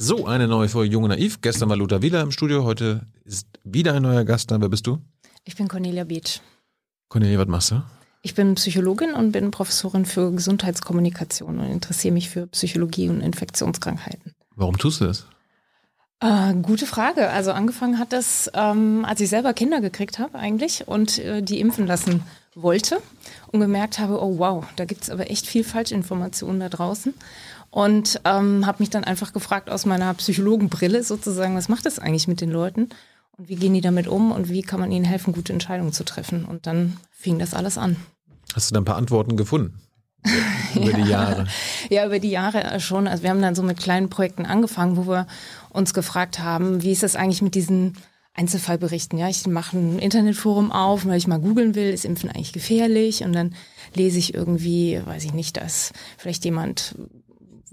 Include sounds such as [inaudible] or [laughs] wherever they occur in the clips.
So, eine neue Folge Junge Naiv. Gestern war Lothar Wieler im Studio, heute ist wieder ein neuer Gast da. Wer bist du? Ich bin Cornelia Beetsch. Cornelia, was machst du? Ich bin Psychologin und bin Professorin für Gesundheitskommunikation und interessiere mich für Psychologie und Infektionskrankheiten. Warum tust du das? Äh, gute Frage. Also angefangen hat das, ähm, als ich selber Kinder gekriegt habe eigentlich und äh, die impfen lassen wollte und gemerkt habe, oh wow, da gibt es aber echt viel Falschinformationen da draußen und ähm, habe mich dann einfach gefragt aus meiner Psychologenbrille sozusagen, was macht das eigentlich mit den Leuten und wie gehen die damit um und wie kann man ihnen helfen, gute Entscheidungen zu treffen. Und dann fing das alles an. Hast du da ein paar Antworten gefunden? [laughs] über die Jahre. ja, über die Jahre schon. Also wir haben dann so mit kleinen Projekten angefangen, wo wir uns gefragt haben, wie ist das eigentlich mit diesen Einzelfallberichten? Ja, ich mache ein Internetforum auf, weil ich mal googeln will, ist Impfen eigentlich gefährlich? Und dann lese ich irgendwie, weiß ich nicht, dass vielleicht jemand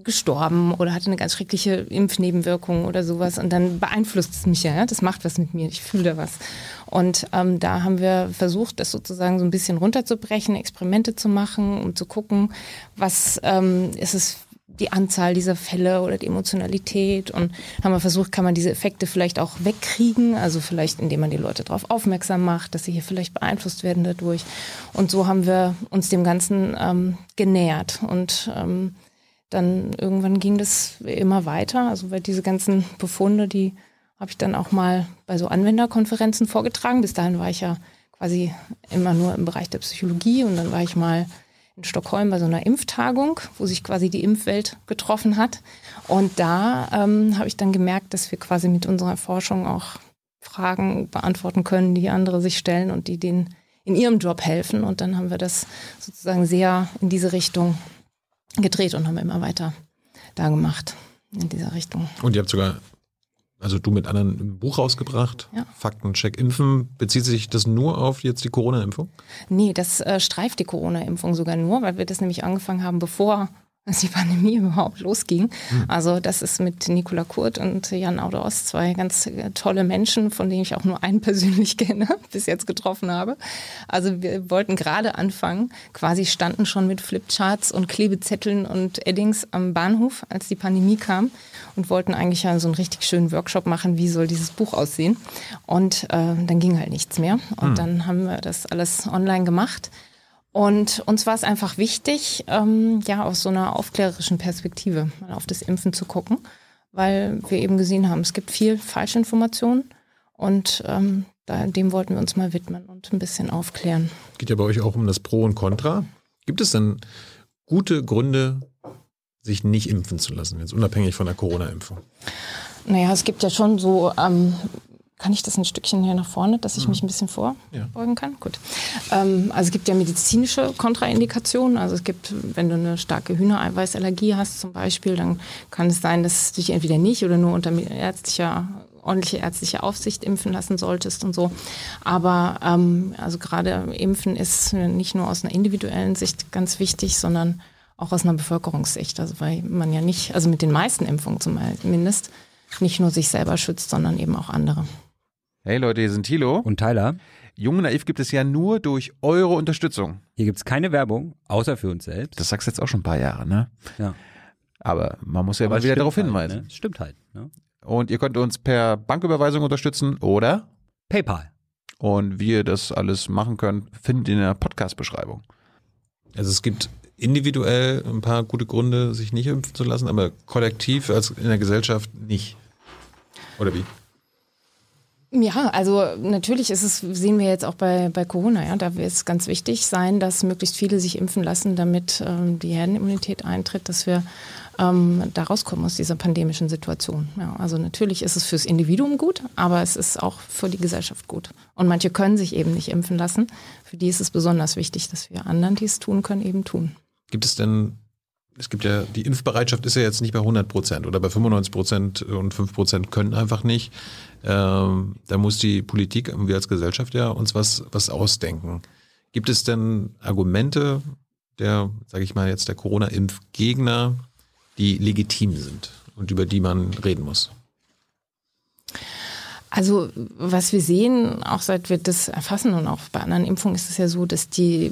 gestorben oder hatte eine ganz schreckliche Impfnebenwirkung oder sowas. Und dann beeinflusst es mich ja, das macht was mit mir, ich fühle da was. Und ähm, da haben wir versucht, das sozusagen so ein bisschen runterzubrechen, Experimente zu machen, um zu gucken, was ähm, ist es die Anzahl dieser Fälle oder die Emotionalität und haben wir versucht, kann man diese Effekte vielleicht auch wegkriegen, also vielleicht indem man die Leute darauf aufmerksam macht, dass sie hier vielleicht beeinflusst werden dadurch. Und so haben wir uns dem Ganzen ähm, genähert und ähm, dann irgendwann ging das immer weiter. Also weil diese ganzen Befunde, die habe ich dann auch mal bei so Anwenderkonferenzen vorgetragen. Bis dahin war ich ja quasi immer nur im Bereich der Psychologie und dann war ich mal in Stockholm bei so einer Impftagung, wo sich quasi die Impfwelt getroffen hat. Und da ähm, habe ich dann gemerkt, dass wir quasi mit unserer Forschung auch Fragen beantworten können, die andere sich stellen und die denen in ihrem Job helfen. Und dann haben wir das sozusagen sehr in diese Richtung gedreht und haben immer weiter da gemacht in dieser Richtung. Und ihr habt sogar, also du mit anderen ein Buch rausgebracht, ja. Faktencheck Impfen. Bezieht sich das nur auf jetzt die Corona-Impfung? Nee, das äh, streift die Corona-Impfung sogar nur, weil wir das nämlich angefangen haben, bevor [laughs] als die Pandemie [laughs] überhaupt losging. Mhm. Also das ist mit Nicola Kurt und Jan Auderos zwei ganz äh, tolle Menschen, von denen ich auch nur einen [laughs] persönlich kenne, bis jetzt getroffen habe. Also wir wollten gerade anfangen, quasi standen schon mit Flipcharts und Klebezetteln und Eddings am Bahnhof, als die Pandemie kam und wollten eigentlich ja so einen richtig schönen Workshop machen, wie soll dieses Buch aussehen. Und äh, dann ging halt nichts mehr. Und mhm. dann haben wir das alles online gemacht. Und uns war es einfach wichtig, ähm, ja, aus so einer aufklärerischen Perspektive mal auf das Impfen zu gucken, weil wir eben gesehen haben, es gibt viel Falschinformation und ähm, da, dem wollten wir uns mal widmen und ein bisschen aufklären. Geht ja bei euch auch um das Pro und Contra. Gibt es denn gute Gründe, sich nicht impfen zu lassen, jetzt unabhängig von der Corona-Impfung? Naja, es gibt ja schon so ähm, kann ich das ein Stückchen hier nach vorne, dass ich mhm. mich ein bisschen vorbeugen ja. kann? Gut. Ähm, also es gibt ja medizinische Kontraindikationen. Also es gibt, wenn du eine starke Hühnereiweißallergie hast zum Beispiel, dann kann es sein, dass du dich entweder nicht oder nur unter ärztlicher ordentliche ärztliche Aufsicht impfen lassen solltest und so. Aber ähm, also gerade Impfen ist nicht nur aus einer individuellen Sicht ganz wichtig, sondern auch aus einer Bevölkerungssicht. Also weil man ja nicht, also mit den meisten Impfungen zumindest, nicht nur sich selber schützt, sondern eben auch andere. Hey Leute, hier sind Thilo und Tyler. Jung Naiv gibt es ja nur durch eure Unterstützung. Hier gibt es keine Werbung, außer für uns selbst. Das sagst du jetzt auch schon ein paar Jahre, ne? Ja. Aber man muss ja Aber mal wieder darauf halt, hinweisen. Ne? Stimmt halt. Ne? Und ihr könnt uns per Banküberweisung unterstützen oder PayPal. Und wie ihr das alles machen könnt, findet ihr in der Podcast-Beschreibung. Also es gibt individuell ein paar gute Gründe, sich nicht impfen zu lassen, aber kollektiv als in der Gesellschaft nicht. Oder wie? Ja, also natürlich ist es, sehen wir jetzt auch bei, bei Corona, ja, da wird es ganz wichtig sein, dass möglichst viele sich impfen lassen, damit ähm, die Herdenimmunität eintritt, dass wir ähm, da rauskommen aus dieser pandemischen Situation. Ja, also natürlich ist es fürs Individuum gut, aber es ist auch für die Gesellschaft gut. Und manche können sich eben nicht impfen lassen. Für die ist es besonders wichtig, dass wir anderen, die es tun können, eben tun. Gibt es denn es gibt ja, die Impfbereitschaft ist ja jetzt nicht bei 100 Prozent oder bei 95 Prozent und 5 Prozent können einfach nicht. Ähm, da muss die Politik, wir als Gesellschaft ja uns was, was ausdenken. Gibt es denn Argumente der, sage ich mal jetzt, der Corona-Impfgegner, die legitim sind und über die man reden muss? Also was wir sehen, auch seit wir das erfassen und auch bei anderen Impfungen ist es ja so, dass die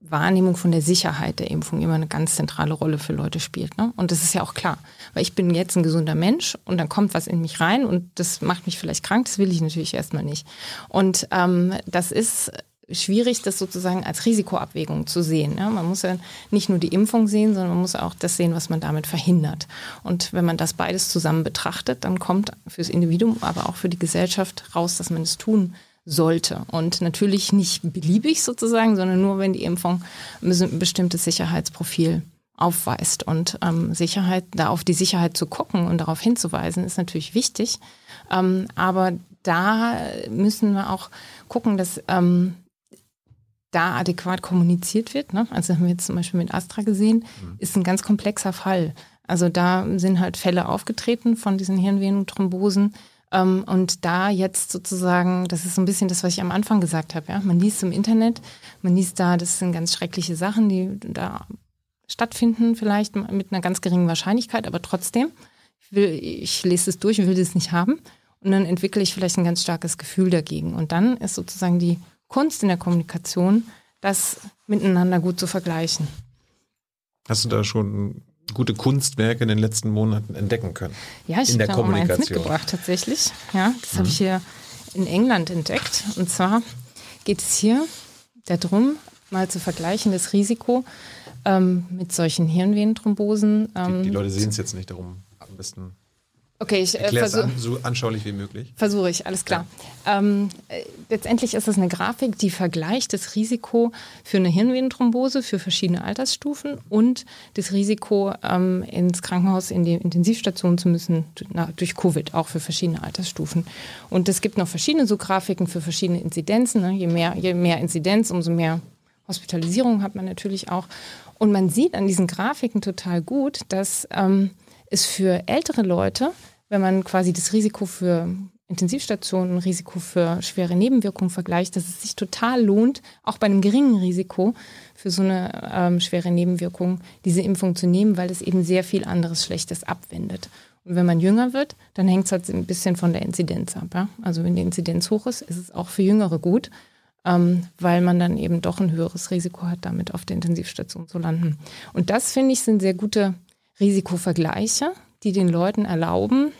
Wahrnehmung von der Sicherheit der Impfung immer eine ganz zentrale Rolle für Leute spielt. Ne? Und das ist ja auch klar, weil ich bin jetzt ein gesunder Mensch und dann kommt was in mich rein und das macht mich vielleicht krank, das will ich natürlich erstmal nicht. Und ähm, das ist schwierig, das sozusagen als Risikoabwägung zu sehen. Ja, man muss ja nicht nur die Impfung sehen, sondern man muss auch das sehen, was man damit verhindert. Und wenn man das beides zusammen betrachtet, dann kommt fürs Individuum, aber auch für die Gesellschaft raus, dass man es tun sollte. Und natürlich nicht beliebig sozusagen, sondern nur, wenn die Impfung ein bestimmtes Sicherheitsprofil aufweist. Und ähm, Sicherheit, da auf die Sicherheit zu gucken und darauf hinzuweisen, ist natürlich wichtig. Ähm, aber da müssen wir auch gucken, dass ähm, da adäquat kommuniziert wird. Ne? Also haben wir jetzt zum Beispiel mit Astra gesehen, mhm. ist ein ganz komplexer Fall. Also da sind halt Fälle aufgetreten von diesen Hirnvenenthrombosen. Ähm, und da jetzt sozusagen, das ist so ein bisschen das, was ich am Anfang gesagt habe. Ja? Man liest im Internet, man liest da, das sind ganz schreckliche Sachen, die da stattfinden, vielleicht mit einer ganz geringen Wahrscheinlichkeit, aber trotzdem, ich, will, ich lese es durch, will das nicht haben. Und dann entwickle ich vielleicht ein ganz starkes Gefühl dagegen. Und dann ist sozusagen die Kunst in der Kommunikation, das miteinander gut zu vergleichen. Hast du da schon gute Kunstwerke in den letzten Monaten entdecken können? Ja, ich habe auch eins mitgebracht tatsächlich. Ja, das mhm. habe ich hier in England entdeckt. Und zwar geht es hier darum, mal zu vergleichen, das Risiko ähm, mit solchen Hirnvenenthrombosen. Ähm, die, die Leute sehen es jetzt nicht darum. Am besten Okay, ich äh, versuche. An, so anschaulich wie möglich. Versuche ich, alles klar. Ja. Ähm, äh, letztendlich ist es eine Grafik, die vergleicht das Risiko für eine Hirnvenenthrombose für verschiedene Altersstufen und das Risiko, ähm, ins Krankenhaus in die Intensivstation zu müssen na, durch Covid, auch für verschiedene Altersstufen. Und es gibt noch verschiedene so Grafiken für verschiedene Inzidenzen. Ne? Je, mehr, je mehr Inzidenz, umso mehr Hospitalisierung hat man natürlich auch. Und man sieht an diesen Grafiken total gut, dass ähm, es für ältere Leute wenn man quasi das Risiko für Intensivstationen, Risiko für schwere Nebenwirkungen vergleicht, dass es sich total lohnt, auch bei einem geringen Risiko für so eine ähm, schwere Nebenwirkung diese Impfung zu nehmen, weil es eben sehr viel anderes Schlechtes abwendet. Und wenn man jünger wird, dann hängt es halt ein bisschen von der Inzidenz ab. Ja? Also wenn die Inzidenz hoch ist, ist es auch für Jüngere gut, ähm, weil man dann eben doch ein höheres Risiko hat, damit auf der Intensivstation zu landen. Und das, finde ich, sind sehr gute Risikovergleiche, die den Leuten erlauben,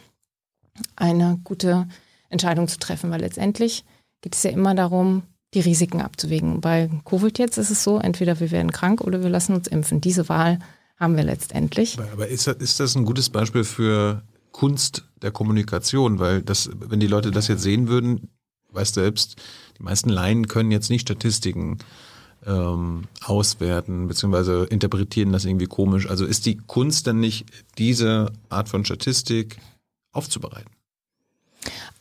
eine gute Entscheidung zu treffen, weil letztendlich geht es ja immer darum, die Risiken abzuwägen. Bei Covid jetzt ist es so, entweder wir werden krank oder wir lassen uns impfen. Diese Wahl haben wir letztendlich. Aber ist das, ist das ein gutes Beispiel für Kunst der Kommunikation? Weil das, wenn die Leute das jetzt sehen würden, weißt du selbst, die meisten Laien können jetzt nicht Statistiken ähm, auswerten, beziehungsweise interpretieren das irgendwie komisch. Also ist die Kunst dann nicht diese Art von Statistik aufzubereiten?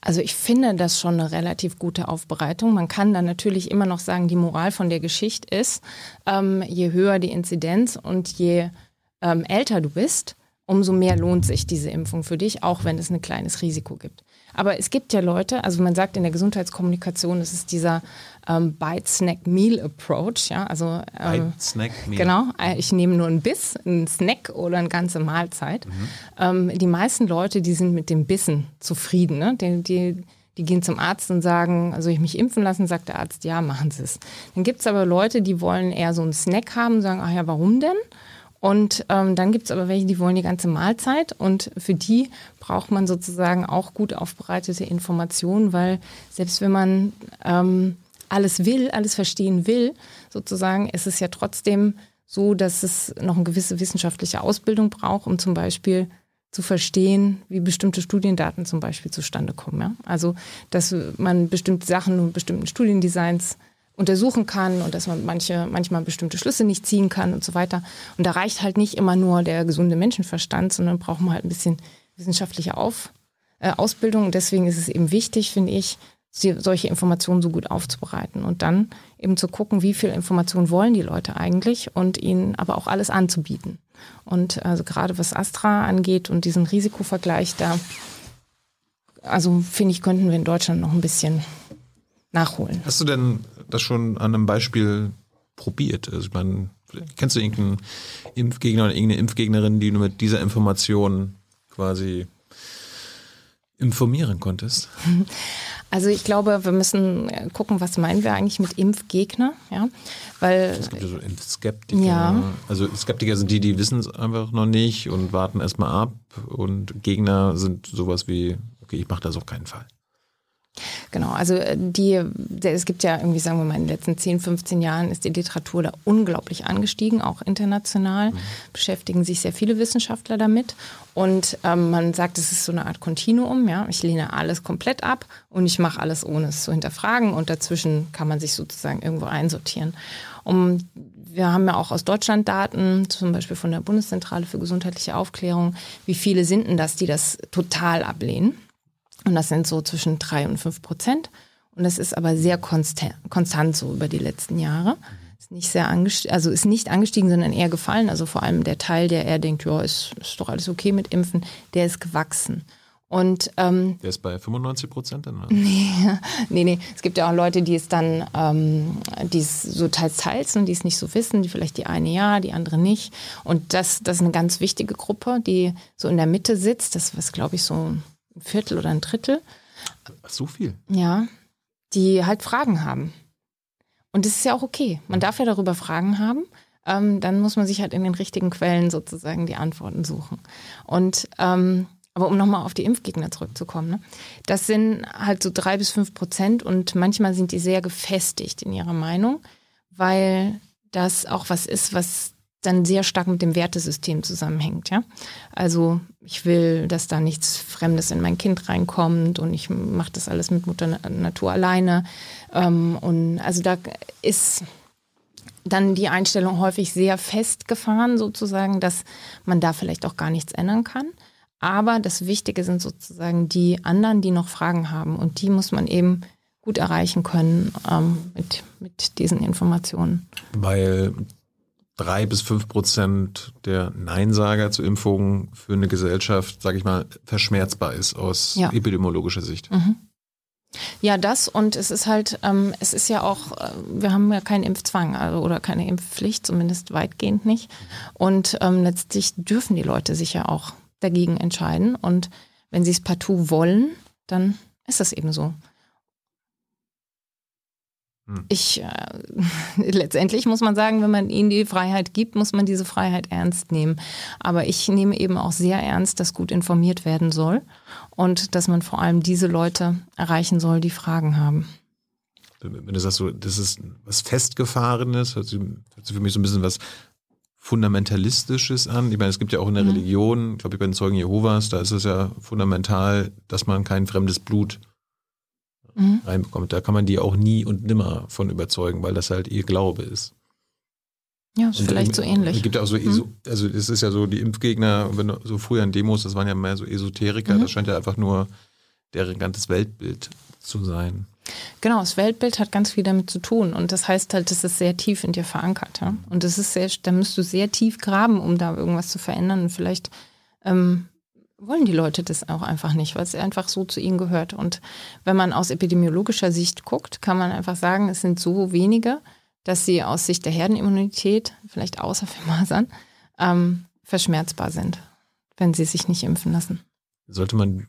Also ich finde das schon eine relativ gute Aufbereitung. Man kann dann natürlich immer noch sagen, die Moral von der Geschichte ist, ähm, je höher die Inzidenz und je ähm, älter du bist, umso mehr lohnt sich diese Impfung für dich, auch wenn es ein kleines Risiko gibt. Aber es gibt ja Leute, also man sagt in der Gesundheitskommunikation, es ist dieser ähm, Bite-Snack-Meal-Approach. Ja? Also, ähm, Bite-Snack-Meal. Genau, äh, ich nehme nur einen Biss, einen Snack oder eine ganze Mahlzeit. Mhm. Ähm, die meisten Leute, die sind mit dem Bissen zufrieden. Ne? Die, die, die gehen zum Arzt und sagen, also ich mich impfen lassen, sagt der Arzt, ja, machen Sie es. Dann gibt es aber Leute, die wollen eher so einen Snack haben und sagen, ach ja, warum denn? Und ähm, dann gibt es aber welche, die wollen die ganze Mahlzeit und für die braucht man sozusagen auch gut aufbereitete Informationen, weil selbst wenn man ähm, alles will, alles verstehen will, sozusagen, ist es ja trotzdem so, dass es noch eine gewisse wissenschaftliche Ausbildung braucht, um zum Beispiel zu verstehen, wie bestimmte Studiendaten zum Beispiel zustande kommen. Ja? Also, dass man bestimmte Sachen und bestimmten Studiendesigns untersuchen kann und dass man manche, manchmal bestimmte Schlüsse nicht ziehen kann und so weiter. Und da reicht halt nicht immer nur der gesunde Menschenverstand, sondern braucht man halt ein bisschen wissenschaftliche Auf, äh, Ausbildung. Und deswegen ist es eben wichtig, finde ich, solche Informationen so gut aufzubereiten und dann eben zu gucken, wie viel Informationen wollen die Leute eigentlich und ihnen aber auch alles anzubieten. Und also gerade was Astra angeht und diesen Risikovergleich da, also finde ich, könnten wir in Deutschland noch ein bisschen nachholen. Hast du denn das schon an einem Beispiel probiert? Also ich meine, kennst du irgendeinen Impfgegner oder irgendeine Impfgegnerin, die du mit dieser Information quasi informieren konntest? [laughs] Also ich glaube, wir müssen äh, gucken, was meinen wir eigentlich mit Impfgegner, ja, weil Es gibt ja so Impfskeptiker. Ja. Also Skeptiker sind die, die wissen es einfach noch nicht und warten erstmal ab. Und Gegner sind sowas wie, okay, ich mache das auf keinen Fall. Genau, also äh, die, es gibt ja irgendwie, sagen wir mal, in den letzten 10, 15 Jahren ist die Literatur da unglaublich angestiegen, auch international. Beschäftigen sich sehr viele Wissenschaftler damit. Und ähm, man sagt, es ist so eine Art Kontinuum. Ja? Ich lehne alles komplett ab und ich mache alles, ohne es zu hinterfragen. Und dazwischen kann man sich sozusagen irgendwo einsortieren. Um, wir haben ja auch aus Deutschland Daten, zum Beispiel von der Bundeszentrale für gesundheitliche Aufklärung. Wie viele sind denn das, die das total ablehnen? Und das sind so zwischen drei und fünf Prozent. Und das ist aber sehr konstant, konstant so über die letzten Jahre. Ist nicht sehr angestiegen, also ist nicht angestiegen, sondern eher gefallen. Also vor allem der Teil, der eher denkt, ja, ist, ist doch alles okay mit Impfen, der ist gewachsen. Und ähm, Der ist bei 95 Prozent dann? oder? [laughs] nee, nee, es gibt ja auch Leute, die es dann, ähm, die es so teils teils und die es nicht so wissen, die vielleicht die eine ja, die andere nicht. Und das, das ist eine ganz wichtige Gruppe, die so in der Mitte sitzt. Das ist, glaube ich, so Viertel oder ein Drittel. So viel. Ja, die halt Fragen haben. Und das ist ja auch okay. Man darf ja darüber Fragen haben. Ähm, dann muss man sich halt in den richtigen Quellen sozusagen die Antworten suchen. Und ähm, aber um nochmal auf die Impfgegner zurückzukommen, ne? das sind halt so drei bis fünf Prozent und manchmal sind die sehr gefestigt in ihrer Meinung, weil das auch was ist, was dann sehr stark mit dem Wertesystem zusammenhängt. Ja? Also ich will, dass da nichts Fremdes in mein Kind reinkommt und ich mache das alles mit Mutter Na- Natur alleine. Ähm, und also da ist dann die Einstellung häufig sehr festgefahren, sozusagen, dass man da vielleicht auch gar nichts ändern kann. Aber das Wichtige sind sozusagen die anderen, die noch Fragen haben. Und die muss man eben gut erreichen können ähm, mit, mit diesen Informationen. Weil drei bis fünf Prozent der Neinsager zu Impfungen für eine Gesellschaft, sage ich mal, verschmerzbar ist aus Ja. epidemiologischer Sicht. Ja, das und es ist halt, ähm, es ist ja auch, äh, wir haben ja keinen Impfzwang also, oder keine Impfpflicht, zumindest weitgehend nicht. Und ähm, letztlich dürfen die Leute sich ja auch dagegen entscheiden. Und wenn sie es partout wollen, dann ist das eben so. Hm. Ich, äh, [laughs] letztendlich muss man sagen, wenn man ihnen die Freiheit gibt, muss man diese Freiheit ernst nehmen. Aber ich nehme eben auch sehr ernst, dass gut informiert werden soll und dass man vor allem diese Leute erreichen soll, die Fragen haben. Wenn du sagst, so, das ist was Festgefahrenes, hört sich, hört sich für mich so ein bisschen was Fundamentalistisches an. Ich meine, es gibt ja auch in der Religion, glaube ich, bei den Zeugen Jehovas, da ist es ja fundamental, dass man kein fremdes Blut Mhm. reinbekommt. Da kann man die auch nie und nimmer von überzeugen, weil das halt ihr Glaube ist. Ja, ist Und vielleicht so ähnlich. Es gibt ja auch so, ESO, also es ist ja so, die Impfgegner, wenn du- so früher in Demos, das waren ja mehr so Esoteriker, Mhm. das scheint ja einfach nur deren ganzes Weltbild zu sein. Genau, das Weltbild hat ganz viel damit zu tun und das heißt halt, das ist sehr tief in dir verankert. Ja? Und das ist sehr, da musst du sehr tief graben, um da irgendwas zu verändern. Und vielleicht ähm, wollen die Leute das auch einfach nicht, weil es einfach so zu ihnen gehört. Und wenn man aus epidemiologischer Sicht guckt, kann man einfach sagen, es sind so wenige, dass sie aus Sicht der Herdenimmunität, vielleicht außer für Masern, ähm, verschmerzbar sind, wenn sie sich nicht impfen lassen. Sollte man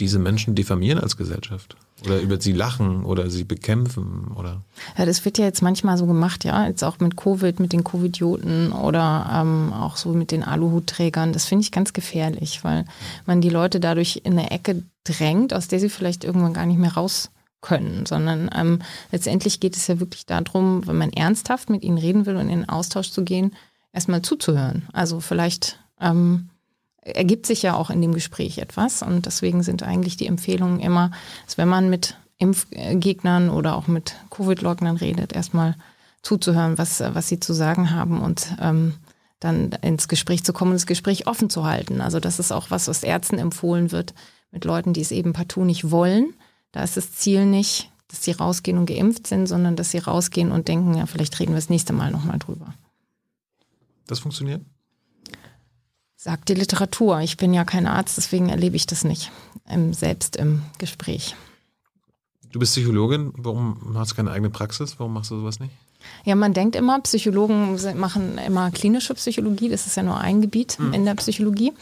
diese Menschen diffamieren als Gesellschaft? Oder über sie lachen oder sie bekämpfen? Oder? Ja, das wird ja jetzt manchmal so gemacht, ja. Jetzt auch mit Covid, mit den Covidioten oder ähm, auch so mit den Aluhutträgern. Das finde ich ganz gefährlich, weil man die Leute dadurch in eine Ecke drängt, aus der sie vielleicht irgendwann gar nicht mehr raus können, sondern ähm, letztendlich geht es ja wirklich darum, wenn man ernsthaft mit ihnen reden will und in den Austausch zu gehen, erstmal zuzuhören. Also vielleicht ähm, ergibt sich ja auch in dem Gespräch etwas und deswegen sind eigentlich die Empfehlungen immer, dass wenn man mit Impfgegnern oder auch mit Covid-Leugnern redet, erstmal zuzuhören, was, was sie zu sagen haben und ähm, dann ins Gespräch zu kommen und das Gespräch offen zu halten. Also das ist auch was, was Ärzten empfohlen wird mit Leuten, die es eben partout nicht wollen. Da ist das Ziel nicht, dass sie rausgehen und geimpft sind, sondern dass sie rausgehen und denken, ja, vielleicht reden wir das nächste Mal nochmal drüber. Das funktioniert? Sagt die Literatur. Ich bin ja kein Arzt, deswegen erlebe ich das nicht im, selbst im Gespräch. Du bist Psychologin, warum hast du keine eigene Praxis? Warum machst du sowas nicht? Ja, man denkt immer, Psychologen machen immer klinische Psychologie, das ist ja nur ein Gebiet mhm. in der Psychologie.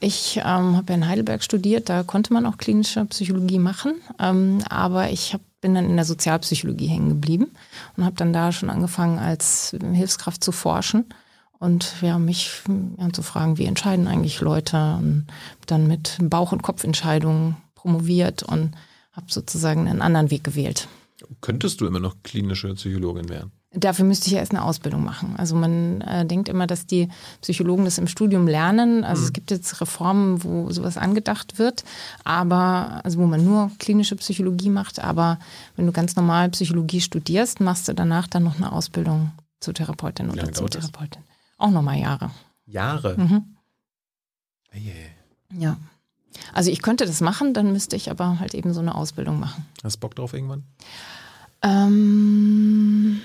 Ich ähm, habe ja in Heidelberg studiert, da konnte man auch klinische Psychologie machen, ähm, aber ich hab, bin dann in der Sozialpsychologie hängen geblieben und habe dann da schon angefangen, als Hilfskraft zu forschen und ja, mich ja, zu fragen, wie entscheiden eigentlich Leute und dann mit Bauch- und Kopfentscheidungen promoviert und habe sozusagen einen anderen Weg gewählt. Könntest du immer noch klinische Psychologin werden? Dafür müsste ich erst eine Ausbildung machen. Also man äh, denkt immer, dass die Psychologen das im Studium lernen. Also mhm. es gibt jetzt Reformen, wo sowas angedacht wird, aber also wo man nur klinische Psychologie macht. Aber wenn du ganz normal Psychologie studierst, machst du danach dann noch eine Ausbildung zur Therapeutin oder zur Therapeutin. Auch nochmal Jahre. Jahre. Mhm. Yeah. Ja. Also ich könnte das machen, dann müsste ich aber halt eben so eine Ausbildung machen. Hast du Bock drauf irgendwann? Ähm,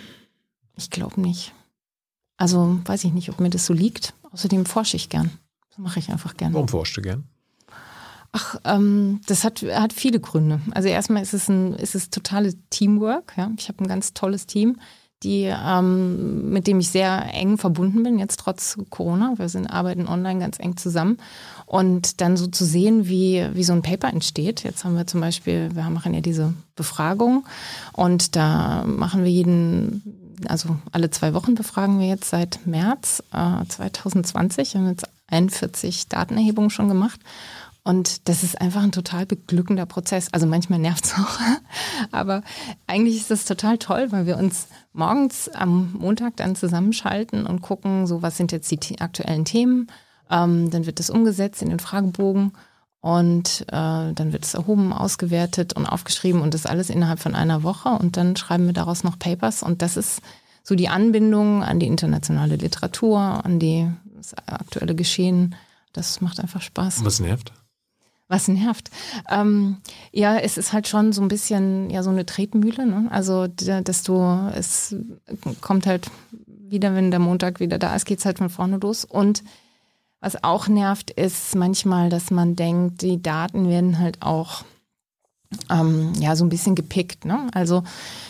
ich glaube nicht. Also weiß ich nicht, ob mir das so liegt. Außerdem forsche ich gern. Das mache ich einfach gern. Warum forschst du gern? Ach, ähm, das hat, hat viele Gründe. Also erstmal ist es ein, ist es totale Teamwork. Ja? Ich habe ein ganz tolles Team, die, ähm, mit dem ich sehr eng verbunden bin, jetzt trotz Corona. Wir sind, arbeiten online ganz eng zusammen. Und dann so zu sehen, wie, wie so ein Paper entsteht. Jetzt haben wir zum Beispiel, wir machen ja diese Befragung und da machen wir jeden, also alle zwei Wochen befragen wir jetzt seit März äh, 2020. Wir haben jetzt 41 Datenerhebungen schon gemacht. Und das ist einfach ein total beglückender Prozess. Also manchmal nervt es auch. [laughs] Aber eigentlich ist das total toll, weil wir uns morgens am Montag dann zusammenschalten und gucken, so was sind jetzt die aktuellen Themen ähm, dann wird das umgesetzt in den Fragebogen und äh, dann wird es erhoben, ausgewertet und aufgeschrieben und das alles innerhalb von einer Woche und dann schreiben wir daraus noch Papers und das ist so die Anbindung an die internationale Literatur, an die, das aktuelle Geschehen. Das macht einfach Spaß. Was nervt? Was nervt? Ähm, ja, es ist halt schon so ein bisschen ja so eine Tretmühle. Ne? Also, dass du, es kommt halt wieder, wenn der Montag wieder da ist, geht es halt von vorne los. Und was auch nervt, ist manchmal, dass man denkt, die Daten werden halt auch ähm, ja so ein bisschen gepickt. Ne? Also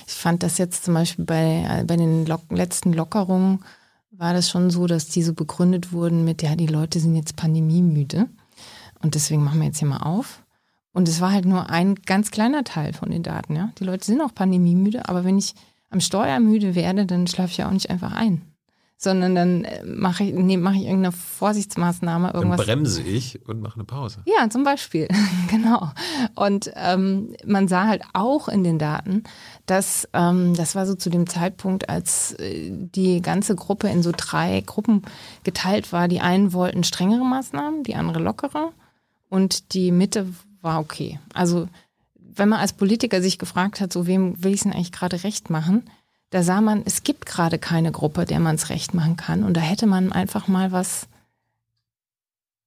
ich fand das jetzt zum Beispiel bei, äh, bei den Lock letzten Lockerungen war das schon so, dass die so begründet wurden mit, ja, die Leute sind jetzt pandemiemüde und deswegen machen wir jetzt hier mal auf. Und es war halt nur ein ganz kleiner Teil von den Daten. Ja? Die Leute sind auch pandemiemüde, aber wenn ich am Steuer müde werde, dann schlafe ich ja auch nicht einfach ein sondern dann äh, mache ich, nee, mach ich irgendeine Vorsichtsmaßnahme, irgendwas. Dann bremse ich und mache eine Pause. Ja, zum Beispiel, [laughs] genau. Und ähm, man sah halt auch in den Daten, dass ähm, das war so zu dem Zeitpunkt, als äh, die ganze Gruppe in so drei Gruppen geteilt war. Die einen wollten strengere Maßnahmen, die andere lockere und die Mitte war okay. Also wenn man als Politiker sich gefragt hat, so wem will ich es denn eigentlich gerade recht machen, da sah man, es gibt gerade keine Gruppe, der man es recht machen kann. Und da hätte man einfach mal was,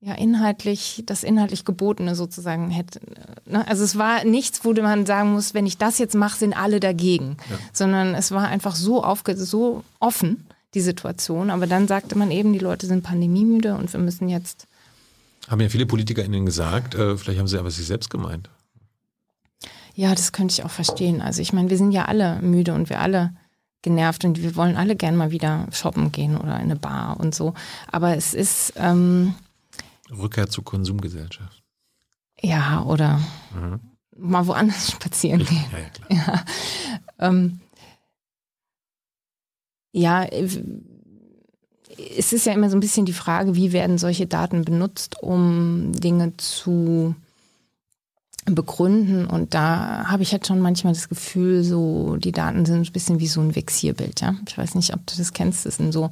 ja, inhaltlich, das inhaltlich Gebotene sozusagen hätte. Ne? Also es war nichts, wo man sagen muss, wenn ich das jetzt mache, sind alle dagegen. Ja. Sondern es war einfach so aufge so offen, die Situation. Aber dann sagte man eben, die Leute sind pandemiemüde und wir müssen jetzt. Haben ja viele PolitikerInnen gesagt, äh, vielleicht haben sie aber sich selbst gemeint. Ja, das könnte ich auch verstehen. Also ich meine, wir sind ja alle müde und wir alle genervt und wir wollen alle gern mal wieder shoppen gehen oder in eine Bar und so. Aber es ist. Ähm, Rückkehr zur Konsumgesellschaft. Ja, oder mhm. mal woanders [laughs] spazieren gehen. Ja, ja, klar. Ja, ähm, ja, es ist ja immer so ein bisschen die Frage, wie werden solche Daten benutzt, um Dinge zu begründen. Und da habe ich jetzt schon manchmal das Gefühl, so die Daten sind ein bisschen wie so ein Vexierbild. Ja? Ich weiß nicht, ob du das kennst. Das sind so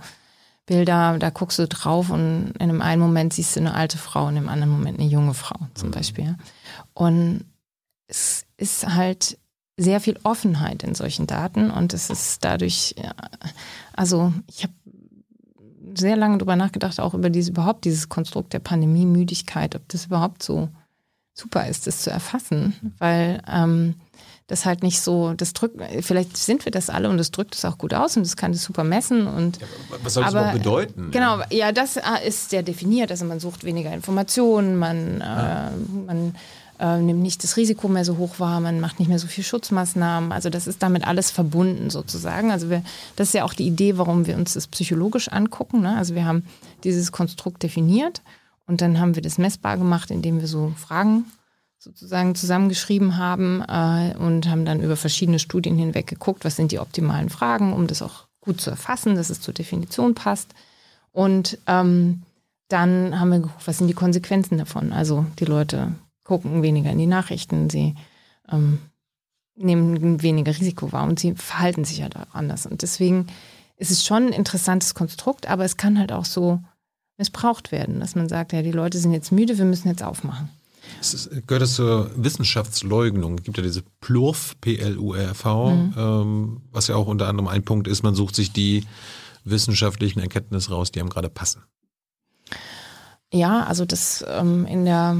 Bilder, da guckst du drauf und in einem einen Moment siehst du eine alte Frau und im anderen Moment eine junge Frau zum mhm. Beispiel. Und es ist halt sehr viel Offenheit in solchen Daten und es ist dadurch, also ich habe sehr lange darüber nachgedacht, auch über diese überhaupt dieses Konstrukt der Pandemie-Müdigkeit, ob das überhaupt so super ist, das zu erfassen, weil ähm, das halt nicht so, das drückt, vielleicht sind wir das alle und das drückt es auch gut aus und das kann das super messen und. Ja, was soll das aber, überhaupt bedeuten? Genau, ja, das äh, ist sehr definiert. Also man sucht weniger Informationen, man, ja. äh, man äh, nimmt nicht das Risiko mehr so hoch wahr, man macht nicht mehr so viel Schutzmaßnahmen. Also das ist damit alles verbunden sozusagen. Also wir, das ist ja auch die Idee, warum wir uns das psychologisch angucken. Ne? Also wir haben dieses Konstrukt definiert und dann haben wir das messbar gemacht, indem wir so Fragen sozusagen zusammengeschrieben haben äh, und haben dann über verschiedene Studien hinweg geguckt, was sind die optimalen Fragen, um das auch gut zu erfassen, dass es zur Definition passt. Und ähm, dann haben wir geguckt, was sind die Konsequenzen davon. Also die Leute gucken weniger in die Nachrichten, sie ähm, nehmen weniger Risiko wahr und sie verhalten sich halt auch anders. Und deswegen ist es schon ein interessantes Konstrukt, aber es kann halt auch so missbraucht werden, dass man sagt, ja, die Leute sind jetzt müde, wir müssen jetzt aufmachen. Es gehört das zur Wissenschaftsleugnung. Es gibt ja diese PLURV, P-L-U-R-V, mhm. ähm, was ja auch unter anderem ein Punkt ist, man sucht sich die wissenschaftlichen Erkenntnisse raus, die einem gerade passen. Ja, also das ähm, in der,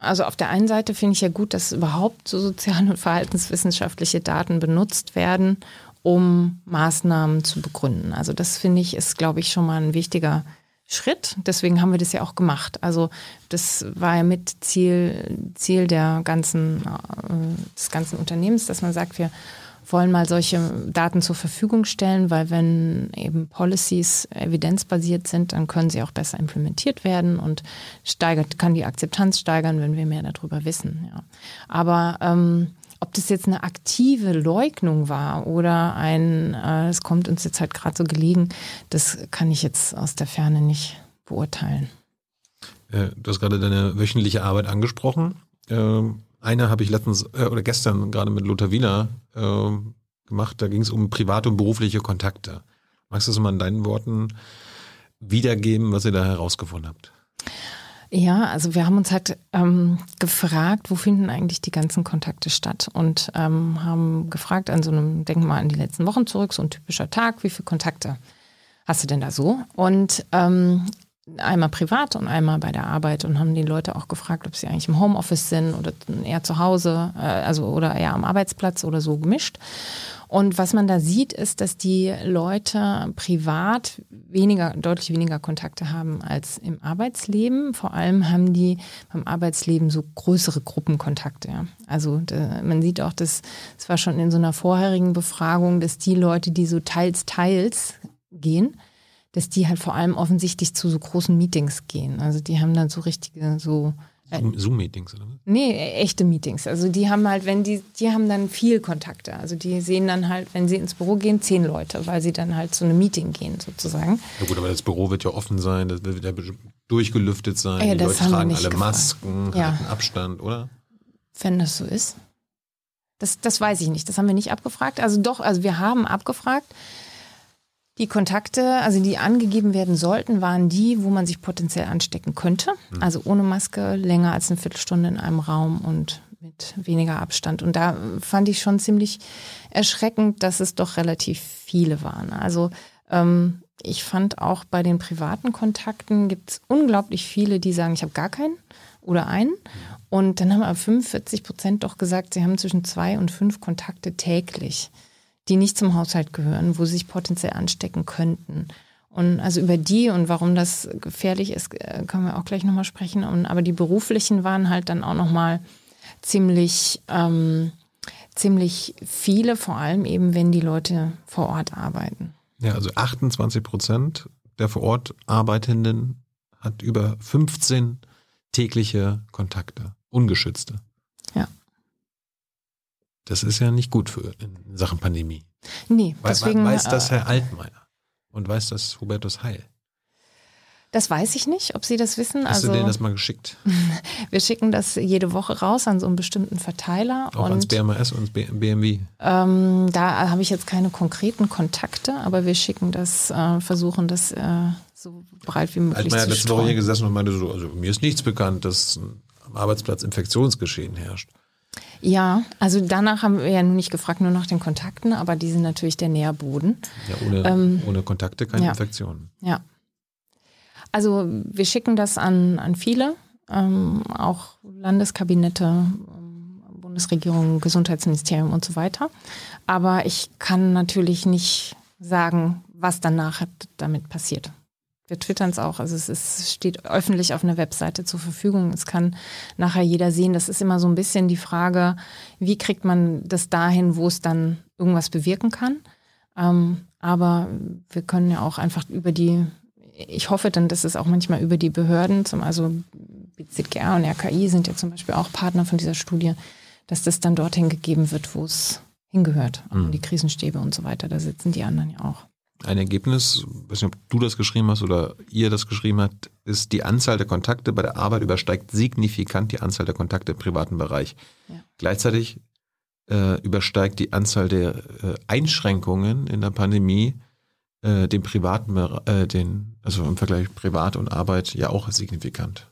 also auf der einen Seite finde ich ja gut, dass überhaupt so sozial- und verhaltenswissenschaftliche Daten benutzt werden, um Maßnahmen zu begründen. Also das finde ich ist, glaube ich, schon mal ein wichtiger Schritt. Deswegen haben wir das ja auch gemacht. Also das war ja mit Ziel, Ziel der ganzen, äh, des ganzen Unternehmens, dass man sagt, wir wollen mal solche Daten zur Verfügung stellen, weil wenn eben Policies evidenzbasiert sind, dann können sie auch besser implementiert werden und steigert, kann die Akzeptanz steigern, wenn wir mehr darüber wissen. Ja. Aber ähm, ob das jetzt eine aktive Leugnung war oder ein, äh, es kommt uns jetzt halt gerade so gelegen, das kann ich jetzt aus der Ferne nicht beurteilen. Äh, du hast gerade deine wöchentliche Arbeit angesprochen. Ähm, eine habe ich letztens äh, oder gestern gerade mit Lothar Wiener äh, gemacht. Da ging es um private und berufliche Kontakte. Magst du das mal in deinen Worten wiedergeben, was ihr da herausgefunden habt? Ja, also wir haben uns halt ähm, gefragt, wo finden eigentlich die ganzen Kontakte statt und ähm, haben gefragt an so einem, denken mal an die letzten Wochen zurück, so ein typischer Tag, wie viele Kontakte hast du denn da so? Und ähm, einmal privat und einmal bei der Arbeit und haben die Leute auch gefragt, ob sie eigentlich im Homeoffice sind oder eher zu Hause, äh, also oder eher am Arbeitsplatz oder so gemischt. Und was man da sieht, ist, dass die Leute privat weniger, deutlich weniger Kontakte haben als im Arbeitsleben. Vor allem haben die beim Arbeitsleben so größere Gruppenkontakte. Also da, man sieht auch, dass es war schon in so einer vorherigen Befragung, dass die Leute, die so teils, teils gehen, dass die halt vor allem offensichtlich zu so großen Meetings gehen. Also die haben dann so richtige, so äh, Zoom-Meetings, oder? Nee, echte Meetings. Also die haben halt, wenn die, die haben dann viel Kontakte. Also die sehen dann halt, wenn sie ins Büro gehen, zehn Leute, weil sie dann halt zu einem Meeting gehen, sozusagen. Ja gut, aber das Büro wird ja offen sein, das wird ja durchgelüftet sein, ja, die Leute tragen alle gefragt. Masken, ja. halten Abstand, oder? Wenn das so ist. Das, das weiß ich nicht. Das haben wir nicht abgefragt. Also doch, also wir haben abgefragt. Die Kontakte, also die angegeben werden sollten, waren die, wo man sich potenziell anstecken könnte. Mhm. Also ohne Maske, länger als eine Viertelstunde in einem Raum und mit weniger Abstand. Und da fand ich schon ziemlich erschreckend, dass es doch relativ viele waren. Also ähm, ich fand auch bei den privaten Kontakten gibt es unglaublich viele, die sagen, ich habe gar keinen oder einen. Und dann haben aber 45 Prozent doch gesagt, sie haben zwischen zwei und fünf Kontakte täglich die nicht zum Haushalt gehören, wo sie sich potenziell anstecken könnten. Und also über die und warum das gefährlich ist, äh, können wir auch gleich nochmal sprechen. Und, aber die beruflichen waren halt dann auch nochmal ziemlich, ähm, ziemlich viele, vor allem eben, wenn die Leute vor Ort arbeiten. Ja, also 28 Prozent der vor Ort Arbeitenden hat über 15 tägliche Kontakte, ungeschützte. Ja. Das ist ja nicht gut für in Sachen Pandemie. Nee, deswegen. Weiß das äh, Herr Altmaier und weiß das Hubertus Heil? Das weiß ich nicht, ob Sie das wissen. Hast also, du denen das mal geschickt? [laughs] Wir schicken das jede Woche raus an so einen bestimmten Verteiler. Auch und, ans BMS und BMW? Ähm, da habe ich jetzt keine konkreten Kontakte, aber wir schicken das, äh, versuchen das äh, so breit wie möglich Altmaier zu hat letzte Woche hier gesessen und meinte so, also mir ist nichts bekannt, dass am Arbeitsplatz Infektionsgeschehen herrscht. Ja, also danach haben wir ja nun nicht gefragt, nur nach den Kontakten, aber die sind natürlich der Nährboden. Ja, ohne, ähm, ohne Kontakte keine ja, Infektionen. Ja. Also wir schicken das an, an viele, ähm, auch Landeskabinette, ähm, Bundesregierung, Gesundheitsministerium und so weiter. Aber ich kann natürlich nicht sagen, was danach damit passiert. Wir twittern es auch. Also es ist, steht öffentlich auf einer Webseite zur Verfügung. Es kann nachher jeder sehen. Das ist immer so ein bisschen die Frage, wie kriegt man das dahin, wo es dann irgendwas bewirken kann. Ähm, aber wir können ja auch einfach über die, ich hoffe dann, dass es auch manchmal über die Behörden, zum, also BZGR und RKI sind ja zum Beispiel auch Partner von dieser Studie, dass das dann dorthin gegeben wird, wo es hingehört. Mhm. Die Krisenstäbe und so weiter, da sitzen die anderen ja auch. Ein Ergebnis, weiß nicht, ob du das geschrieben hast oder ihr das geschrieben habt, ist, die Anzahl der Kontakte bei der Arbeit übersteigt signifikant die Anzahl der Kontakte im privaten Bereich. Ja. Gleichzeitig äh, übersteigt die Anzahl der äh, Einschränkungen in der Pandemie äh, den privaten, äh, den, also im Vergleich Privat und Arbeit ja auch signifikant.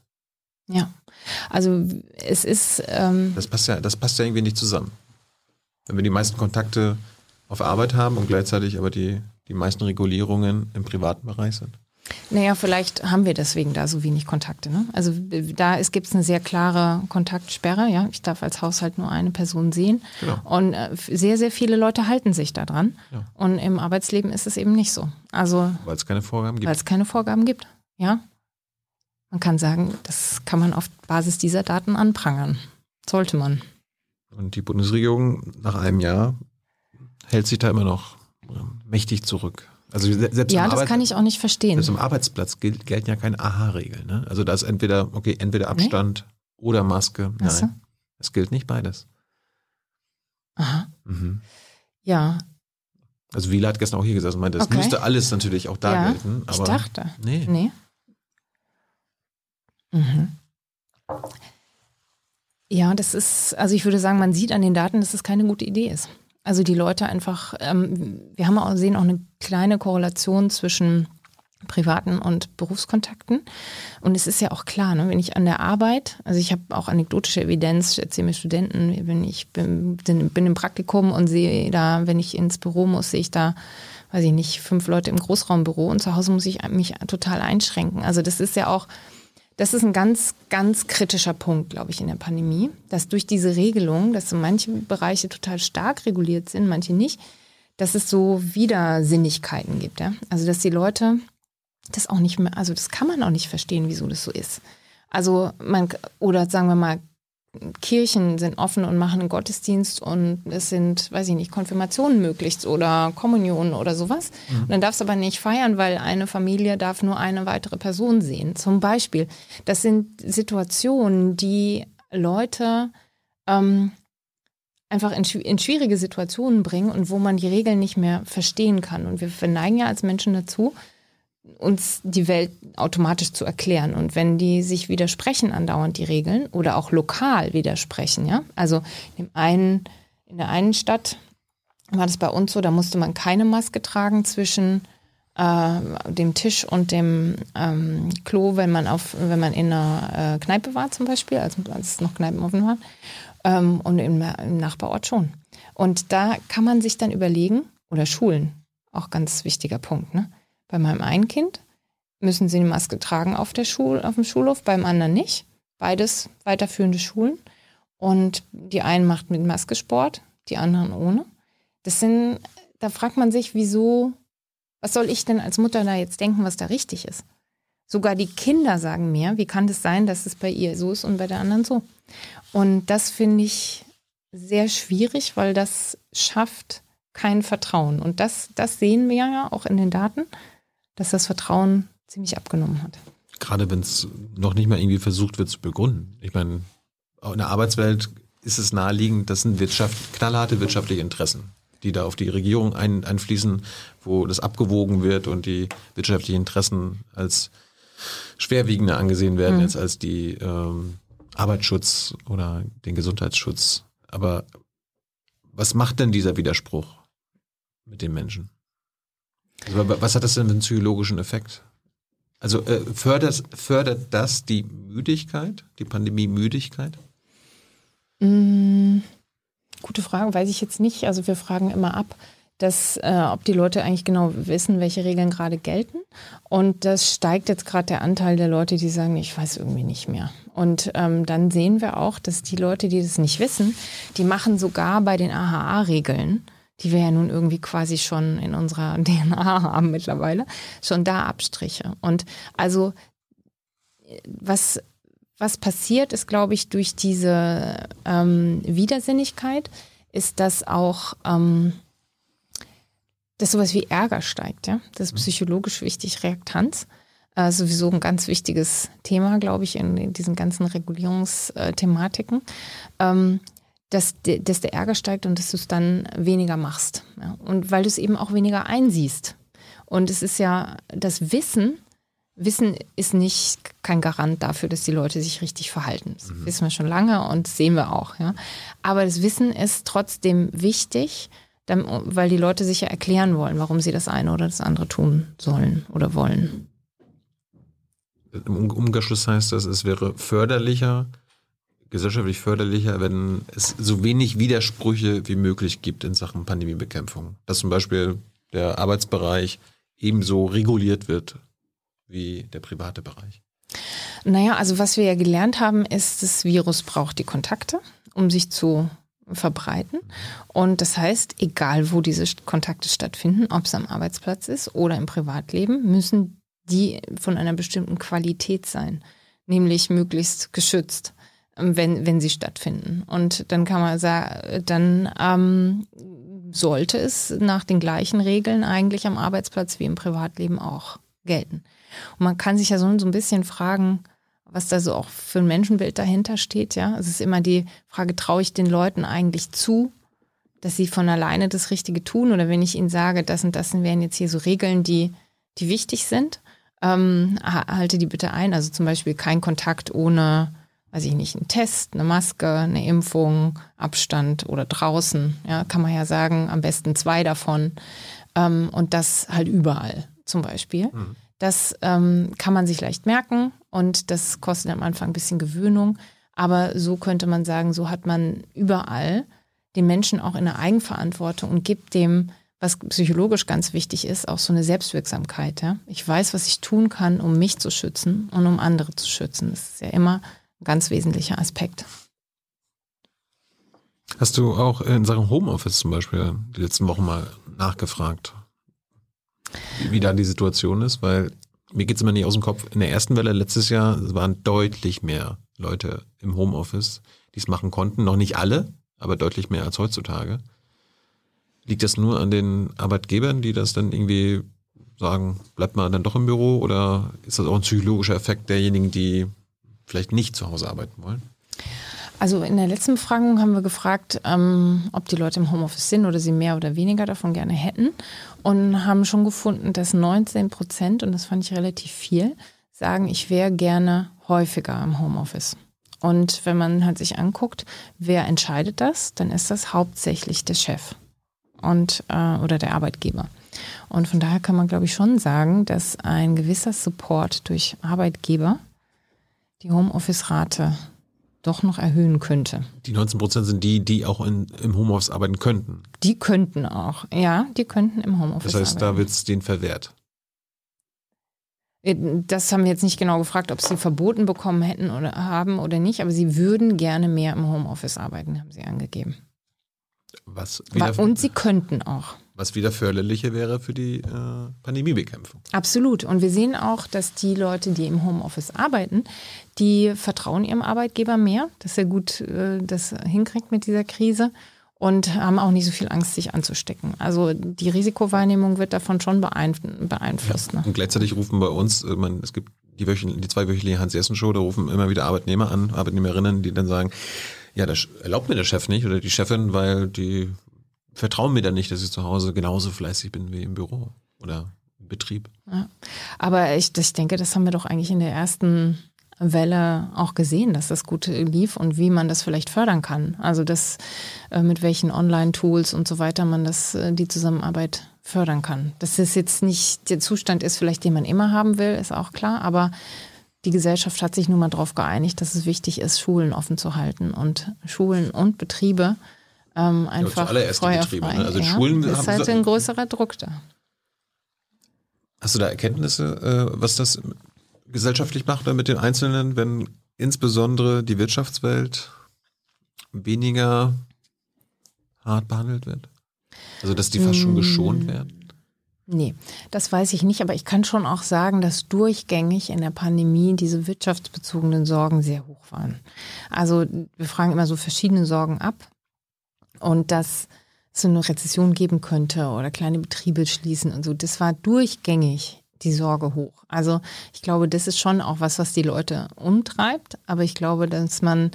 Ja, also es ist. Ähm das passt ja, das passt ja irgendwie nicht zusammen. Wenn wir die meisten Kontakte auf Arbeit haben und gleichzeitig aber die die meisten Regulierungen im privaten Bereich sind? Naja, vielleicht haben wir deswegen da so wenig Kontakte. Ne? Also da gibt es eine sehr klare Kontaktsperre. Ja, ich darf als Haushalt nur eine Person sehen. Genau. Und äh, sehr, sehr viele Leute halten sich da dran. Ja. Und im Arbeitsleben ist es eben nicht so. Also weil es keine Vorgaben gibt. Weil es keine Vorgaben gibt. Ja, man kann sagen, das kann man auf Basis dieser Daten anprangern. Sollte man. Und die Bundesregierung nach einem Jahr hält sich da immer noch mächtig zurück. Also selbst ja, das Arbeit, kann ich auch nicht verstehen. Selbst am Arbeitsplatz gilt, gelten ja keine Aha-Regeln. Ne? Also da ist entweder, okay, entweder Abstand nee? oder Maske. Nein, es gilt nicht beides. Aha. Mhm. Ja. Also Wieler hat gestern auch hier gesagt und meinte, das okay. müsste alles natürlich auch da ja, gelten. Aber ich dachte. Nee. nee. Mhm. Ja, das ist, also ich würde sagen, man sieht an den Daten, dass es keine gute Idee ist. Also die Leute einfach, ähm, wir haben auch, sehen auch eine kleine Korrelation zwischen privaten und Berufskontakten. Und es ist ja auch klar, ne, wenn ich an der Arbeit, also ich habe auch anekdotische Evidenz, erzähle mir Studenten, wenn ich bin, bin im Praktikum und sehe da, wenn ich ins Büro muss, sehe ich da, weiß ich nicht, fünf Leute im Großraumbüro und zu Hause muss ich mich total einschränken. Also das ist ja auch das ist ein ganz, ganz kritischer Punkt, glaube ich, in der Pandemie, dass durch diese Regelung, dass so manche Bereiche total stark reguliert sind, manche nicht, dass es so Widersinnigkeiten gibt. Ja? Also, dass die Leute das auch nicht mehr, also das kann man auch nicht verstehen, wieso das so ist. Also man, oder sagen wir mal, Kirchen sind offen und machen einen Gottesdienst und es sind, weiß ich nicht, Konfirmationen möglich oder Kommunionen oder sowas. Mhm. Und dann darfst du aber nicht feiern, weil eine Familie darf nur eine weitere Person sehen. Zum Beispiel. Das sind Situationen, die Leute ähm, einfach in, in schwierige Situationen bringen und wo man die Regeln nicht mehr verstehen kann. Und wir verneigen ja als Menschen dazu, uns die Welt automatisch zu erklären. Und wenn die sich widersprechen andauernd die Regeln oder auch lokal widersprechen, ja, also in, einen, in der einen Stadt war das bei uns so, da musste man keine Maske tragen zwischen äh, dem Tisch und dem ähm, Klo, wenn man auf, wenn man in einer äh, Kneipe war zum Beispiel, als, als es noch Kneipen offen waren, ähm, und im, im Nachbarort schon. Und da kann man sich dann überlegen, oder Schulen, auch ganz wichtiger Punkt, ne? Bei meinem einen Kind müssen sie eine Maske tragen auf, der Schul auf dem Schulhof, beim anderen nicht. Beides weiterführende Schulen. Und die einen macht mit Maske Sport, die anderen ohne. Das sind, da fragt man sich, wieso, was soll ich denn als Mutter da jetzt denken, was da richtig ist? Sogar die Kinder sagen mir, wie kann das sein, dass es bei ihr so ist und bei der anderen so? Und das finde ich sehr schwierig, weil das schafft kein Vertrauen. Und das, das sehen wir ja auch in den Daten dass das Vertrauen ziemlich abgenommen hat. Gerade wenn es noch nicht mal irgendwie versucht wird zu begründen. Ich meine, in der Arbeitswelt ist es naheliegend, das sind Wirtschaft, knallharte wirtschaftliche Interessen, die da auf die Regierung ein, einfließen, wo das abgewogen wird und die wirtschaftlichen Interessen als schwerwiegender angesehen werden, mhm. jetzt als die ähm, Arbeitsschutz oder den Gesundheitsschutz. Aber was macht denn dieser Widerspruch mit den Menschen? Also, was hat das denn für einen psychologischen Effekt? Also äh, fördert, fördert das die Müdigkeit, die Pandemie-Müdigkeit? Mm, gute Frage, weiß ich jetzt nicht. Also wir fragen immer ab, dass, äh, ob die Leute eigentlich genau wissen, welche Regeln gerade gelten. Und das steigt jetzt gerade der Anteil der Leute, die sagen, ich weiß irgendwie nicht mehr. Und ähm, dann sehen wir auch, dass die Leute, die das nicht wissen, die machen sogar bei den AHA-Regeln die wir ja nun irgendwie quasi schon in unserer [laughs] DNA haben mittlerweile, schon da Abstriche. Und also was, was passiert ist, glaube ich, durch diese ähm, Widersinnigkeit, ist, dass auch ähm, dass sowas wie Ärger steigt, ja. Das ist psychologisch wichtig, Reaktanz. Äh, sowieso ein ganz wichtiges Thema, glaube ich, in, in diesen ganzen Regulierungsthematiken. Ähm, dass, dass der Ärger steigt und dass du es dann weniger machst. Ja. Und weil du es eben auch weniger einsiehst. Und es ist ja das Wissen, Wissen ist nicht kein Garant dafür, dass die Leute sich richtig verhalten. Das mhm. wissen wir schon lange und sehen wir auch. Ja. Aber das Wissen ist trotzdem wichtig, weil die Leute sich ja erklären wollen, warum sie das eine oder das andere tun sollen oder wollen. Im Umkehrschluss heißt das, es wäre förderlicher, gesellschaftlich förderlicher, wenn es so wenig Widersprüche wie möglich gibt in Sachen Pandemiebekämpfung. Dass zum Beispiel der Arbeitsbereich ebenso reguliert wird wie der private Bereich. Naja, also was wir ja gelernt haben, ist, das Virus braucht die Kontakte, um sich zu verbreiten. Und das heißt, egal wo diese Kontakte stattfinden, ob es am Arbeitsplatz ist oder im Privatleben, müssen die von einer bestimmten Qualität sein, nämlich möglichst geschützt, wenn, wenn sie stattfinden. Und dann kann man sagen, dann ähm, sollte es nach den gleichen Regeln eigentlich am Arbeitsplatz wie im Privatleben auch gelten. Und man kann sich ja so, so ein bisschen fragen, was da so auch für ein Menschenbild dahinter steht, ja. Es ist immer die Frage, traue ich den Leuten eigentlich zu, dass sie von alleine das Richtige tun? Oder wenn ich ihnen sage, das und das wären jetzt hier so Regeln, die, die wichtig sind, ähm, halte die bitte ein. Also zum Beispiel kein Kontakt ohne, weiß ich nicht, einen Test, eine Maske, eine Impfung, Abstand oder draußen. Ja, kann man ja sagen, am besten zwei davon. Ähm, und das halt überall zum Beispiel. Mhm. Das ähm, kann man sich leicht merken und das kostet am Anfang ein bisschen Gewöhnung. Aber so könnte man sagen, so hat man überall den Menschen auch in der Eigenverantwortung und gibt dem was psychologisch ganz wichtig ist, auch so eine Selbstwirksamkeit. Ja? Ich weiß, was ich tun kann, um mich zu schützen und um andere zu schützen. Das ist ja immer ein ganz wesentlicher Aspekt. Hast du auch in Sachen Homeoffice zum Beispiel die letzten Wochen mal nachgefragt, wie da die Situation ist? Weil mir geht es immer nicht aus dem Kopf. In der ersten Welle letztes Jahr waren deutlich mehr Leute im Homeoffice, die es machen konnten. Noch nicht alle, aber deutlich mehr als heutzutage. Liegt das nur an den Arbeitgebern, die das dann irgendwie sagen, bleibt man dann doch im Büro oder ist das auch ein psychologischer Effekt derjenigen, die vielleicht nicht zu Hause arbeiten wollen? Also in der letzten Befragung haben wir gefragt, ähm, ob die Leute im Homeoffice sind oder sie mehr oder weniger davon gerne hätten und haben schon gefunden, dass 19 Prozent, und das fand ich relativ viel, sagen, ich wäre gerne häufiger im Homeoffice. Und wenn man halt sich anguckt, wer entscheidet das, dann ist das hauptsächlich der Chef und äh, oder der Arbeitgeber. Und von daher kann man, glaube ich, schon sagen, dass ein gewisser Support durch Arbeitgeber die Homeoffice-Rate doch noch erhöhen könnte. Die 19 Prozent sind die, die auch in, im Homeoffice arbeiten könnten. Die könnten auch, ja, die könnten im Homeoffice arbeiten. Das heißt, arbeiten. da wird es denen verwehrt. Äh, das haben wir jetzt nicht genau gefragt, ob sie verboten bekommen hätten oder haben oder nicht, aber sie würden gerne mehr im Homeoffice arbeiten, haben sie angegeben. Was und sie könnten auch. Was wieder förderlicher wäre für die äh, Pandemiebekämpfung. Absolut. Und wir sehen auch, dass die Leute, die im Homeoffice arbeiten, die vertrauen ihrem Arbeitgeber mehr, dass er gut äh, das hinkriegt mit dieser Krise und haben auch nicht so viel Angst, sich anzustecken. Also die Risikowahrnehmung wird davon schon beeinflusst. Ja. Ne? Und gleichzeitig rufen bei uns, äh, man, es gibt die, die zweiwöchentliche Hans-Jessen-Show, da rufen immer wieder Arbeitnehmer an, Arbeitnehmerinnen, die dann sagen, ja, das erlaubt mir der Chef nicht oder die Chefin, weil die vertrauen mir dann nicht, dass ich zu Hause genauso fleißig bin wie im Büro oder im Betrieb. Ja. Aber ich, ich denke, das haben wir doch eigentlich in der ersten Welle auch gesehen, dass das gut lief und wie man das vielleicht fördern kann. Also das äh, mit welchen Online-Tools und so weiter man das äh, die Zusammenarbeit fördern kann. Dass es jetzt nicht der Zustand ist, vielleicht den man immer haben will, ist auch klar, aber die Gesellschaft hat sich nun mal darauf geeinigt, dass es wichtig ist, Schulen offen zu halten und Schulen und Betriebe ähm, einfach ja, Betriebe, ne? Also ja, Schulen ist halt ein größerer Druck da. Hast du da Erkenntnisse, äh, was das gesellschaftlich macht oder mit den Einzelnen, wenn insbesondere die Wirtschaftswelt weniger hart behandelt wird? Also dass die fast schon geschont werden? Nee, das weiß ich nicht, aber ich kann schon auch sagen, dass durchgängig in der Pandemie diese wirtschaftsbezogenen Sorgen sehr hoch waren. Also wir fragen immer so verschiedene Sorgen ab und dass es eine Rezession geben könnte oder kleine Betriebe schließen und so, das war durchgängig die Sorge hoch. Also ich glaube, das ist schon auch was, was die Leute umtreibt, aber ich glaube, dass man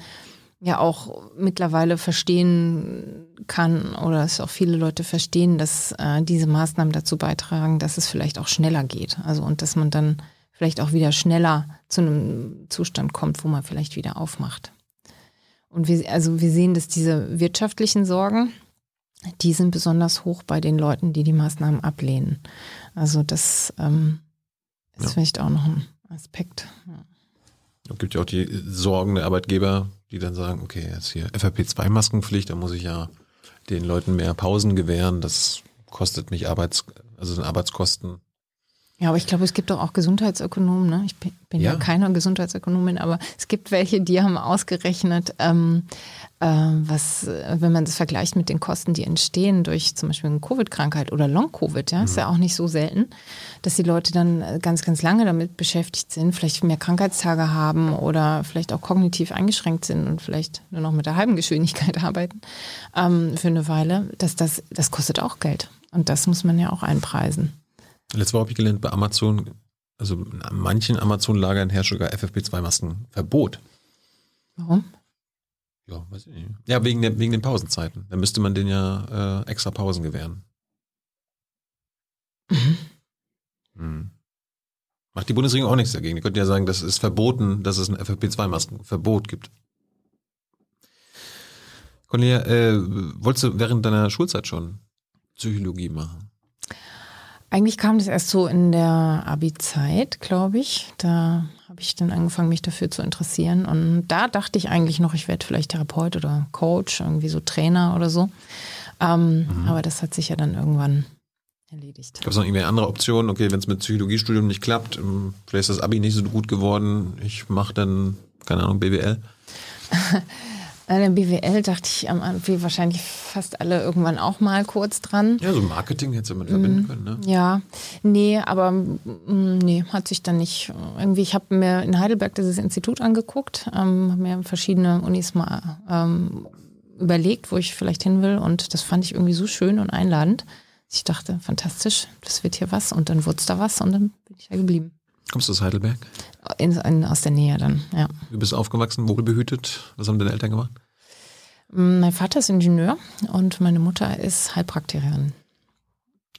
ja auch mittlerweile verstehen kann oder dass auch viele Leute verstehen, dass äh, diese Maßnahmen dazu beitragen, dass es vielleicht auch schneller geht. Also und dass man dann vielleicht auch wieder schneller zu einem Zustand kommt, wo man vielleicht wieder aufmacht. Und wir, also wir sehen, dass diese wirtschaftlichen Sorgen, die sind besonders hoch bei den Leuten, die die Maßnahmen ablehnen. Also das ähm, ist Ja. vielleicht auch noch ein Aspekt. Ja. Es gibt ja auch die Sorgen der Arbeitgeber, die dann sagen, okay, jetzt hier FFP2-Maskenpflicht, da muss ich ja den Leuten mehr Pausen gewähren, das kostet mich Arbeits, also sind Arbeitskosten. Ja, aber ich glaube, es gibt doch auch Gesundheitsökonomen. Ne? Ich bin, bin ja. Ja. keine Gesundheitsökonomin, aber es gibt welche, die haben ausgerechnet, ähm, äh, was, äh, wenn man das vergleicht mit den Kosten, die entstehen durch zum Beispiel eine Covid-Krankheit oder Long-Covid, ja, ist ja auch nicht so selten, dass die Leute dann äh, ganz, ganz lange damit beschäftigt sind, vielleicht mehr Krankheitstage haben oder vielleicht auch kognitiv eingeschränkt sind und vielleicht nur noch mit der halben Geschwindigkeit [laughs] arbeiten ähm, für eine Weile, dass das, das kostet auch Geld. Und das muss man ja auch einpreisen. Letzte Woche habe ich gelernt, bei Amazon, also in manchen Amazon-Lagern herrscht sogar FFP2-Maskenverbot. Warum? Ja, weiß ich nicht. Ja, wegen, der, wegen den Pausenzeiten. Da müsste man denen ja äh, extra Pausen gewähren. Mhm. Macht die Bundesregierung auch nichts dagegen. Die könnten ja sagen, das ist verboten, dass es ein FFP2-Maskenverbot gibt. Cornelia, äh, wolltest du während deiner Schulzeit schon Psychologie machen? Eigentlich kam das erst so in der Abi-Zeit, glaube ich. Da habe ich dann angefangen, mich dafür zu interessieren. Und da dachte ich eigentlich noch, ich werde vielleicht Therapeut oder Coach, irgendwie so Trainer oder so. Ähm, Aber das hat sich ja dann irgendwann erledigt. Gab es noch irgendwie andere Optionen? Okay, wenn es mit Psychologiestudium nicht klappt, ähm, vielleicht ist das Abi nicht so gut geworden, ich mache dann, keine Ahnung, BWL. [laughs] An der BWL dachte ich am Anfang, wie wahrscheinlich fast alle irgendwann auch mal kurz dran. Ja, so Marketing hättest du damit verbinden können, ne? Ja, nee, aber mm, nee, hat sich dann nicht irgendwie. Ich habe mir in Heidelberg dieses Institut angeguckt, ähm, habe mir verschiedene Unis mal ähm, überlegt, wo ich vielleicht hin will und das fand ich irgendwie so schön und einladend. Ich dachte, fantastisch, das wird hier was und dann wurde es da was und dann bin ich da geblieben. Kommst du aus Heidelberg? In, in, aus der Nähe dann, ja. Du bist aufgewachsen, wohlbehütet. Was haben deine Eltern gemacht? Mm, Mein Vater ist Ingenieur und meine Mutter ist Heilpraktikerin.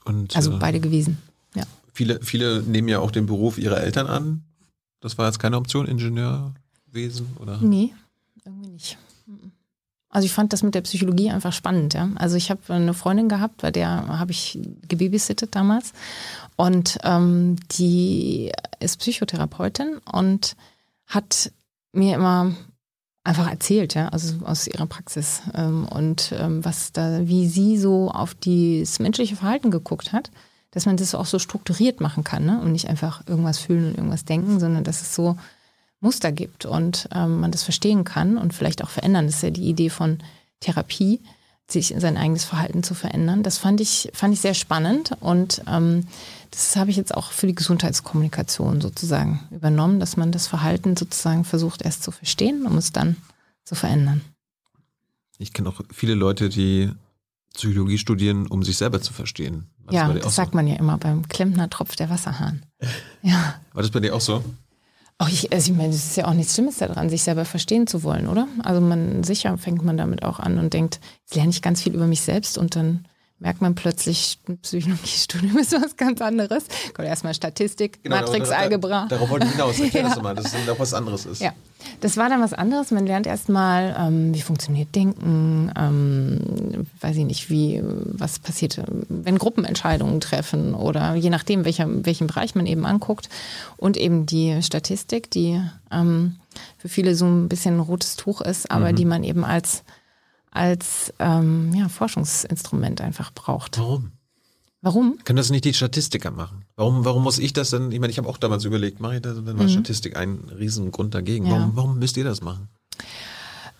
Und Also äh, beide gewesen. Ja. viele, viele nehmen ja auch den Beruf ihrer Eltern an. Das war jetzt keine Option, Ingenieurwesen oder? Nee, irgendwie nicht. Also ich fand das mit der Psychologie einfach spannend. Ja? Also ich habe eine Freundin gehabt, bei der habe ich gebabysittet damals. Und ähm, die ist Psychotherapeutin und hat mir immer einfach erzählt, ja, also aus ihrer Praxis ähm, und ähm, was da, wie sie so auf das menschliche Verhalten geguckt hat, dass man das auch so strukturiert machen kann, ne? Und nicht einfach irgendwas fühlen und irgendwas denken, sondern dass es so Muster gibt und ähm, man das verstehen kann und vielleicht auch verändern. Das ist ja die Idee von Therapie, sich in sein eigenes Verhalten zu verändern. Das fand ich, fand ich sehr spannend und ähm, das habe ich jetzt auch für die Gesundheitskommunikation sozusagen übernommen, dass man das Verhalten sozusagen versucht erst zu verstehen, um es dann zu verändern. Ich kenne auch viele Leute, die Psychologie studieren, um sich selber zu verstehen. War das ja, auch das so? sagt man ja immer, beim Klempner tropft der Wasserhahn. [laughs] Ja. War das bei dir auch so? Auch ich, also ich meine, es ist ja auch nichts Schlimmes daran, sich selber verstehen zu wollen, oder? Also man sicher fängt man damit auch an und denkt, jetzt lerne ich ganz viel über mich selbst und dann merkt man plötzlich, ein Psychologiestudium [laughs] ist was ganz anderes. Kommt erstmal Statistik, Matrix, da- da- Algebra. Darauf wollte [laughs] ich hinaus. Erklär Ja. das mal, dass es doch was anderes ist. Ja, das war dann was anderes. Man lernt erstmal, ähm, wie funktioniert Denken, ähm, weiß ich nicht, wie, was passiert, wenn Gruppenentscheidungen treffen oder je nachdem, welcher, welchen Bereich man eben anguckt. Und eben die Statistik, die ähm, für viele so ein bisschen ein rotes Tuch ist, aber die man eben als, als ähm, ja, Forschungsinstrument einfach braucht. Warum? Warum? Können das nicht die Statistiker machen? Warum, warum muss ich das denn? Ich meine, ich habe auch damals überlegt, mache ich das? Dann war Statistik ein Riesengrund dagegen. Mhm. Ja. Warum, warum müsst ihr das machen?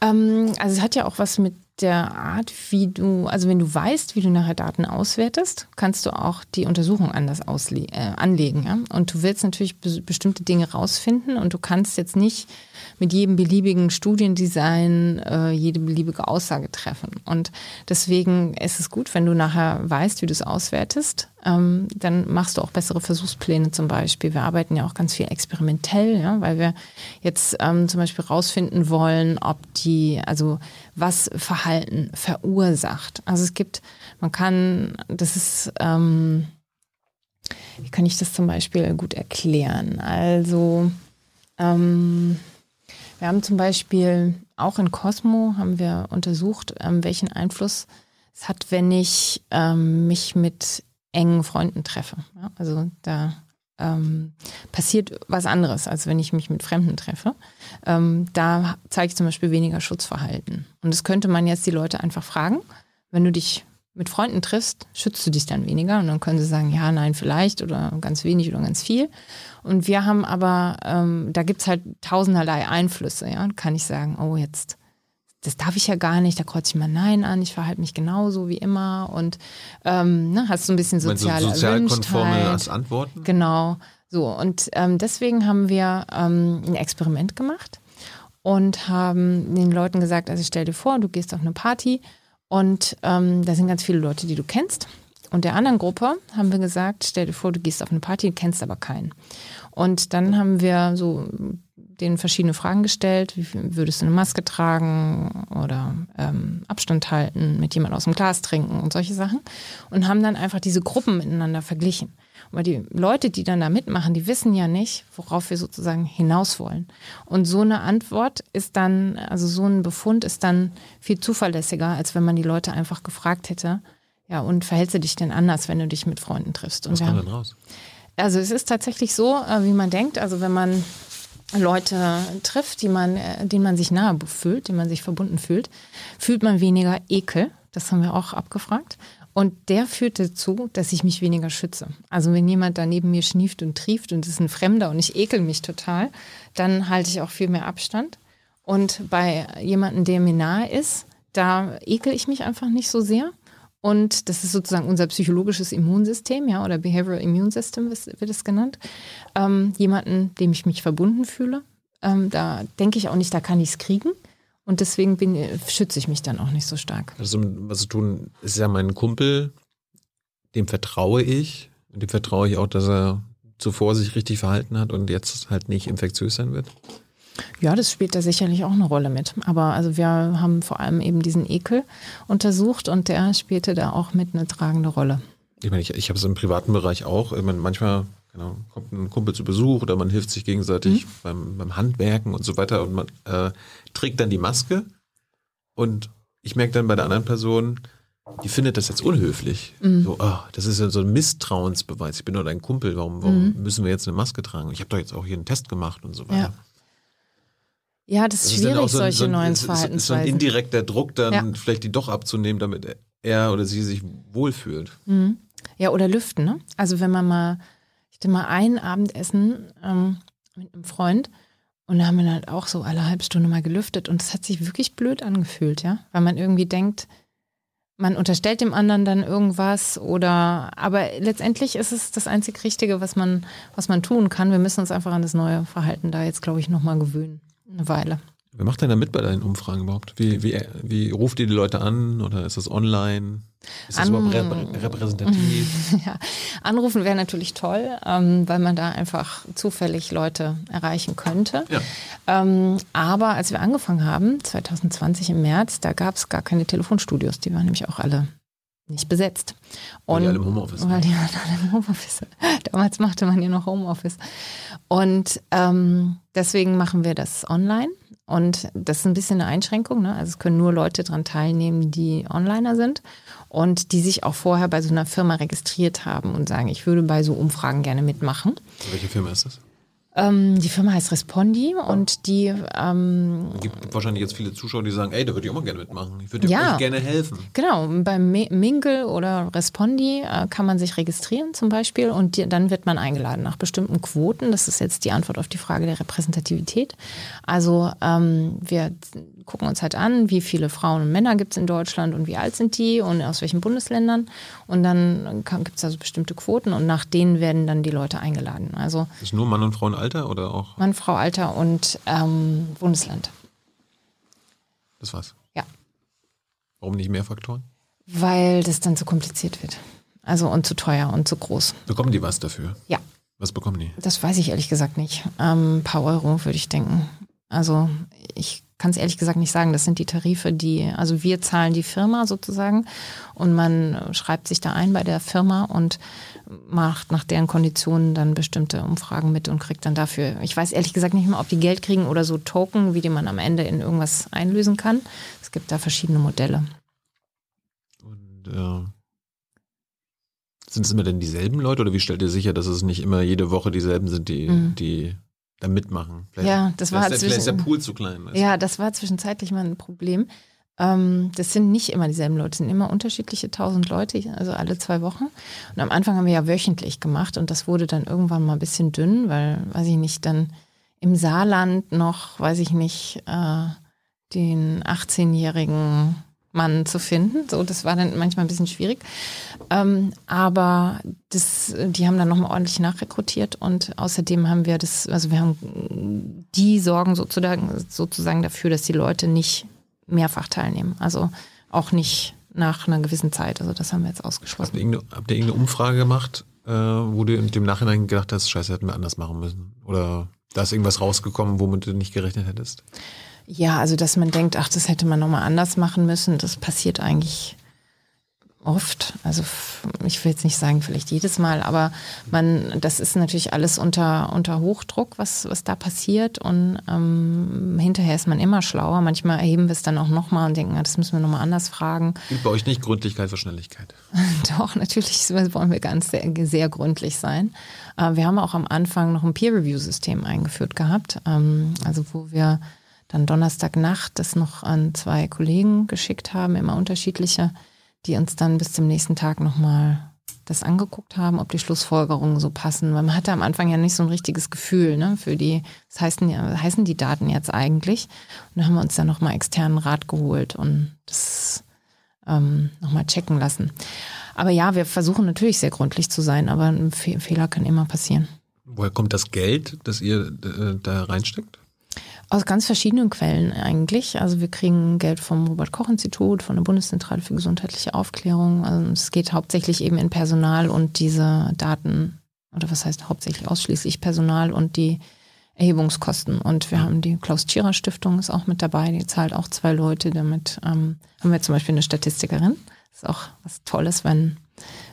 Ähm, also es hat ja auch was mit der Art, wie du, also wenn du weißt, wie du nachher Daten auswertest, kannst du auch die Untersuchung anders äh, anlegen. Ja? Und du willst natürlich be bestimmte Dinge rausfinden und du kannst jetzt nicht mit jedem beliebigen Studiendesign äh, jede beliebige Aussage treffen. Und deswegen ist es gut, wenn du nachher weißt, wie du es auswertest. Ähm, dann machst du auch bessere Versuchspläne zum Beispiel. Wir arbeiten ja auch ganz viel experimentell, ja, weil wir jetzt ähm, zum Beispiel rausfinden wollen, ob die, also was Verhalten verursacht. Also es gibt, man kann, das ist, ähm, wie kann ich das zum Beispiel gut erklären? Also ähm, wir haben zum Beispiel auch in Cosmo haben wir untersucht, ähm, welchen Einfluss es hat, wenn ich ähm, mich mit engen Freunden treffe. Ja, also da ähm, passiert was anderes, als wenn ich mich mit Fremden treffe. Ähm, da zeige ich zum Beispiel weniger Schutzverhalten. Und das könnte man jetzt die Leute einfach fragen, wenn du dich mit Freunden triffst, schützt du dich dann weniger und dann können sie sagen, ja, nein, vielleicht oder ganz wenig oder ganz viel. Und wir haben aber, ähm, da gibt's halt tausenderlei Einflüsse, ja. Kann ich sagen, oh, jetzt, das darf ich ja gar nicht, da kreuze ich mal Nein an, ich verhalte mich genauso wie immer und ähm, ne, hast so ein bisschen soziale so Sozialkonforme als Antworten? Genau. So, und ähm, deswegen haben wir ähm, ein Experiment gemacht und haben den Leuten gesagt, also stell dir vor, du gehst auf eine Party und ähm, da sind ganz viele Leute, die du kennst. Und der anderen Gruppe haben wir gesagt, stell dir vor, du gehst auf eine Party, kennst aber keinen. Und dann haben wir so denen verschiedene Fragen gestellt. Wie würdest du eine Maske tragen oder ähm, Abstand halten, mit jemand aus dem Glas trinken und solche Sachen. Und haben dann einfach diese Gruppen miteinander verglichen. Weil die Leute, die dann da mitmachen, die wissen ja nicht, worauf wir sozusagen hinaus wollen. Und so eine Antwort ist dann, also so ein Befund ist dann viel zuverlässiger, als wenn man die Leute einfach gefragt hätte, ja, und verhältst du dich denn anders, wenn du dich mit Freunden triffst? Und Was kam denn raus? Also es ist tatsächlich so, äh, wie man denkt. Also wenn man Leute trifft, die man, äh, denen man sich nahe fühlt, denen man sich verbunden fühlt, fühlt man weniger Ekel. Das haben wir auch abgefragt. Und der führt dazu, dass ich mich weniger schütze. Also wenn jemand da neben mir schnieft und trieft und ist ein Fremder und ich ekel mich total, dann halte ich auch viel mehr Abstand. Und bei jemandem, der mir nahe ist, da ekel ich mich einfach nicht so sehr. Und das ist sozusagen unser psychologisches Immunsystem, ja, oder Behavioral Immune System wird es genannt. Ähm, jemanden, dem ich mich verbunden fühle. Ähm, da denke ich auch nicht, da kann ich es kriegen. Und deswegen bin, schütze ich mich dann auch nicht so stark. Also, was zu tun, ist ja mein Kumpel, dem vertraue ich. Und dem vertraue ich auch, dass er zuvor sich richtig verhalten hat und jetzt halt nicht infektiös sein wird. Ja, das spielt da sicherlich auch eine Rolle mit. Aber also wir haben vor allem eben diesen Ekel untersucht und der spielte da auch mit eine tragende Rolle. Ich meine, ich, ich habe es im privaten Bereich auch. Ich meine, manchmal genau, kommt ein Kumpel zu Besuch oder man hilft sich gegenseitig mhm. beim, beim Handwerken und so weiter und man äh, trägt dann die Maske und ich merke dann bei der anderen Person, die findet das jetzt unhöflich. Mhm. So, oh, das ist ja so ein Misstrauensbeweis. Ich bin nur dein Kumpel, warum, warum mhm. müssen wir jetzt eine Maske tragen? Ich habe doch jetzt auch hier einen Test gemacht und so weiter. Ja. Ja, das ist das schwierig, ist so ein, solche so ein, neuen Verhaltensweisen. Ist so ein indirekter Druck, dann ja. vielleicht die doch abzunehmen, damit er oder sie sich wohlfühlt. Mhm. Ja, oder lüften. Ne? Also wenn man mal, hatte mal ein Abendessen ähm, mit einem Freund und da haben wir halt auch so alle halbe Stunde mal gelüftet und es hat sich wirklich blöd angefühlt, ja, weil man irgendwie denkt, man unterstellt dem anderen dann irgendwas oder aber letztendlich ist es das einzig Richtige, was man, was man tun kann. Wir müssen uns einfach an das neue Verhalten da jetzt, glaube ich, nochmal gewöhnen eine Weile. Wer macht denn da mit bei deinen Umfragen überhaupt? Wie, wie, wie ruft ihr die Leute an oder ist das online? Ist das an, überhaupt repräsentativ? [laughs] ja, anrufen wäre natürlich toll, ähm, weil man da einfach zufällig Leute erreichen könnte. Ja. Ähm, aber als wir angefangen haben, 2020 im März, da gab es gar keine Telefonstudios. Die waren nämlich auch alle nicht besetzt. Und, weil die alle im Homeoffice Weil die [laughs] alle im Homeoffice Damals machte man ja noch Homeoffice. Und ähm, deswegen machen wir das online. Und das ist ein bisschen eine Einschränkung. Ne? Also es können nur Leute daran teilnehmen, die Onliner sind und die sich auch vorher bei so einer Firma registriert haben und sagen, ich würde bei so Umfragen gerne mitmachen. Welche Firma ist das? Ähm, die Firma heißt Respondi und die. Ähm, es gibt wahrscheinlich jetzt viele Zuschauer, die sagen, ey, da würde ich auch mal gerne mitmachen. Ich würde ja, euch gerne helfen. Genau, beim Mingle oder Respondi äh, kann man sich registrieren zum Beispiel und die, dann wird man eingeladen nach bestimmten Quoten. Das ist jetzt die Antwort auf die Frage der Repräsentativität. Also ähm, wir gucken uns halt an, wie viele Frauen und Männer gibt es in Deutschland und wie alt sind die und aus welchen Bundesländern. Und dann gibt es also bestimmte Quoten und nach denen werden dann die Leute eingeladen. Also ist nur Mann und Frau Alter oder auch? Mann, Frau, Alter und ähm, Bundesland. Das war's. Ja. Warum nicht mehr Faktoren? Weil das dann zu kompliziert wird. Also und zu teuer und zu groß. Bekommen die was dafür? Ja. Was bekommen die? Das weiß ich ehrlich gesagt nicht. Ähm, ein paar Euro würde ich denken. Also ich kann es ehrlich gesagt nicht sagen. Das sind die Tarife, die, also wir zahlen die Firma sozusagen und man schreibt sich da ein bei der Firma und macht nach deren Konditionen dann bestimmte Umfragen mit und kriegt dann dafür, ich weiß ehrlich gesagt nicht mehr, ob die Geld kriegen oder so Token, wie die man am Ende in irgendwas einlösen kann. Es gibt da verschiedene Modelle. Und äh, sind es immer denn dieselben Leute oder wie stellt ihr sicher, dass es nicht immer jede Woche dieselben sind, die, mhm. die da mitmachen? Vielleicht, ja, das war vielleicht, vielleicht ist der Pool zu klein. Weißt Ja, das war zwischenzeitlich mal ein Problem. Ähm, das sind nicht immer dieselben Leute, es sind immer unterschiedliche tausend Leute, also alle zwei Wochen. Und am Anfang haben wir ja wöchentlich gemacht und das wurde dann irgendwann mal ein bisschen dünn, weil, weiß ich nicht, dann im Saarland noch, weiß ich nicht, äh, den 18-jährigen Mann zu finden. So, das war dann manchmal ein bisschen schwierig. Ähm, aber das, die haben dann nochmal ordentlich nachrekrutiert und außerdem haben wir das, also wir haben die sorgen sozusagen, sozusagen dafür, dass die Leute nicht mehrfach teilnehmen. Also auch nicht nach einer gewissen Zeit. Also das haben wir jetzt ausgeschlossen. Habt ihr irgendeine, habt ihr irgendeine Umfrage gemacht, äh, wo du im Nachhinein gedacht hast, scheiße, hätten wir anders machen müssen? Oder da ist irgendwas rausgekommen, womit du nicht gerechnet hättest? Ja, also dass man denkt, ach, das hätte man nochmal anders machen müssen, das passiert eigentlich oft. Also ich will jetzt nicht sagen, vielleicht jedes Mal, aber man, das ist natürlich alles unter, unter Hochdruck, was, was da passiert. Und ähm, hinterher ist man immer schlauer. Manchmal erheben wir es dann auch nochmal und denken, ah, das müssen wir nochmal anders fragen. Gilt bei euch nicht Gründlichkeit für Schnelligkeit? [laughs] Doch, natürlich [laughs] wollen wir ganz sehr, sehr gründlich sein. Äh, wir haben auch am Anfang noch ein Peer-Review-System eingeführt gehabt, ähm, also wo wir dann Donnerstagnacht das noch an zwei Kollegen geschickt haben, immer unterschiedliche, die uns dann bis zum nächsten Tag nochmal das angeguckt haben, ob die Schlussfolgerungen so passen. Weil man hatte am Anfang ja nicht so ein richtiges Gefühl ne, für die, was heißen, ja, heißen die Daten jetzt eigentlich? Und da haben wir uns dann nochmal externen Rat geholt und das ähm, nochmal checken lassen. Aber ja, wir versuchen natürlich sehr gründlich zu sein, aber ein Fehler kann immer passieren. Woher kommt das Geld, das ihr äh, da reinsteckt? Aus ganz verschiedenen Quellen eigentlich. Also wir kriegen Geld vom Robert-Koch-Institut, von der Bundeszentrale für gesundheitliche Aufklärung. Also es geht hauptsächlich eben in Personal und diese Daten, oder was heißt hauptsächlich ausschließlich Personal und die Erhebungskosten. Und wir haben die Klaus-Tschira-Stiftung ist auch mit dabei, die zahlt auch zwei Leute. Damit ähm, haben wir zum Beispiel eine Statistikerin. Das ist auch was Tolles, wenn,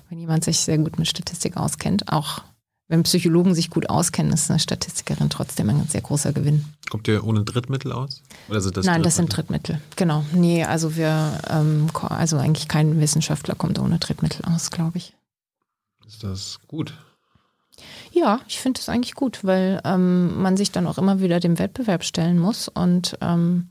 wenn jemand sich sehr gut mit Statistik auskennt. Auch wenn Psychologen sich gut auskennen, ist eine Statistikerin trotzdem ein sehr großer Gewinn. Kommt ihr ohne Drittmittel aus? Oder sind das Nein, das sind Drittmittel. Genau. Nee, also wir, ähm, also eigentlich kein Wissenschaftler kommt ohne Drittmittel aus, glaube ich. Ist das gut? Ja, ich finde das eigentlich gut, weil ähm, man sich dann auch immer wieder dem Wettbewerb stellen muss und ähm,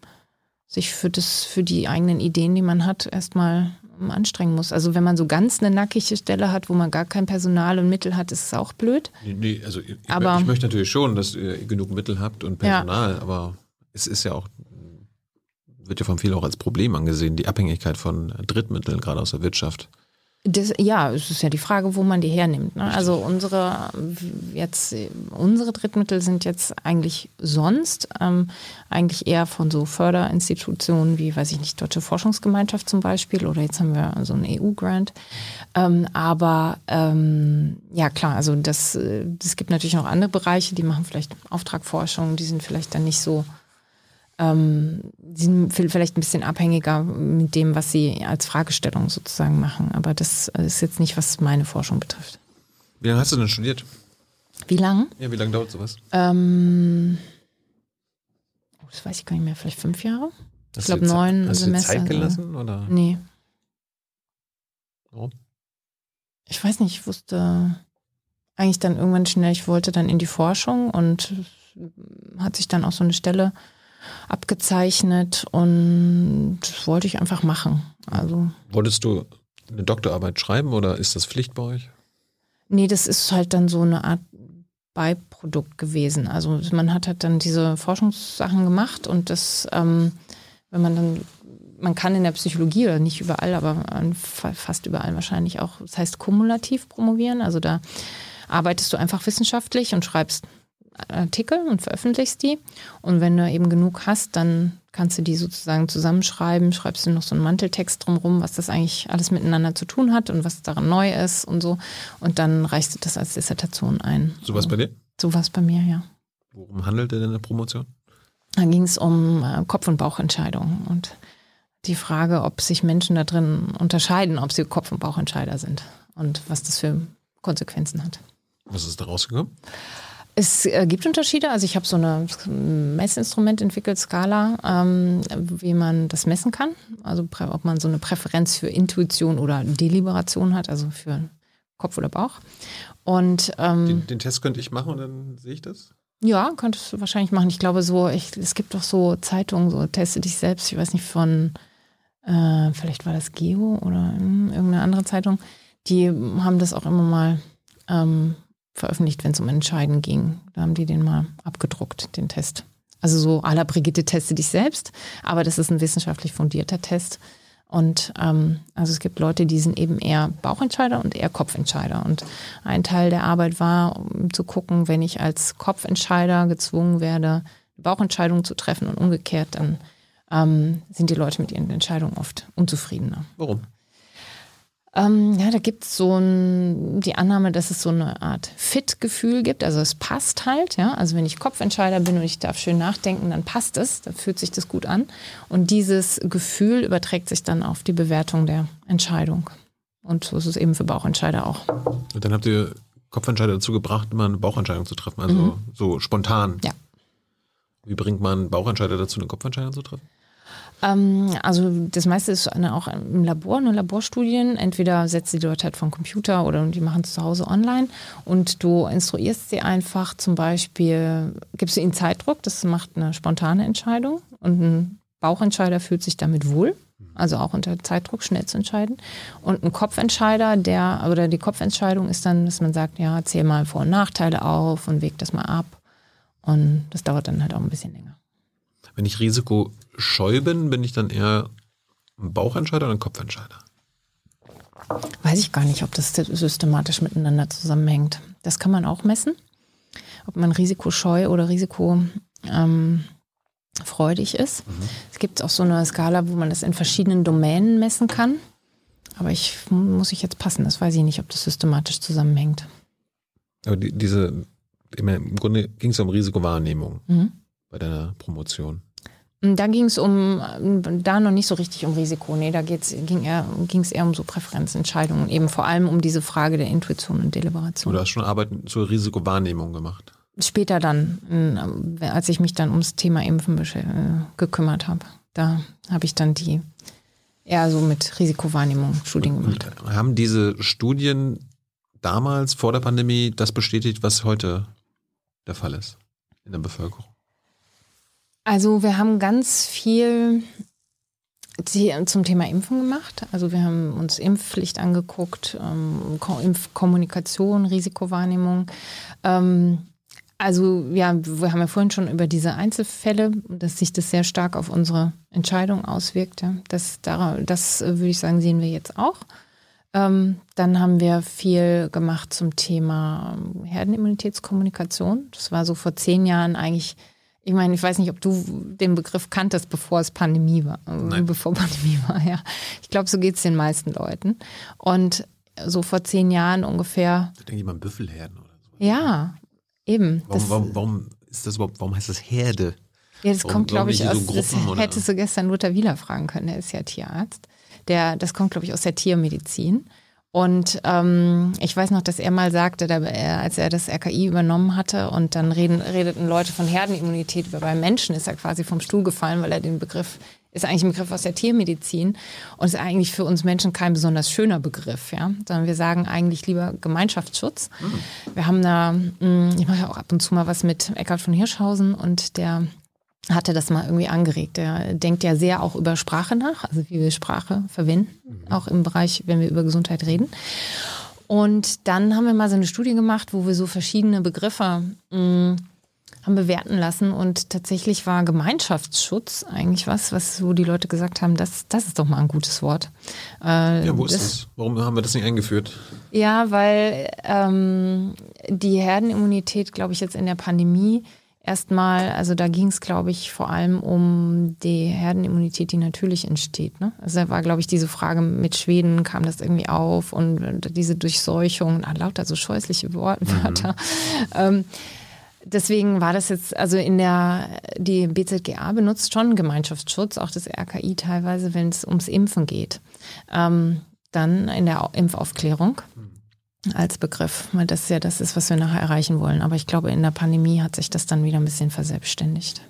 sich für das, für die eigenen Ideen, die man hat, erstmal anstrengen muss. Also wenn man so ganz eine nackige Stelle hat, wo man gar kein Personal und Mittel hat, ist es auch blöd. Nee, nee also ich, aber, ich möchte natürlich schon, dass ihr genug Mittel habt und Personal, ja. aber es ist ja auch, wird ja von vielen auch als Problem angesehen, die Abhängigkeit von Drittmitteln, gerade aus der Wirtschaft. Das, ja, es ist ja die Frage, wo man die hernimmt. Ne? Also unsere jetzt unsere Drittmittel sind jetzt eigentlich sonst ähm, eigentlich eher von so Förderinstitutionen wie, weiß ich nicht, Deutsche Forschungsgemeinschaft zum Beispiel oder jetzt haben wir so einen EU-Grant. Ähm, aber ähm, ja klar, also das, das gibt natürlich noch andere Bereiche, die machen vielleicht Auftragforschung, die sind vielleicht dann nicht so ähm, sind vielleicht ein bisschen abhängiger mit dem, was sie als Fragestellung sozusagen machen. Aber das ist jetzt nicht, was meine Forschung betrifft. Wie lange hast du denn studiert? Wie lange? Ja, wie lange dauert sowas? Ähm, oh, das weiß ich gar nicht mehr, vielleicht fünf Jahre? Hast ich glaube neun hast Semester. Hast du Zeit gelassen? Oder? Nee. Warum? Ich weiß nicht, ich wusste eigentlich dann irgendwann schnell, ich wollte dann in die Forschung und hat sich dann auch so eine Stelle abgezeichnet und das wollte ich einfach machen. Also Wolltest du eine Doktorarbeit schreiben oder ist das Pflicht bei euch? Nee, das ist halt dann so eine Art Beiprodukt gewesen. Also man hat halt dann diese Forschungssachen gemacht und das ähm, Wenn man dann, man kann in der Psychologie oder nicht überall, aber fast überall wahrscheinlich auch, das heißt kumulativ promovieren. Also da arbeitest du einfach wissenschaftlich und schreibst Artikel und veröffentlichst die. Und wenn du eben genug hast, dann kannst du die sozusagen zusammenschreiben, schreibst du noch so einen Manteltext drumherum, was das eigentlich alles miteinander zu tun hat und was daran neu ist und so. Und dann reichst du das als Dissertation ein. Sowas bei dir? Sowas bei mir, ja. Worum handelt denn eine Promotion? Da ging es um äh, Kopf- und Bauchentscheidungen und die Frage, ob sich Menschen da drin unterscheiden, ob sie Kopf- und Bauchentscheider sind und was das für Konsequenzen hat. Was ist da rausgekommen? Es äh, gibt Unterschiede. Also ich habe so eine Messinstrument entwickelt, Skala, ähm, wie man das messen kann. Also ob man so eine Präferenz für Intuition oder Deliberation hat, also für Kopf oder Bauch. Und ähm, Den, den Test könnte ich machen und dann sehe ich das? ja, könntest du wahrscheinlich machen. Ich glaube so, ich, es gibt doch so Zeitungen, so teste dich selbst, ich weiß nicht von, äh, vielleicht war das Geo oder hm, irgendeine andere Zeitung, die haben das auch immer mal ähm, veröffentlicht, wenn es um Entscheiden ging. Da haben die den mal abgedruckt, den Test. Also so à la Brigitte teste dich selbst, aber das ist ein wissenschaftlich fundierter Test. Und ähm, also es gibt Leute, die sind eben eher Bauchentscheider und eher Kopfentscheider. Und ein Teil der Arbeit war, um zu gucken, wenn ich als Kopfentscheider gezwungen werde, eine Bauchentscheidung zu treffen und umgekehrt, dann ähm, sind die Leute mit ihren Entscheidungen oft unzufriedener. Warum? Ähm, ja, da gibt es so ein, die Annahme, dass es so eine Art Fit-Gefühl gibt. Also es passt halt, ja. Also wenn ich Kopfentscheider bin und ich darf schön nachdenken, dann passt es, dann fühlt sich das gut an. Und dieses Gefühl überträgt sich dann auf die Bewertung der Entscheidung. Und so ist es eben für Bauchentscheider auch. Und dann habt ihr Kopfentscheider dazu gebracht, immer eine Bauchentscheidung zu treffen, also so spontan. Ja. Wie bringt man Bauchentscheider dazu, eine Kopfentscheidung zu treffen? Ähm, also das meiste ist auch im Labor, nur Laborstudien. Entweder setzt die Leute halt vom Computer oder die machen es zu Hause online und du instruierst sie einfach zum Beispiel, gibst du ihnen Zeitdruck, das macht eine spontane Entscheidung und ein Bauchentscheider fühlt sich damit wohl. Also auch unter Zeitdruck schnell zu entscheiden. Und ein Kopfentscheider, der, oder die Kopfentscheidung ist dann, dass man sagt, ja, zähl mal Vor- und Nachteile auf und wäg das mal ab. Und das dauert dann halt auch ein bisschen länger. Wenn ich risikoscheu bin, bin ich dann eher ein Bauchentscheider oder ein Kopfentscheider? Weiß ich gar nicht, ob das systematisch miteinander zusammenhängt. Das kann man auch messen, ob man risikoscheu oder risikofreudig ähm, ist. Es gibt auch so eine Skala, wo man das in verschiedenen Domänen messen kann. Aber ich muss ich jetzt passen, das weiß ich nicht, ob das systematisch zusammenhängt. Aber die, diese, im Grunde ging es um Risikowahrnehmung Mhm. bei deiner Promotion. Da ging es um, da noch nicht so richtig um Risiko. Nee, da geht's, ging es eher um so Präferenzentscheidungen, eben vor allem um diese Frage der Intuition und Deliberation. Du hast schon Arbeit zur Risikowahrnehmung gemacht. Später dann, äh, als ich mich dann ums Thema Impfen äh, gekümmert habe, da habe ich dann die eher so mit Risikowahrnehmung Studien gemacht. Und haben diese Studien damals vor der Pandemie das bestätigt, was heute der Fall ist in der Bevölkerung? Also wir haben ganz viel die- zum Thema Impfen gemacht. Also wir haben uns Impfpflicht angeguckt, ähm, Ko- Impfkommunikation, Risikowahrnehmung. Ähm, also ja, wir haben ja vorhin schon über diese Einzelfälle, dass sich das sehr stark auf unsere Entscheidung auswirkt. Das, da- das äh, würde ich sagen, sehen wir jetzt auch. Ähm, dann haben wir viel gemacht zum Thema ähm, Herdenimmunitätskommunikation. Das war so vor zehn Jahren eigentlich, ich meine, ich weiß nicht, ob du den Begriff kanntest, bevor es Pandemie war. äh, Nein. Bevor [laughs] Pandemie war, ja. Ich glaube, so geht es den meisten Leuten. Und so vor zehn Jahren ungefähr, Da denke ich mal an Büffelherden oder so. ja, eben. Warum, Das- warum, warum ist das überhaupt, warum heißt das Herde? Ja, das Warum- kommt, glaube ich, aus. so das Gruppen oder- hättest du gestern Luther Wieler fragen können, der ist ja Tierarzt. Der, das kommt, glaube ich, aus der Tiermedizin. Und ähm, ich weiß noch, dass er mal sagte, da, er, als er das RKI übernommen hatte und dann reden, redeten Leute von Herdenimmunität, aber beim Menschen ist er quasi vom Stuhl gefallen, weil er den Begriff, ist eigentlich ein Begriff aus der Tiermedizin und ist eigentlich für uns Menschen kein besonders schöner Begriff, ja, sondern wir sagen eigentlich lieber Gemeinschaftsschutz. Wir haben da, mh, ich mache ja auch ab und zu mal was mit Eckhard von Hirschhausen und der hatte das mal irgendwie angeregt. Er denkt ja sehr auch über Sprache nach, also wie wir Sprache verwenden, auch im Bereich, wenn wir über Gesundheit reden. Und dann haben wir mal so eine Studie gemacht, wo wir so verschiedene Begriffe mh, haben bewerten lassen und tatsächlich war Gemeinschaftsschutz eigentlich was, was wo die Leute gesagt haben, das, das ist doch mal ein gutes Wort. Äh, ja, wo ist das, das? Warum haben wir das nicht eingeführt? Ja, weil ähm, die Herdenimmunität, glaube ich, jetzt in der Pandemie erstmal, also da ging es, glaube ich, vor allem um die Herdenimmunität, die natürlich entsteht. Ne? Also da war, glaube ich, diese Frage mit Schweden, kam das irgendwie auf und diese Durchseuchung, ah, lauter so scheußliche Wörter. Mhm. [laughs] Ähm, deswegen war das jetzt, also in der, die BZGA benutzt schon Gemeinschaftsschutz, auch das RKI teilweise, wenn es ums Impfen geht. Ähm, dann in der Impfaufklärung. Mhm als Begriff, weil das ja das ist, was wir nachher erreichen wollen. Aber ich glaube, in der Pandemie hat sich das dann wieder ein bisschen verselbstständigt.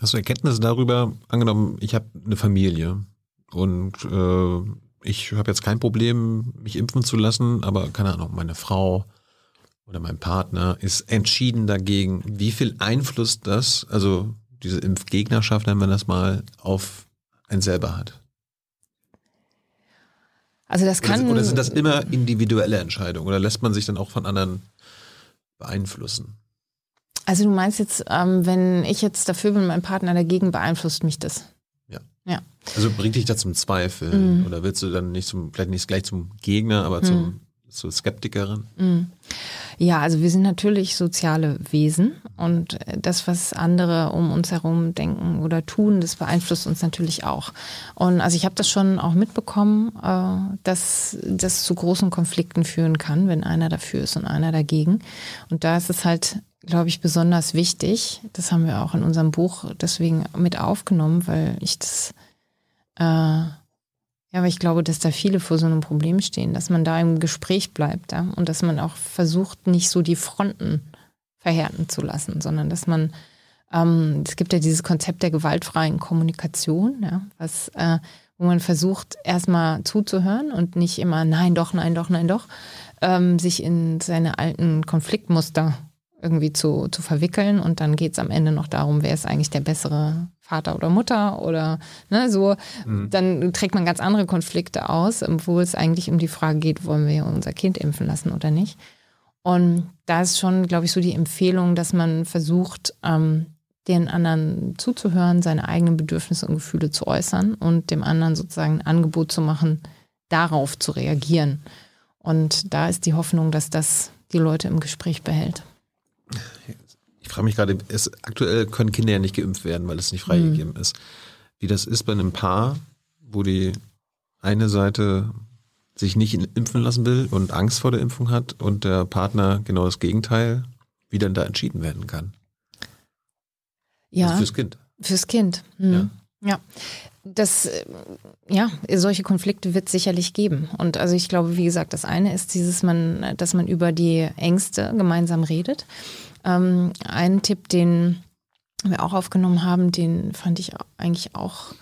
Hast du Erkenntnisse darüber? Angenommen, ich habe eine Familie und äh, ich habe jetzt kein Problem, mich impfen zu lassen, aber keine Ahnung, meine Frau oder mein Partner ist entschieden dagegen. Wie viel Einfluss das, also diese Impfgegnerschaft, wenn man das mal, auf einen selber hat? Also das kann. Oder sind das immer individuelle Entscheidungen oder lässt man sich dann auch von anderen beeinflussen? Also du meinst jetzt, ähm, wenn ich jetzt dafür bin, mein Partner dagegen, beeinflusst mich das? Ja. Ja. Also bringt dich das zum Zweifeln mhm. oder willst du dann nicht zum, vielleicht nicht gleich zum Gegner, aber zum mhm so Skeptikerin? Mm. Ja, also wir sind natürlich soziale Wesen und das, was andere um uns herum denken oder tun, das beeinflusst uns natürlich auch. Und also ich habe das schon auch mitbekommen, äh, dass das zu großen Konflikten führen kann, wenn einer dafür ist und einer dagegen. Und da ist es halt glaube ich, besonders wichtig. Das haben wir auch in unserem Buch deswegen mit aufgenommen, weil ich das äh, ja, aber ich glaube, dass da viele vor so einem Problem stehen, dass man da im Gespräch bleibt ja? und dass man auch versucht, nicht so die Fronten verhärten zu lassen, sondern dass man, ähm, es gibt ja dieses Konzept der gewaltfreien Kommunikation, ja, was, äh, wo man versucht, erstmal zuzuhören und nicht immer nein, doch, nein, doch, nein, doch, ähm, sich in seine alten Konfliktmuster irgendwie zu, zu verwickeln und dann geht es am Ende noch darum, wer ist eigentlich der bessere Vater oder Mutter oder ne, so. Mhm. Dann trägt man ganz andere Konflikte aus, wo es eigentlich um die Frage geht, wollen wir unser Kind impfen lassen oder nicht. Und da ist schon, glaube ich, so die Empfehlung, dass man versucht, ähm, den anderen zuzuhören, seine eigenen Bedürfnisse und Gefühle zu äußern und dem anderen sozusagen ein Angebot zu machen, darauf zu reagieren. Und da ist die Hoffnung, dass das die Leute im Gespräch behält. Ich frage mich gerade, es, aktuell können Kinder ja nicht geimpft werden, weil es nicht freigegeben mhm. ist. Wie das ist bei einem Paar, wo die eine Seite sich nicht impfen lassen will und Angst vor der Impfung hat und der Partner genau das Gegenteil, wie dann da entschieden werden kann. Ja. Also fürs Kind. Fürs Kind. Mhm. Ja. Ja, das, äh, ja, solche Konflikte wird es sicherlich geben. Und also ich glaube, wie gesagt, das eine ist dieses, man, dass man über die Ängste gemeinsam redet. Ähm, ein Tipp, den wir auch aufgenommen haben, den fand ich eigentlich auch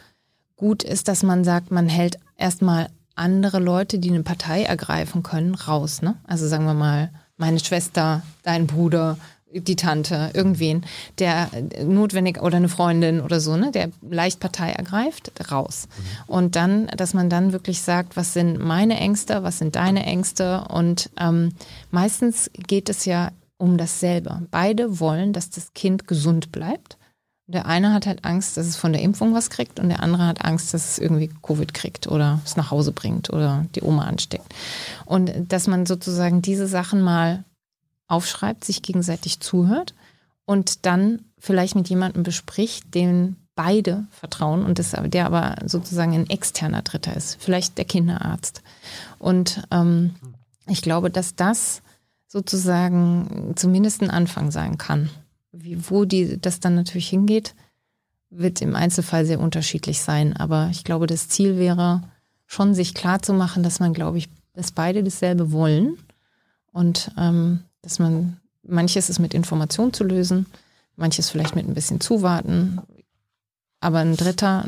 gut, ist, dass man sagt, man hält erstmal andere Leute, die eine Partei ergreifen können, raus. Ne? Also sagen wir mal, meine Schwester, dein Bruder, die Tante, irgendwen, der notwendig oder eine Freundin oder so, ne, der leicht Partei ergreift, raus. Mhm. Und dann, dass man dann wirklich sagt, was sind meine Ängste, was sind deine Ängste und ähm, meistens geht es ja um dasselbe. Beide wollen, dass das Kind gesund bleibt. Der eine hat halt Angst, dass es von der Impfung was kriegt und der andere hat Angst, dass es irgendwie Covid kriegt oder es nach Hause bringt oder die Oma ansteckt. Und dass man sozusagen diese Sachen mal aufschreibt, sich gegenseitig zuhört und dann vielleicht mit jemandem bespricht, den beide vertrauen und das, der aber sozusagen ein externer Dritter ist, vielleicht der Kinderarzt. Und ähm, ich glaube, dass das sozusagen zumindest ein Anfang sein kann. Wie, wo die, das dann natürlich hingeht, wird im Einzelfall sehr unterschiedlich sein. Aber ich glaube, das Ziel wäre schon, sich klar zu machen, dass man, glaube ich, dass beide dasselbe wollen und ähm, dass man, manches ist mit Information zu lösen, manches vielleicht mit ein bisschen zuwarten. Aber ein Dritter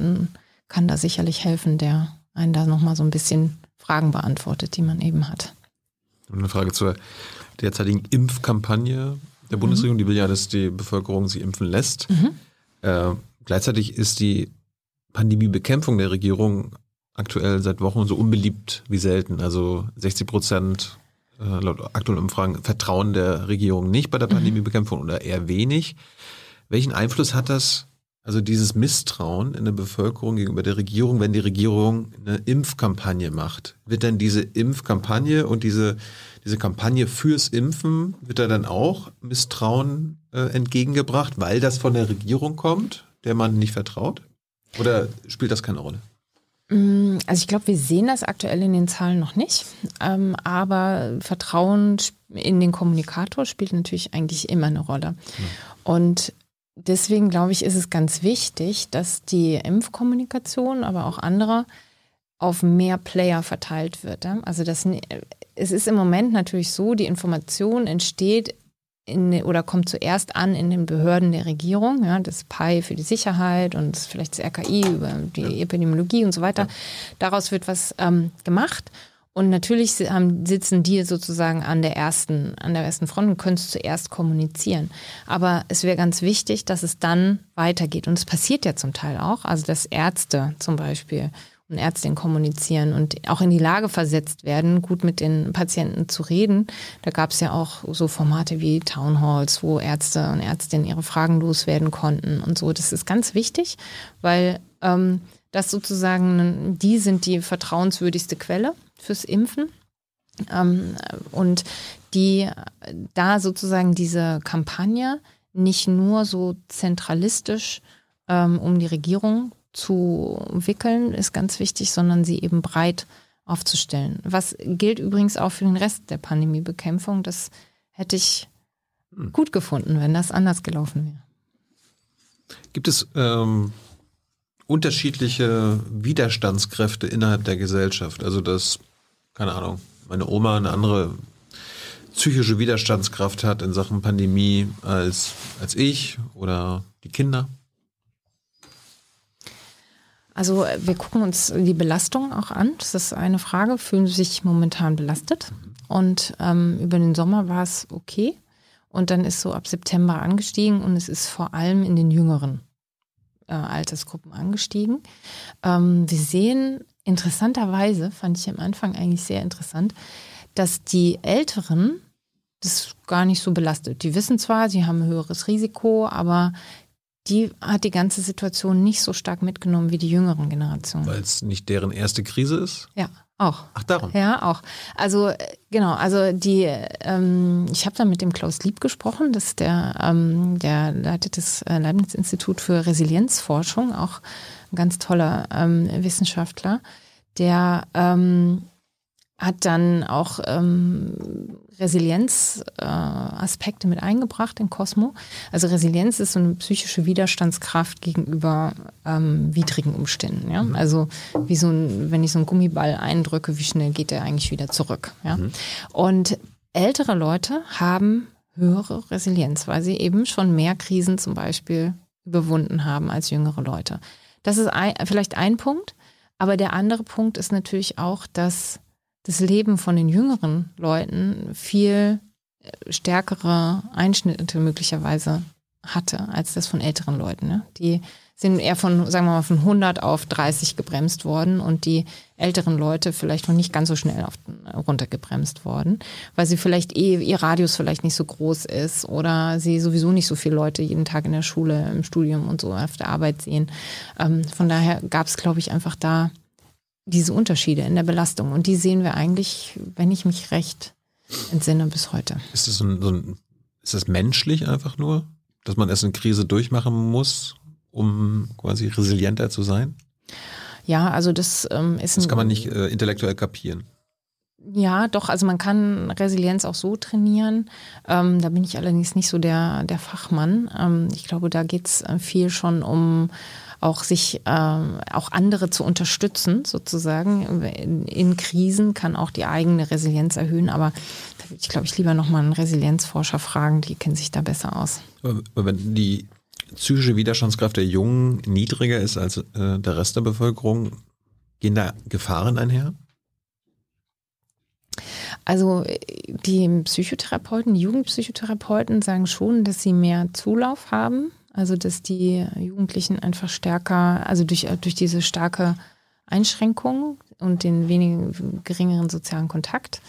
kann da sicherlich helfen, der einen da nochmal so ein bisschen Fragen beantwortet, die man eben hat. Eine Frage zur derzeitigen Impfkampagne der mhm. Bundesregierung. Die will ja, dass die Bevölkerung sich impfen lässt. Mhm. Äh, gleichzeitig ist die Pandemiebekämpfung der Regierung aktuell seit Wochen so unbeliebt wie selten. Also 60 Prozent äh, laut aktuellen Umfragen, Vertrauen der Regierung nicht bei der Mhm. Pandemiebekämpfung oder eher wenig. Welchen Einfluss hat das, also dieses Misstrauen in der Bevölkerung gegenüber der Regierung, wenn die Regierung eine Impfkampagne macht? Wird denn diese Impfkampagne und diese, diese Kampagne fürs Impfen, wird da dann auch Misstrauen äh, entgegengebracht, weil das von der Regierung kommt, der man nicht vertraut? Oder spielt das keine Rolle? Mm, Also ich glaube, wir sehen das aktuell in den Zahlen noch nicht. Ähm, aber Vertrauen in den Kommunikator spielt natürlich eigentlich immer eine Rolle. Und deswegen glaube ich, ist es ganz wichtig, dass die Impfkommunikation, aber auch andere, auf mehr Player verteilt wird. Also das, es ist im Moment natürlich so, die Information entsteht in, oder kommt zuerst an in den Behörden der Regierung, ja, das PI für die Sicherheit und vielleicht das RKI über die Epidemiologie und so weiter. Daraus wird was ähm, gemacht. Und natürlich haben, sitzen die sozusagen an der ersten, an der ersten Front und können es zuerst kommunizieren. Aber es wäre ganz wichtig, dass es dann weitergeht. Und es passiert ja zum Teil auch. Also dass Ärzte zum Beispiel und Ärztinnen kommunizieren und auch in die Lage versetzt werden, gut mit den Patienten zu reden. Da gab es ja auch so Formate wie Town Halls, wo Ärzte und Ärztinnen ihre Fragen loswerden konnten und so. Das ist ganz wichtig, weil ähm, das sozusagen, die sind die vertrauenswürdigste Quelle fürs Impfen. Ähm, und die da sozusagen diese Kampagne nicht nur so zentralistisch ähm, um die Regierung zu wickeln, ist ganz wichtig, sondern sie eben breit aufzustellen. Was gilt übrigens auch für den Rest der Pandemiebekämpfung. Das hätte ich gut gefunden, wenn das anders gelaufen wäre. Gibt es ähm, unterschiedliche Widerstandskräfte innerhalb der Gesellschaft? Also dass, keine Ahnung, meine Oma eine andere psychische Widerstandskraft hat in Sachen Pandemie als, als ich oder die Kinder? Also wir gucken uns die Belastung auch an. Das ist eine Frage. Fühlen Sie sich momentan belastet? Und ähm, über den Sommer war es okay. Und dann ist so ab September angestiegen und es ist vor allem in den jüngeren äh, Altersgruppen angestiegen. Ähm, wir sehen interessanterweise, fand ich am Anfang eigentlich sehr interessant, dass die Älteren das gar nicht so belastet. Die wissen zwar, sie haben ein höheres Risiko, aber die hat die ganze Situation nicht so stark mitgenommen wie die jüngeren Generationen. Weil es nicht deren erste Krise ist? Ja, auch. Ach, darum. Ja, auch. Also genau, also die, ähm, ich habe da mit dem Klaus Lieb gesprochen, das ist der, ähm, der leitet das äh, Leibniz-Institut für Resilienzforschung, auch ein ganz toller ähm, Wissenschaftler, der ähm, hat dann auch ähm, Resilienzaspekte äh, mit eingebracht in Cosmo. Also Resilienz ist so eine psychische Widerstandskraft gegenüber ähm, widrigen Umständen. Ja? Also wie so ein, wenn ich so einen Gummiball eindrücke, wie schnell geht der eigentlich wieder zurück? Ja? Und ältere Leute haben höhere Resilienz, weil sie eben schon mehr Krisen zum Beispiel überwunden haben als jüngere Leute. Das ist ein, vielleicht ein Punkt. Aber der andere Punkt ist natürlich auch, dass das Leben von den jüngeren Leuten viel stärkere Einschnitte möglicherweise hatte als das von älteren Leuten. Ne? Die sind eher von, sagen wir mal, von 100 auf 30 gebremst worden und die älteren Leute vielleicht noch nicht ganz so schnell auf, runtergebremst worden, weil sie vielleicht eh, ihr Radius vielleicht nicht so groß ist oder sie sowieso nicht so viele Leute jeden Tag in der Schule, im Studium und so auf der Arbeit sehen. Ähm, von daher gab es, glaube ich, einfach da diese Unterschiede in der Belastung. Und die sehen wir eigentlich, wenn ich mich recht entsinne, bis heute. Ist das, so ein, so ein, ist das menschlich einfach nur, dass man erst eine Krise durchmachen muss, um quasi resilienter zu sein? Ja, also das ähm, ist Das kann man nicht äh, intellektuell kapieren. Ja, doch, also man kann Resilienz auch so trainieren. Ähm, da bin ich allerdings nicht so der, der Fachmann. Ähm, ich glaube, da geht's äh, viel schon um auch sich ähm, auch andere zu unterstützen, sozusagen. In, in Krisen kann auch die eigene Resilienz erhöhen, aber da würde ich, glaube ich, lieber nochmal einen Resilienzforscher fragen, die kennen sich da besser aus. Wenn die psychische Widerstandskraft der Jungen niedriger ist als äh, der Rest der Bevölkerung, gehen da Gefahren einher? Also die Psychotherapeuten, die Jugendpsychotherapeuten sagen schon, dass sie mehr Zulauf haben. Also dass die Jugendlichen einfach stärker, also durch, durch diese starke Einschränkung und den wenigen geringeren sozialen Kontakt,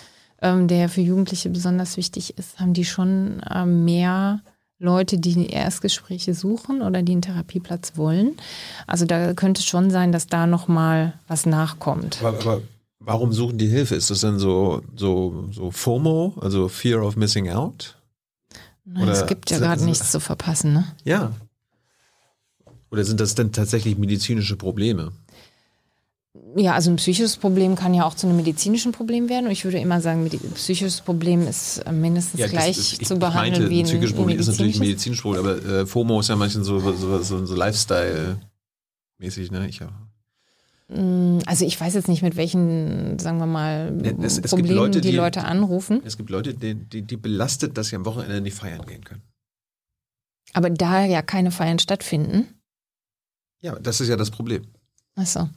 ähm, der für Jugendliche besonders wichtig ist, haben die schon ähm, mehr Leute, die Erstgespräche suchen oder die einen Therapieplatz wollen. Also da könnte es schon sein, dass da nochmal was nachkommt. Aber, aber warum suchen die Hilfe? Ist das denn so, so, so FOMO, also Fear of Missing Out? Nein, es gibt ja gerade nichts zu verpassen, ne? Ja. Oder sind das denn tatsächlich medizinische Probleme? Ja, also ein psychisches Problem kann ja auch zu einem medizinischen Problem werden. Und ich würde immer sagen, ein psychisches Problem ist äh, mindestens ja, gleich das, ich, zu behandeln meinte, wie ein, psychisches Problem ist natürlich ein medizinisches Problem, aber äh, FOMO ist ja manchmal so, so, so, so Lifestyle-mäßig, ne? Ich, ja. Mm, also ich weiß jetzt nicht, mit welchen, sagen wir mal, es, es Problemen Leute, die, die, Leute anrufen. Es gibt Leute, die, die, die belastet, dass sie am Wochenende nicht feiern gehen können. Aber da ja keine Feiern stattfinden. Ja, das ist ja das Problem. Ach so.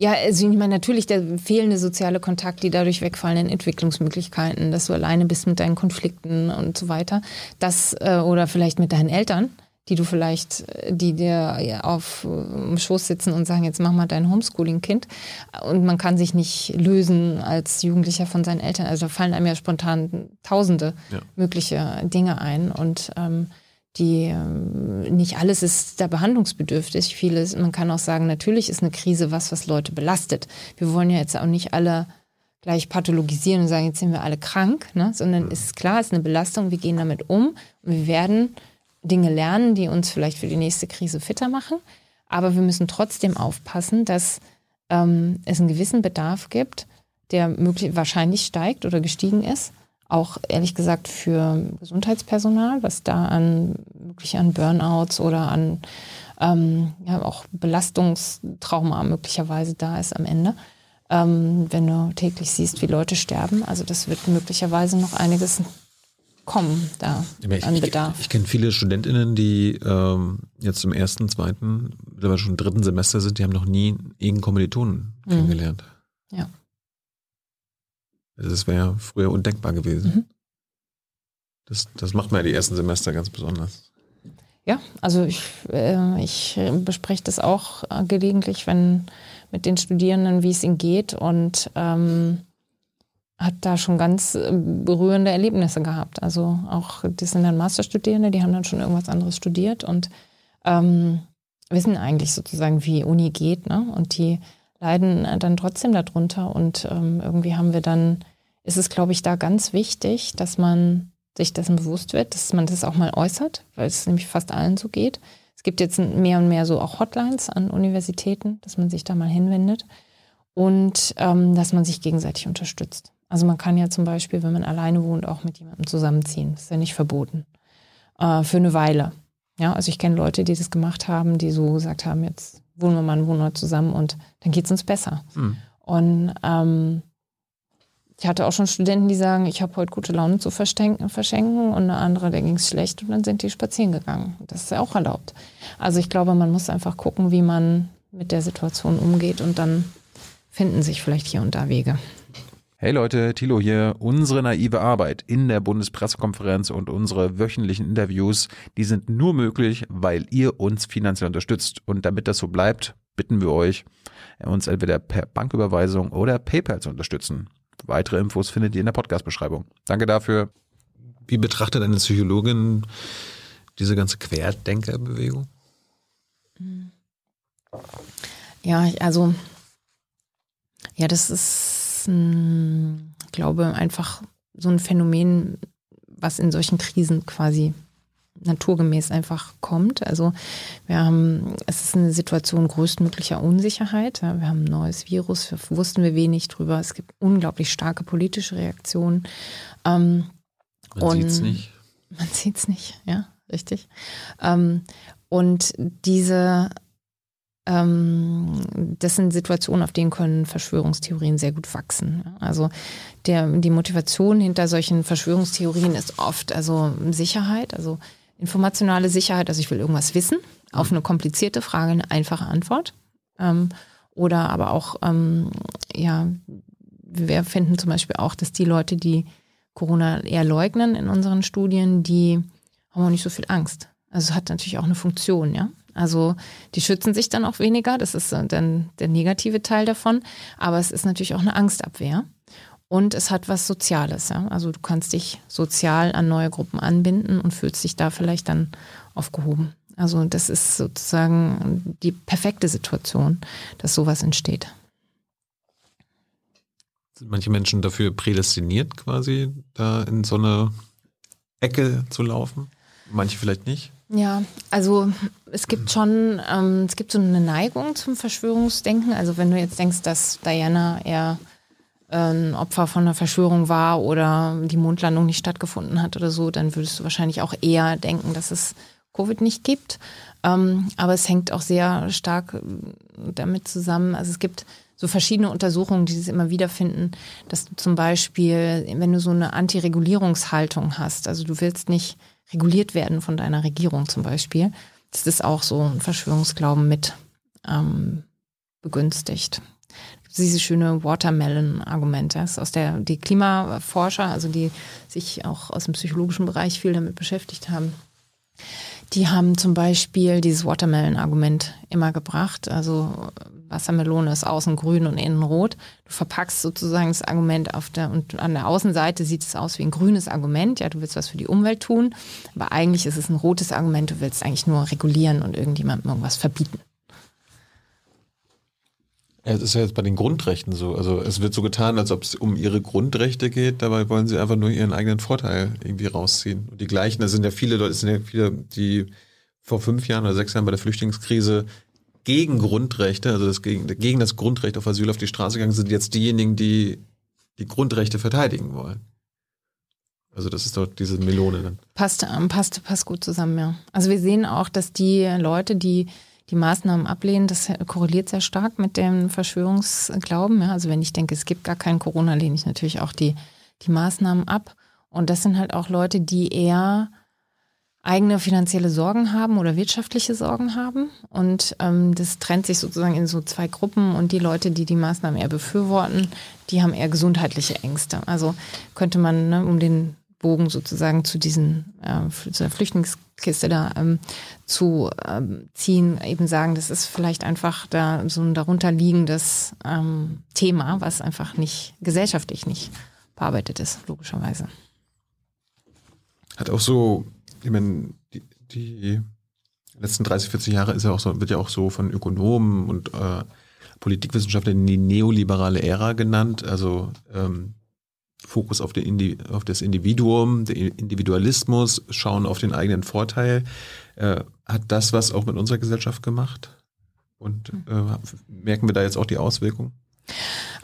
Ja, also ich meine, natürlich der fehlende soziale Kontakt, die dadurch wegfallenden Entwicklungsmöglichkeiten, dass du alleine bist mit deinen Konflikten und so weiter. Das, äh, oder vielleicht mit deinen Eltern, die du vielleicht, die dir auf dem Schoß sitzen und sagen, jetzt mach mal dein Homeschooling-Kind. Und man kann sich nicht lösen als Jugendlicher von seinen Eltern. Also da fallen einem ja spontan tausende ja. mögliche Dinge ein. Und ähm, die ähm, nicht alles ist da behandlungsbedürftig. Vieles, man kann auch sagen, natürlich ist eine Krise was, was Leute belastet. Wir wollen ja jetzt auch nicht alle gleich pathologisieren und sagen, jetzt sind wir alle krank, ne? sondern ist klar, es ist eine Belastung, wir gehen damit um und wir werden Dinge lernen, die uns vielleicht für die nächste Krise fitter machen. Aber wir müssen trotzdem aufpassen, dass ähm, es einen gewissen Bedarf gibt, der möglich, wahrscheinlich steigt oder gestiegen ist auch ehrlich gesagt für Gesundheitspersonal, was da an möglich an Burnouts oder an ähm, ja, auch Belastungstrauma möglicherweise da ist am Ende. Ähm, wenn du täglich siehst, wie Leute sterben. Also das wird möglicherweise noch einiges kommen da ich, an Bedarf. Ich, ich kenne viele StudentInnen, die ähm, jetzt im ersten, zweiten, oder schon dritten Semester sind, die haben noch nie irgendeinen Kommilitonen mhm. kennengelernt. Ja. Also das wäre früher undenkbar gewesen. Mhm. Das, das macht man ja die ersten Semester ganz besonders. Ja, also ich, äh, ich bespreche das auch äh, gelegentlich, wenn mit den Studierenden, wie es ihnen geht und ähm, hat da schon ganz äh, berührende Erlebnisse gehabt. Also auch, das sind dann Masterstudierende, die haben dann schon irgendwas anderes studiert und ähm, wissen eigentlich sozusagen, wie Uni geht, ne? Und die leiden dann trotzdem darunter. Und ähm, irgendwie haben wir dann, ist es, glaube ich, da ganz wichtig, dass man sich dessen bewusst wird, dass man das auch mal äußert, weil es nämlich fast allen so geht. Es gibt jetzt mehr und mehr so auch Hotlines an Universitäten, dass man sich da mal hinwendet und ähm, dass man sich gegenseitig unterstützt. Also man kann ja zum Beispiel, wenn man alleine wohnt, auch mit jemandem zusammenziehen. Das ist ja nicht verboten. Äh, für eine Weile. Ja, also ich kenne Leute, die das gemacht haben, die so gesagt haben, jetzt wohnen wir mal einen Monat zusammen und dann geht es uns besser. Mhm. Und ähm, ich hatte auch schon Studenten, die sagen, ich habe heute gute Laune zu verschenken und eine andere, der ging es schlecht und dann sind die spazieren gegangen. Das ist ja auch erlaubt. Also ich glaube, man muss einfach gucken, wie man mit der Situation umgeht und dann finden sich vielleicht hier und da Wege. Hey Leute, Thilo hier. Unsere naive Arbeit in der Bundespressekonferenz und unsere wöchentlichen Interviews, die sind nur möglich, weil ihr uns finanziell unterstützt. Und damit das so bleibt, bitten wir euch, uns entweder per Banküberweisung oder PayPal zu unterstützen. Weitere Infos findet ihr in der Podcast-Beschreibung. Danke dafür. Wie betrachtet eine Psychologin diese ganze Querdenkerbewegung? Ja, also, ja, das ist ein, ich glaube, einfach so ein Phänomen, was in solchen Krisen quasi naturgemäß einfach kommt. Also wir haben, es ist eine Situation größtmöglicher Unsicherheit. Wir haben ein neues Virus, wussten wir wenig drüber. Es gibt unglaublich starke politische Reaktionen. Ähm, man sieht es nicht. Man sieht es nicht, ja, richtig. Ähm, und diese das sind Situationen, auf denen können Verschwörungstheorien sehr gut wachsen. Also der, die Motivation hinter solchen Verschwörungstheorien ist oft also Sicherheit, also informationale Sicherheit, also ich will irgendwas wissen, auf eine komplizierte Frage eine einfache Antwort. Ähm, oder aber auch, ähm, ja, wir finden zum Beispiel auch, dass die Leute, die Corona eher leugnen in unseren Studien, die haben auch nicht so viel Angst. Also es hat natürlich auch eine Funktion, ja. Also die schützen sich dann auch weniger, das ist dann der negative Teil davon, aber es ist natürlich auch eine Angstabwehr. Und es hat was Soziales. Ja? Also du kannst dich sozial an neue Gruppen anbinden und fühlst dich da vielleicht dann aufgehoben. Also das ist sozusagen die perfekte Situation, dass sowas entsteht. Sind manche Menschen dafür prädestiniert, quasi da in so eine Ecke zu laufen? Manche vielleicht nicht? Ja, also es gibt schon, ähm, es gibt so eine Neigung zum Verschwörungsdenken. Also wenn du jetzt denkst, dass Diana eher ein Opfer von einer Verschwörung war oder die Mondlandung nicht stattgefunden hat oder so, dann würdest du wahrscheinlich auch eher denken, dass es Covid nicht gibt. Ähm, aber es hängt auch sehr stark äh, damit zusammen. Also es gibt so verschiedene Untersuchungen, die es immer wieder finden, dass du zum Beispiel, wenn du so eine Antiregulierungshaltung hast, also du willst nicht reguliert werden von deiner Regierung zum Beispiel, das ist auch so ein Verschwörungsglauben mit ähm, begünstigt diese schöne Watermelon-Argument. Das ist aus der, die Klimaforscher, also die sich auch aus dem psychologischen Bereich viel damit beschäftigt haben, die haben zum Beispiel dieses Watermelon-Argument immer gebracht. Also Wassermelone ist außen grün und innen rot. Du verpackst sozusagen das Argument auf der und an der Außenseite sieht es aus wie ein grünes Argument. Ja, du willst was für die Umwelt tun, aber eigentlich ist es ein rotes Argument. Du willst eigentlich nur regulieren und irgendjemandem irgendwas verbieten. Es ist ja jetzt bei den Grundrechten so. Also es wird so getan, als ob es um ihre Grundrechte geht. Dabei wollen sie einfach nur ihren eigenen Vorteil irgendwie rausziehen. Und die gleichen, da sind ja viele Leute, sind ja viele, die vor fünf Jahren oder sechs Jahren bei der Flüchtlingskrise gegen Grundrechte, also das gegen, gegen das Grundrecht auf Asyl auf die Straße gegangen sind, jetzt diejenigen, die die Grundrechte verteidigen wollen. Also das ist doch diese Melone dann. Passt, ähm, passt, passt gut zusammen, ja. Also wir sehen auch, dass die Leute, die die Maßnahmen ablehnen, das korreliert sehr stark mit dem Verschwörungsglauben. Ja. Also wenn ich denke, es gibt gar kein Corona, lehne ich natürlich auch die, die Maßnahmen ab. Und das sind halt auch Leute, die eher eigene finanzielle Sorgen haben oder wirtschaftliche Sorgen haben. Und ähm, das trennt sich sozusagen in so zwei Gruppen. Und die Leute, die die Maßnahmen eher befürworten, die haben eher gesundheitliche Ängste. Also könnte man, ne, um den Bogen sozusagen zu diesen äh, zu der Flüchtlingskiste da ähm, zu ähm, ziehen, eben sagen, das ist vielleicht einfach da so ein darunter liegendes ähm, Thema, was einfach nicht gesellschaftlich nicht bearbeitet ist, logischerweise. Hat auch so, ich meine, die, die letzten 30, 40 Jahre ist ja auch so, wird ja auch so von Ökonomen und äh, Politikwissenschaftlern die neoliberale Ära genannt. Also ähm, Fokus auf, den, auf das Individuum, den Individualismus, schauen auf den eigenen Vorteil. Äh, hat das was auch mit unserer Gesellschaft gemacht? Und äh, merken wir da jetzt auch die Auswirkungen?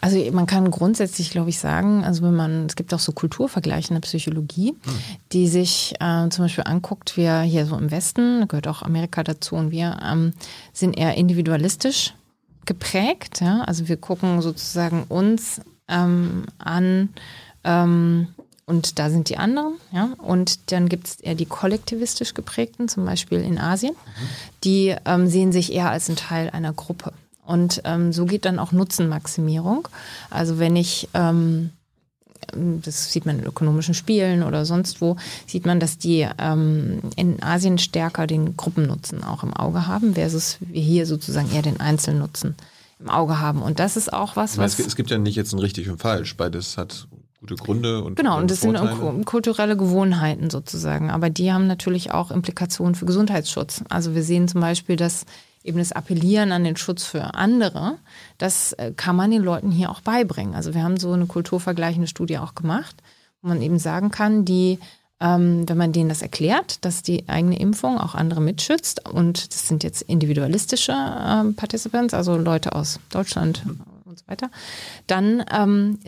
Also man kann grundsätzlich, glaube ich, sagen, also wenn man, es gibt auch so Kulturvergleiche in der Psychologie, hm. die sich äh, zum Beispiel anguckt, wir hier so im Westen, da gehört auch Amerika dazu und wir ähm, sind eher individualistisch geprägt. Ja? Also wir gucken sozusagen uns ähm, an, ähm, und da sind die anderen, ja. Und dann gibt es eher die kollektivistisch geprägten, zum Beispiel in Asien. Mhm. Die ähm, sehen sich eher als ein Teil einer Gruppe. Und ähm, so geht dann auch Nutzenmaximierung. Also wenn ich, ähm, das sieht man in ökonomischen Spielen oder sonst wo, sieht man, dass die ähm, in Asien stärker den Gruppennutzen auch im Auge haben, versus wir hier sozusagen eher den Einzelnutzen im Auge haben. Und das ist auch was, was. Es gibt ja nicht jetzt ein richtig und falsch. Beides hat gute Gründe und genau und das Vorteile. sind kulturelle Gewohnheiten sozusagen aber die haben natürlich auch Implikationen für Gesundheitsschutz also wir sehen zum Beispiel dass eben das Appellieren an den Schutz für andere das äh, kann man den Leuten hier auch beibringen also wir haben so eine kulturvergleichende Studie auch gemacht wo man eben sagen kann die ähm, wenn man denen das erklärt, dass die eigene Impfung auch andere mitschützt und das sind jetzt individualistische ähm, Participants, also Leute aus Deutschland und so weiter, dann ähm,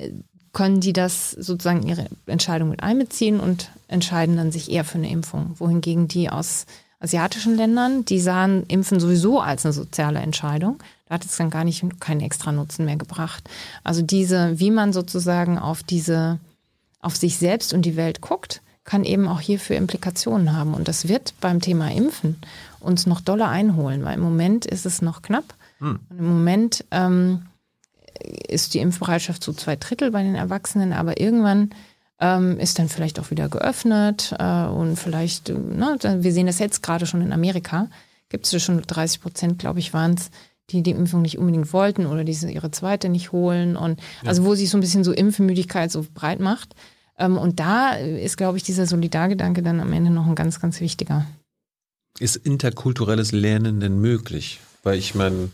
können die das sozusagen ihre Entscheidung mit einbeziehen und entscheiden dann sich eher für eine Impfung. Wohingegen die aus asiatischen Ländern, die sahen Impfen sowieso als eine soziale Entscheidung. Da hat es dann gar nicht keinen extra Nutzen mehr gebracht. Also diese, wie man sozusagen auf diese, auf sich selbst und die Welt guckt, kann eben auch hierfür Implikationen haben. Und das wird beim Thema Impfen uns noch doller einholen, weil im Moment ist es noch knapp. Hm. Und im Moment ähm, ist die Impfbereitschaft zu zwei Drittel bei den Erwachsenen, aber irgendwann ähm, ist dann vielleicht auch wieder geöffnet äh, und vielleicht, ne, wir sehen das jetzt gerade schon in Amerika, gibt es schon 30 Prozent, glaube ich, waren es, die die Impfung nicht unbedingt wollten oder die ihre zweite nicht holen und also wo sich so ein bisschen so Impfmüdigkeit so breit macht. Ähm, und da ist, glaube ich, dieser Solidargedanke dann am Ende noch ein ganz, ganz wichtiger. Ist interkulturelles Lernen denn möglich? Weil ich meine,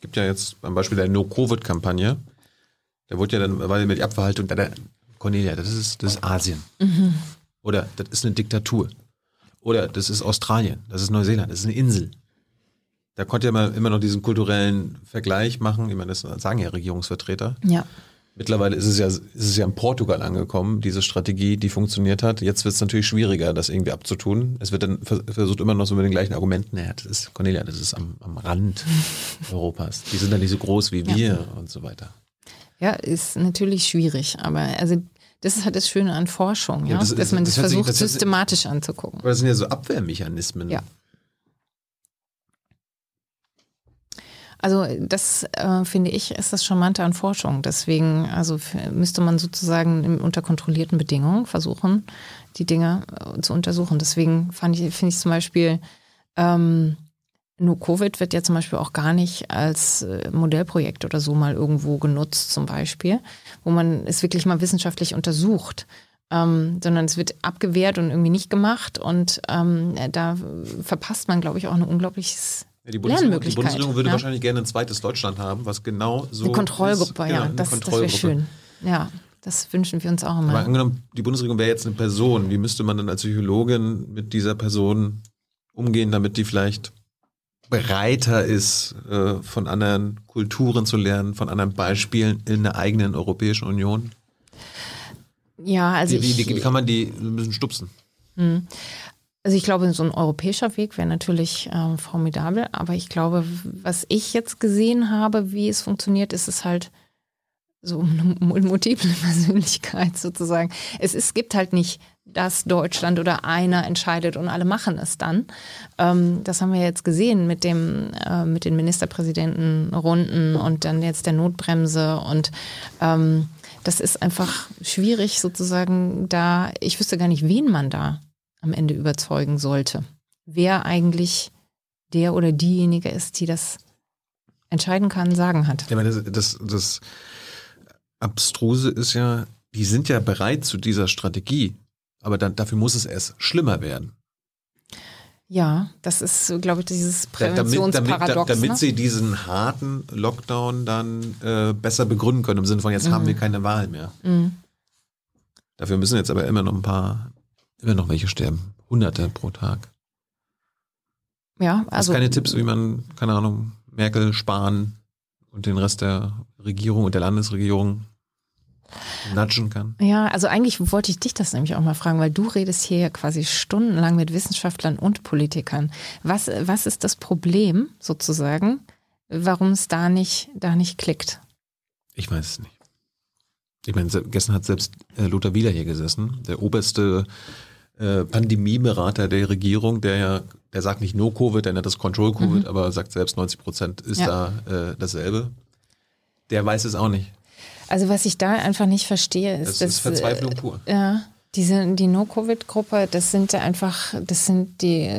gibt ja jetzt am Beispiel der No-Covid-Kampagne, da wurde ja dann, weil mit die Abverhaltung, da der, Cornelia, das ist, das ist Asien. Oder das ist eine Diktatur. Oder das ist Australien, das ist Neuseeland, das ist eine Insel. Da konnte ja immer, noch diesen kulturellen Vergleich machen. Ich meine, das sagen ja Regierungsvertreter. Ja. Mittlerweile ist es ja, ist es ja in Portugal angekommen, diese Strategie, die funktioniert hat. Jetzt wird es natürlich schwieriger, das irgendwie abzutun. Es wird dann vers- versucht immer noch so mit den gleichen Argumenten, naja, das ist, Cornelia, das ist am, am Rand [laughs] Europas. Die sind dann nicht so groß wie wir und so weiter. Ja, ist natürlich schwierig, aber also das ist halt das Schöne an Forschung, ja, das- dass man das, das versucht sich- systematisch anzugucken. Aber das sind ja so Abwehrmechanismen. Ja. Also das äh, finde ich ist das Charmante an Forschung. Deswegen also müsste man sozusagen unter kontrollierten Bedingungen versuchen, die Dinge äh, zu untersuchen. Deswegen fand ich finde ich zum Beispiel ähm, nur Covid wird ja zum Beispiel auch gar nicht als äh, Modellprojekt oder so mal irgendwo genutzt, zum Beispiel, wo man es wirklich mal wissenschaftlich untersucht. Ähm, sondern es wird abgewehrt und irgendwie nicht gemacht und ähm, da verpasst man, glaube ich, auch ein unglaubliches Ja, die, Bundesregierung, die. Bundesregierung würde ja. wahrscheinlich gerne ein zweites Deutschland haben, was genau so eine Kontrollgruppe, ist. ja, Genau, das, das wäre schön. Ja, das wünschen wir uns auch Aber immer. angenommen, die Bundesregierung wäre jetzt eine Person, wie müsste man dann als Psychologin mit dieser Person umgehen, damit die vielleicht bereiter ist, äh, von anderen Kulturen zu lernen, von anderen Beispielen in der eigenen Europäischen Union? Ja, also Wie, wie, ich, wie, kann man die ein bisschen stupsen? Also ich glaube, so ein europäischer Weg wäre natürlich ähm, formidabel, aber ich glaube, was ich jetzt gesehen habe, wie es funktioniert, ist es halt so eine [laughs] mul- multiple Persönlichkeit sozusagen. Es, ist, es gibt halt nicht das Deutschland oder einer entscheidet und alle machen es dann. Ähm, das haben wir jetzt gesehen mit dem äh, mit den Ministerpräsidentenrunden und dann jetzt der Notbremse und ähm, das ist einfach schwierig sozusagen da. Ich wüsste gar nicht, wen man da am Ende überzeugen sollte. Wer eigentlich der oder diejenige ist, die das entscheiden kann, sagen hat. Meine, das, das, das Abstruse ist ja, die sind ja bereit zu dieser Strategie, aber dann, dafür muss es erst schlimmer werden. Ja, das ist, glaube ich, dieses Da- damit, damit, Präventionsparadox. da- damit ne? sie diesen harten Lockdown dann äh, besser begründen können, im Sinne von, jetzt haben wir keine Wahl mehr. Mhm. Dafür müssen jetzt aber immer noch ein paar, immer noch welche sterben. Hunderte pro Tag. Ja, Hast also keine Tipps, wie man, keine Ahnung, Merkel, Spahn und den Rest der Regierung und der Landesregierung nudgen kann? Ja, also eigentlich wollte ich dich das nämlich auch mal fragen, weil du redest hier ja quasi stundenlang mit Wissenschaftlern und Politikern. Was, was ist das Problem sozusagen, warum es da nicht, da nicht klickt? Ich weiß es nicht. Ich meine, gestern hat selbst äh, Lothar Wieler hier gesessen, der oberste äh, Pandemieberater der Regierung, der ja, der sagt nicht No Covid, der nennt das Control Covid, aber sagt selbst 90 Prozent ist Ja. da äh, dasselbe. Der weiß es auch nicht. Also was ich da einfach nicht verstehe, ist, Das ist Verzweiflung pur. Äh, ja, diese, die No-Covid-Gruppe, das sind ja einfach, das sind die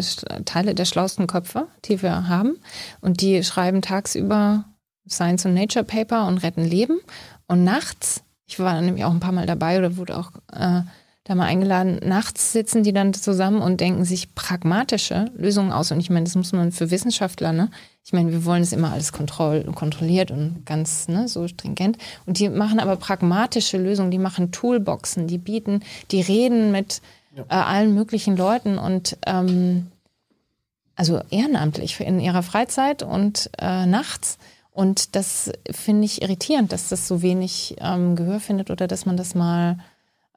Teile der schlauesten Köpfe, die wir haben. Und die schreiben tagsüber Science und Nature Paper und retten Leben. Und nachts, ich war nämlich auch ein paar Mal dabei oder wurde auch äh, da mal eingeladen, nachts sitzen die dann zusammen und denken sich pragmatische Lösungen aus. Und ich meine, das muss man für Wissenschaftler, ne? Ich meine, wir wollen es immer alles kontroll kontrolliert und ganz ne, so stringent. Und die machen aber pragmatische Lösungen, die machen Toolboxen, die bieten, die reden mit äh, allen möglichen Leuten und ähm, also ehrenamtlich in ihrer Freizeit und äh, nachts. Und das finde ich irritierend, dass das so wenig ähm, Gehör findet oder dass man das mal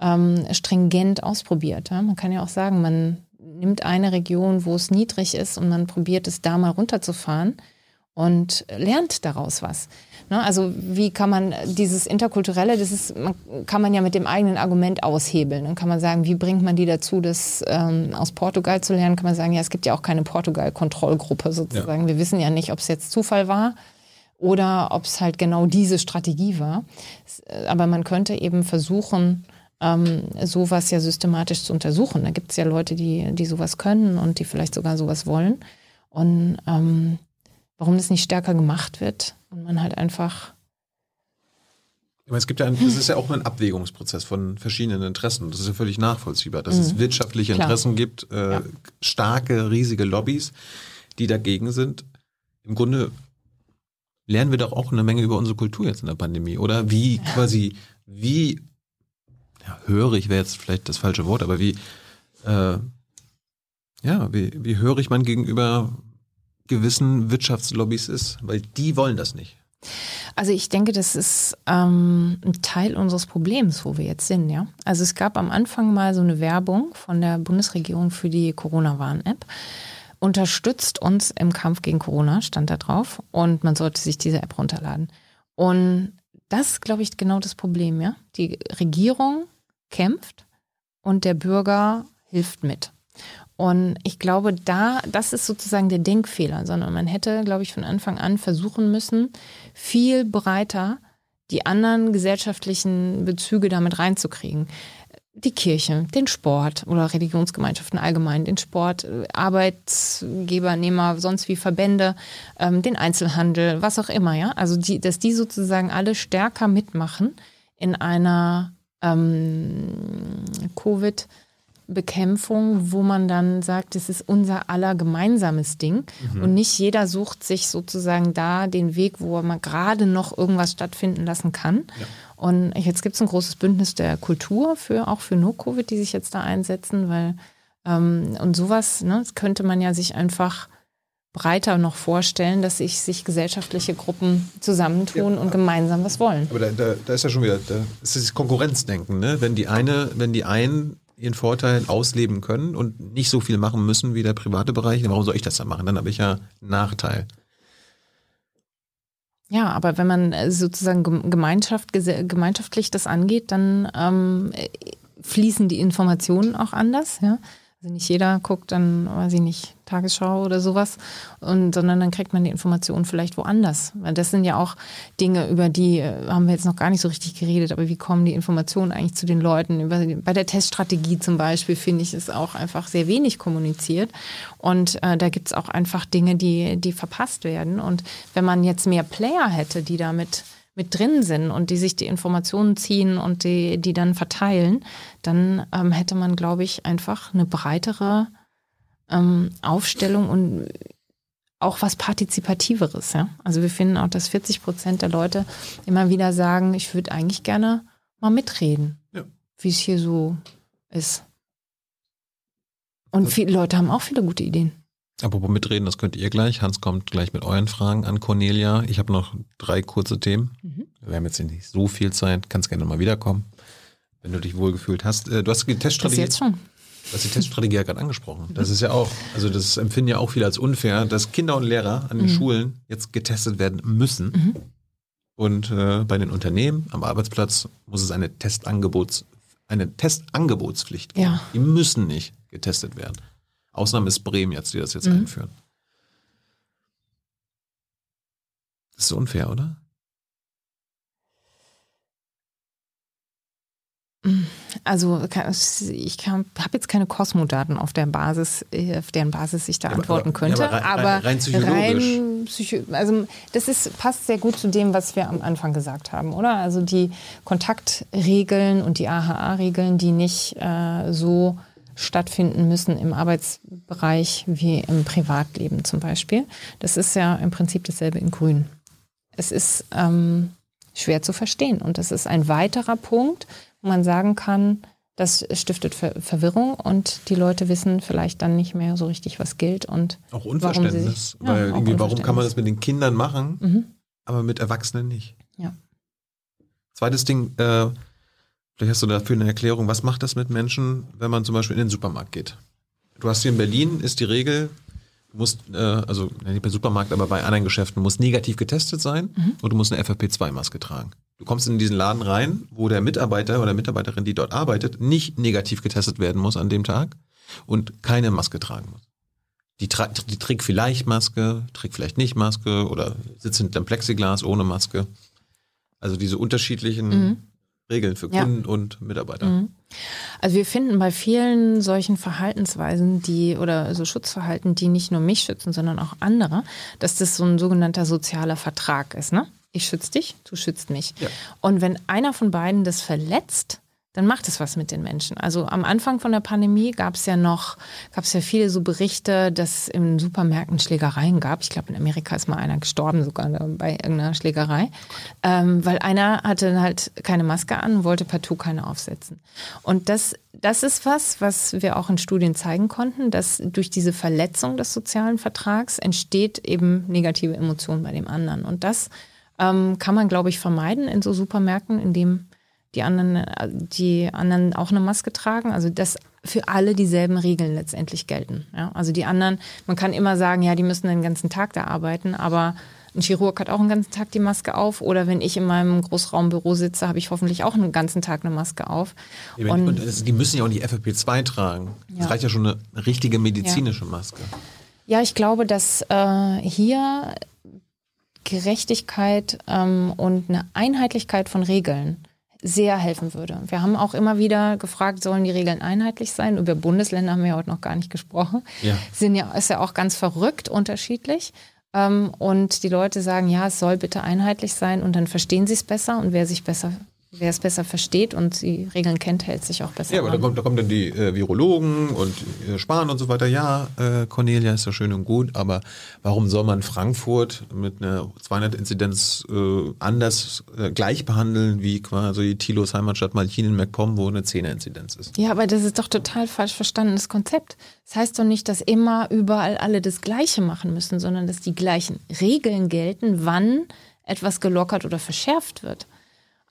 ähm, stringent ausprobiert. Ja? Man kann ja auch sagen, man nimmt eine Region, wo es niedrig ist und man probiert es da mal runterzufahren und lernt daraus was. Ne? Also wie kann man dieses Interkulturelle, das ist, man, kann man ja mit dem eigenen Argument aushebeln. Dann kann man sagen, wie bringt man die dazu, das ähm, aus Portugal zu lernen? Kann man sagen, ja, es gibt ja auch keine Portugal-Kontrollgruppe sozusagen. Wir wissen ja nicht, ob es jetzt Zufall war oder ob es halt genau diese Strategie war. Äh, Aber man könnte eben versuchen, ähm, sowas ja systematisch zu untersuchen. Da gibt es ja Leute, die, die sowas können und die vielleicht sogar sowas wollen. Und ähm, warum das nicht stärker gemacht wird und man halt einfach Aber es gibt ja, ein, das ist ja auch ein Abwägungsprozess von verschiedenen Interessen. Das ist ja völlig nachvollziehbar, dass es wirtschaftliche Mhm. Klar. Interessen gibt, äh, Ja. starke, riesige Lobbys, die dagegen sind. Im Grunde lernen wir doch auch eine Menge über unsere Kultur jetzt in der Pandemie, oder? Wie quasi, wie ja, hörig wäre jetzt vielleicht das falsche Wort, aber wie, äh, ja, wie, wie hörig man gegenüber gewissen Wirtschaftslobbys ist, weil die wollen das nicht. Also ich denke, das ist ähm, ein Teil unseres Problems, wo wir jetzt sind, ja. Also es gab am Anfang mal so eine Werbung von der Bundesregierung für die Corona-Warn-App. Unterstützt uns im Kampf gegen Corona, stand da drauf. Und man sollte sich diese App runterladen. Und das ist, glaube ich, genau das Problem, ja. Die Regierung kämpft und der Bürger hilft mit. Und ich glaube, da, das ist sozusagen der Denkfehler, sondern man hätte, glaube ich, von Anfang an versuchen müssen, viel breiter die anderen gesellschaftlichen Bezüge damit reinzukriegen. Die Kirche, den Sport oder Religionsgemeinschaften allgemein, den Sport, äh, Arbeitgebernehmer, sonst wie Verbände, ähm, den Einzelhandel, was auch immer, ja. Also die, dass die sozusagen alle stärker mitmachen in einer ähm, Covid- Bekämpfung, wo man dann sagt, es ist unser aller gemeinsames Ding und nicht jeder sucht sich sozusagen da den Weg, wo man gerade noch irgendwas stattfinden lassen kann. Und jetzt gibt es ein großes Bündnis der Kultur für auch für No-Covid, die sich jetzt da einsetzen, weil ähm, und sowas ne, das könnte man ja sich einfach breiter noch vorstellen, dass sich, sich gesellschaftliche Gruppen zusammentun und gemeinsam was wollen. Aber da, da, da ist ja schon wieder, da ist das Konkurrenzdenken, ne? Wenn die eine, wenn die einen ihren Vorteil ausleben können und nicht so viel machen müssen wie der private Bereich, warum soll ich das dann machen? Dann habe ich ja einen Nachteil. Ja, aber wenn man äh, sozusagen gem- Gemeinschaft, gemeinschaftlich das angeht, dann ähm, äh, fließen die Informationen auch anders. Ja? Also nicht jeder guckt dann, weiß ich nicht, Tagesschau oder sowas, und, sondern dann kriegt man die Informationen vielleicht woanders. Weil das sind ja auch Dinge, über die äh, haben wir jetzt noch gar nicht so richtig geredet, aber wie kommen die Informationen eigentlich zu den Leuten? Über, bei der Teststrategie zum Beispiel, finde ich, ist auch einfach sehr wenig kommuniziert. Und äh, da gibt es auch einfach Dinge, die, die verpasst werden. Und wenn man jetzt mehr Player hätte, die damit mit drin sind und die sich die Informationen ziehen und die, die dann verteilen, dann ähm, hätte man, glaube ich, einfach eine breitere ähm, Aufstellung und auch was Partizipativeres. Ja? Also wir finden auch, dass 40 Prozent der Leute immer wieder sagen, ich würde eigentlich gerne mal mitreden, Ja. wie es hier so ist. Und viele Leute haben auch viele gute Ideen. Apropos mitreden, das könnt ihr gleich. Hans kommt gleich mit euren Fragen an Cornelia. Ich habe noch drei kurze Themen. Wir haben jetzt nicht so viel Zeit. Kannst gerne mal wiederkommen, wenn du dich wohlgefühlt hast. Äh, Du hast die Das Teststrategie. jetzt schon. Du hast die Teststrategie ja gerade angesprochen. Das ist ja auch, also das empfinden ja auch viele als unfair, dass Kinder und Lehrer an den Schulen jetzt getestet werden müssen. Und äh, bei den Unternehmen am Arbeitsplatz muss es eine Testangebots, eine Testangebotspflicht geben. Ja. Die müssen nicht getestet werden. Ausnahme ist Bremen jetzt, die das jetzt einführen. Das ist unfair, oder? Also ich habe jetzt keine Kosmodaten auf der Basis, äh, auf deren Basis ich da aber- antworten könnte. ja, aber rein- aber rein psychologisch. rein psycho also das ist, passt sehr gut zu dem, was wir am Anfang gesagt haben, oder? Also die Kontaktregeln und die AHA-Regeln, die nicht äh, so stattfinden müssen im Arbeitsbereich wie im Privatleben zum Beispiel. Das ist ja im Prinzip dasselbe in Grün. Es ist ähm, schwer zu verstehen und das ist ein weiterer Punkt, wo man sagen kann, das stiftet Ver Verwirrung und die Leute wissen vielleicht dann nicht mehr so richtig, was gilt und Auch warum sie Unverständnis. sich, ja, weil auch irgendwie, warum kann man das mit den Kindern machen, Mhm. aber mit Erwachsenen nicht? Ja. Zweites Ding, äh, vielleicht hast du dafür eine Erklärung, was macht das mit Menschen, wenn man zum Beispiel in den Supermarkt geht? Du hast hier in Berlin, ist die Regel, du musst, äh, also nicht bei Supermarkt, aber bei anderen Geschäften, musst negativ getestet sein Mhm. und du musst eine FFP2-Maske tragen. Du kommst in diesen Laden rein, wo der Mitarbeiter oder Mitarbeiterin, die dort arbeitet, nicht negativ getestet werden muss an dem Tag und keine Maske tragen muss. Die, tra die trägt vielleicht Maske, trägt vielleicht nicht Maske oder sitzt hinterm Plexiglas ohne Maske. Also diese unterschiedlichen Mhm. Regeln für Ja. Kunden und Mitarbeiter. Mhm. Also wir finden bei vielen solchen Verhaltensweisen, die oder so Schutzverhalten, die nicht nur mich schützen, sondern auch andere, dass das so ein sogenannter sozialer Vertrag ist. Ne? Ich schütze dich, du schützt mich. Ja. Und wenn einer von beiden das verletzt, dann macht es was mit den Menschen. Also am Anfang von der Pandemie gab es ja noch, gab es ja viele so Berichte, dass in Supermärkten Schlägereien gab. Ich glaube, in Amerika ist mal einer gestorben sogar bei irgendeiner Schlägerei, ähm, weil einer hatte halt keine Maske an wollte partout keine aufsetzen. Und das, das ist was, was wir auch in Studien zeigen konnten, dass durch diese Verletzung des sozialen Vertrags entsteht eben negative Emotionen bei dem anderen. Und das ähm, kann man, glaube ich, vermeiden in so Supermärkten, indem die anderen, äh, die anderen auch eine Maske tragen. Also dass für alle dieselben Regeln letztendlich gelten. Ja? Also die anderen, man kann immer sagen, ja, die müssen den ganzen Tag da arbeiten, aber ein Chirurg hat auch den ganzen Tag die Maske auf. Oder wenn ich in meinem Großraumbüro sitze, habe ich hoffentlich auch einen ganzen Tag eine Maske auf. Und, und die müssen ja auch die FFP2 tragen. Es Ja. reicht ja schon eine richtige medizinische Maske. Ja, ich glaube, dass äh, hier Gerechtigkeit ähm, und eine Einheitlichkeit von Regeln sehr helfen würde. Wir haben auch immer wieder gefragt, sollen die Regeln einheitlich sein? Über Bundesländer haben wir heute noch gar nicht gesprochen. Ja. Sind ja, ist ja auch ganz verrückt unterschiedlich. Ähm, und die Leute sagen, ja, es soll bitte einheitlich sein und dann verstehen sie es besser und wer sich besser, wer es besser versteht und die Regeln kennt, hält sich auch besser Ja, aber da kommt, da kommen dann die äh, Virologen und äh, Spahn und so weiter. Ja, äh, Cornelia ist ja schön und gut, aber warum soll man Frankfurt mit einer 200-Inzidenz äh, anders äh, gleich behandeln wie quasi Thilos Heimatstadt Malchin in MacPom, wo eine 10er-Inzidenz ist? Ja, aber das ist doch total falsch verstandenes Konzept. Das heißt doch nicht, dass immer überall alle das Gleiche machen müssen, sondern dass die gleichen Regeln gelten, wann etwas gelockert oder verschärft wird.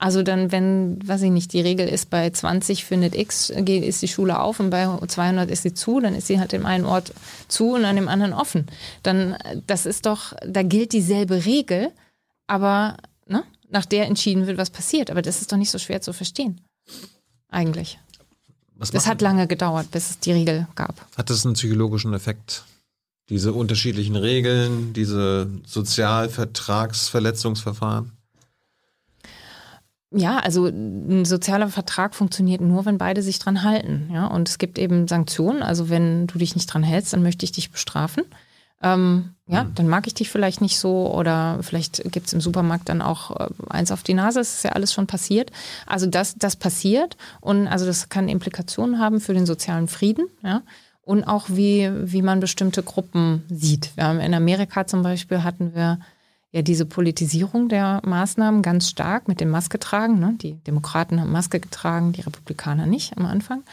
Also dann, wenn, weiß ich nicht, die Regel ist, bei 20 findet X, geht- ist die Schule auf und bei 200 ist sie zu, dann ist sie halt im einen Ort zu und an dem anderen offen. Dann, das ist doch, da gilt dieselbe Regel, aber ne, nach der entschieden wird, was passiert. Aber das ist doch nicht so schwer zu verstehen. Eigentlich. Was Das macht- hat lange gedauert, bis es die Regel gab. Hat das einen psychologischen Effekt? Diese unterschiedlichen Regeln, diese Sozialvertragsverletzungsverfahren? Ja, also ein sozialer Vertrag funktioniert nur, wenn beide sich dran halten. Ja? Und es gibt eben Sanktionen. Also wenn du dich nicht dran hältst, dann möchte ich dich bestrafen. Ähm, ja, dann mag ich dich vielleicht nicht so oder vielleicht gibt's im Supermarkt dann auch äh, eins auf die Nase. Das ist ja alles schon passiert. Also das, das passiert und also das kann Implikationen haben für den sozialen Frieden. Ja? Und auch wie, wie man bestimmte Gruppen sieht. Wir haben in Amerika zum Beispiel hatten wir ja diese Politisierung der Maßnahmen ganz stark mit dem Maske tragen. Ne? Die Demokraten haben Maske getragen, die Republikaner nicht am Anfang.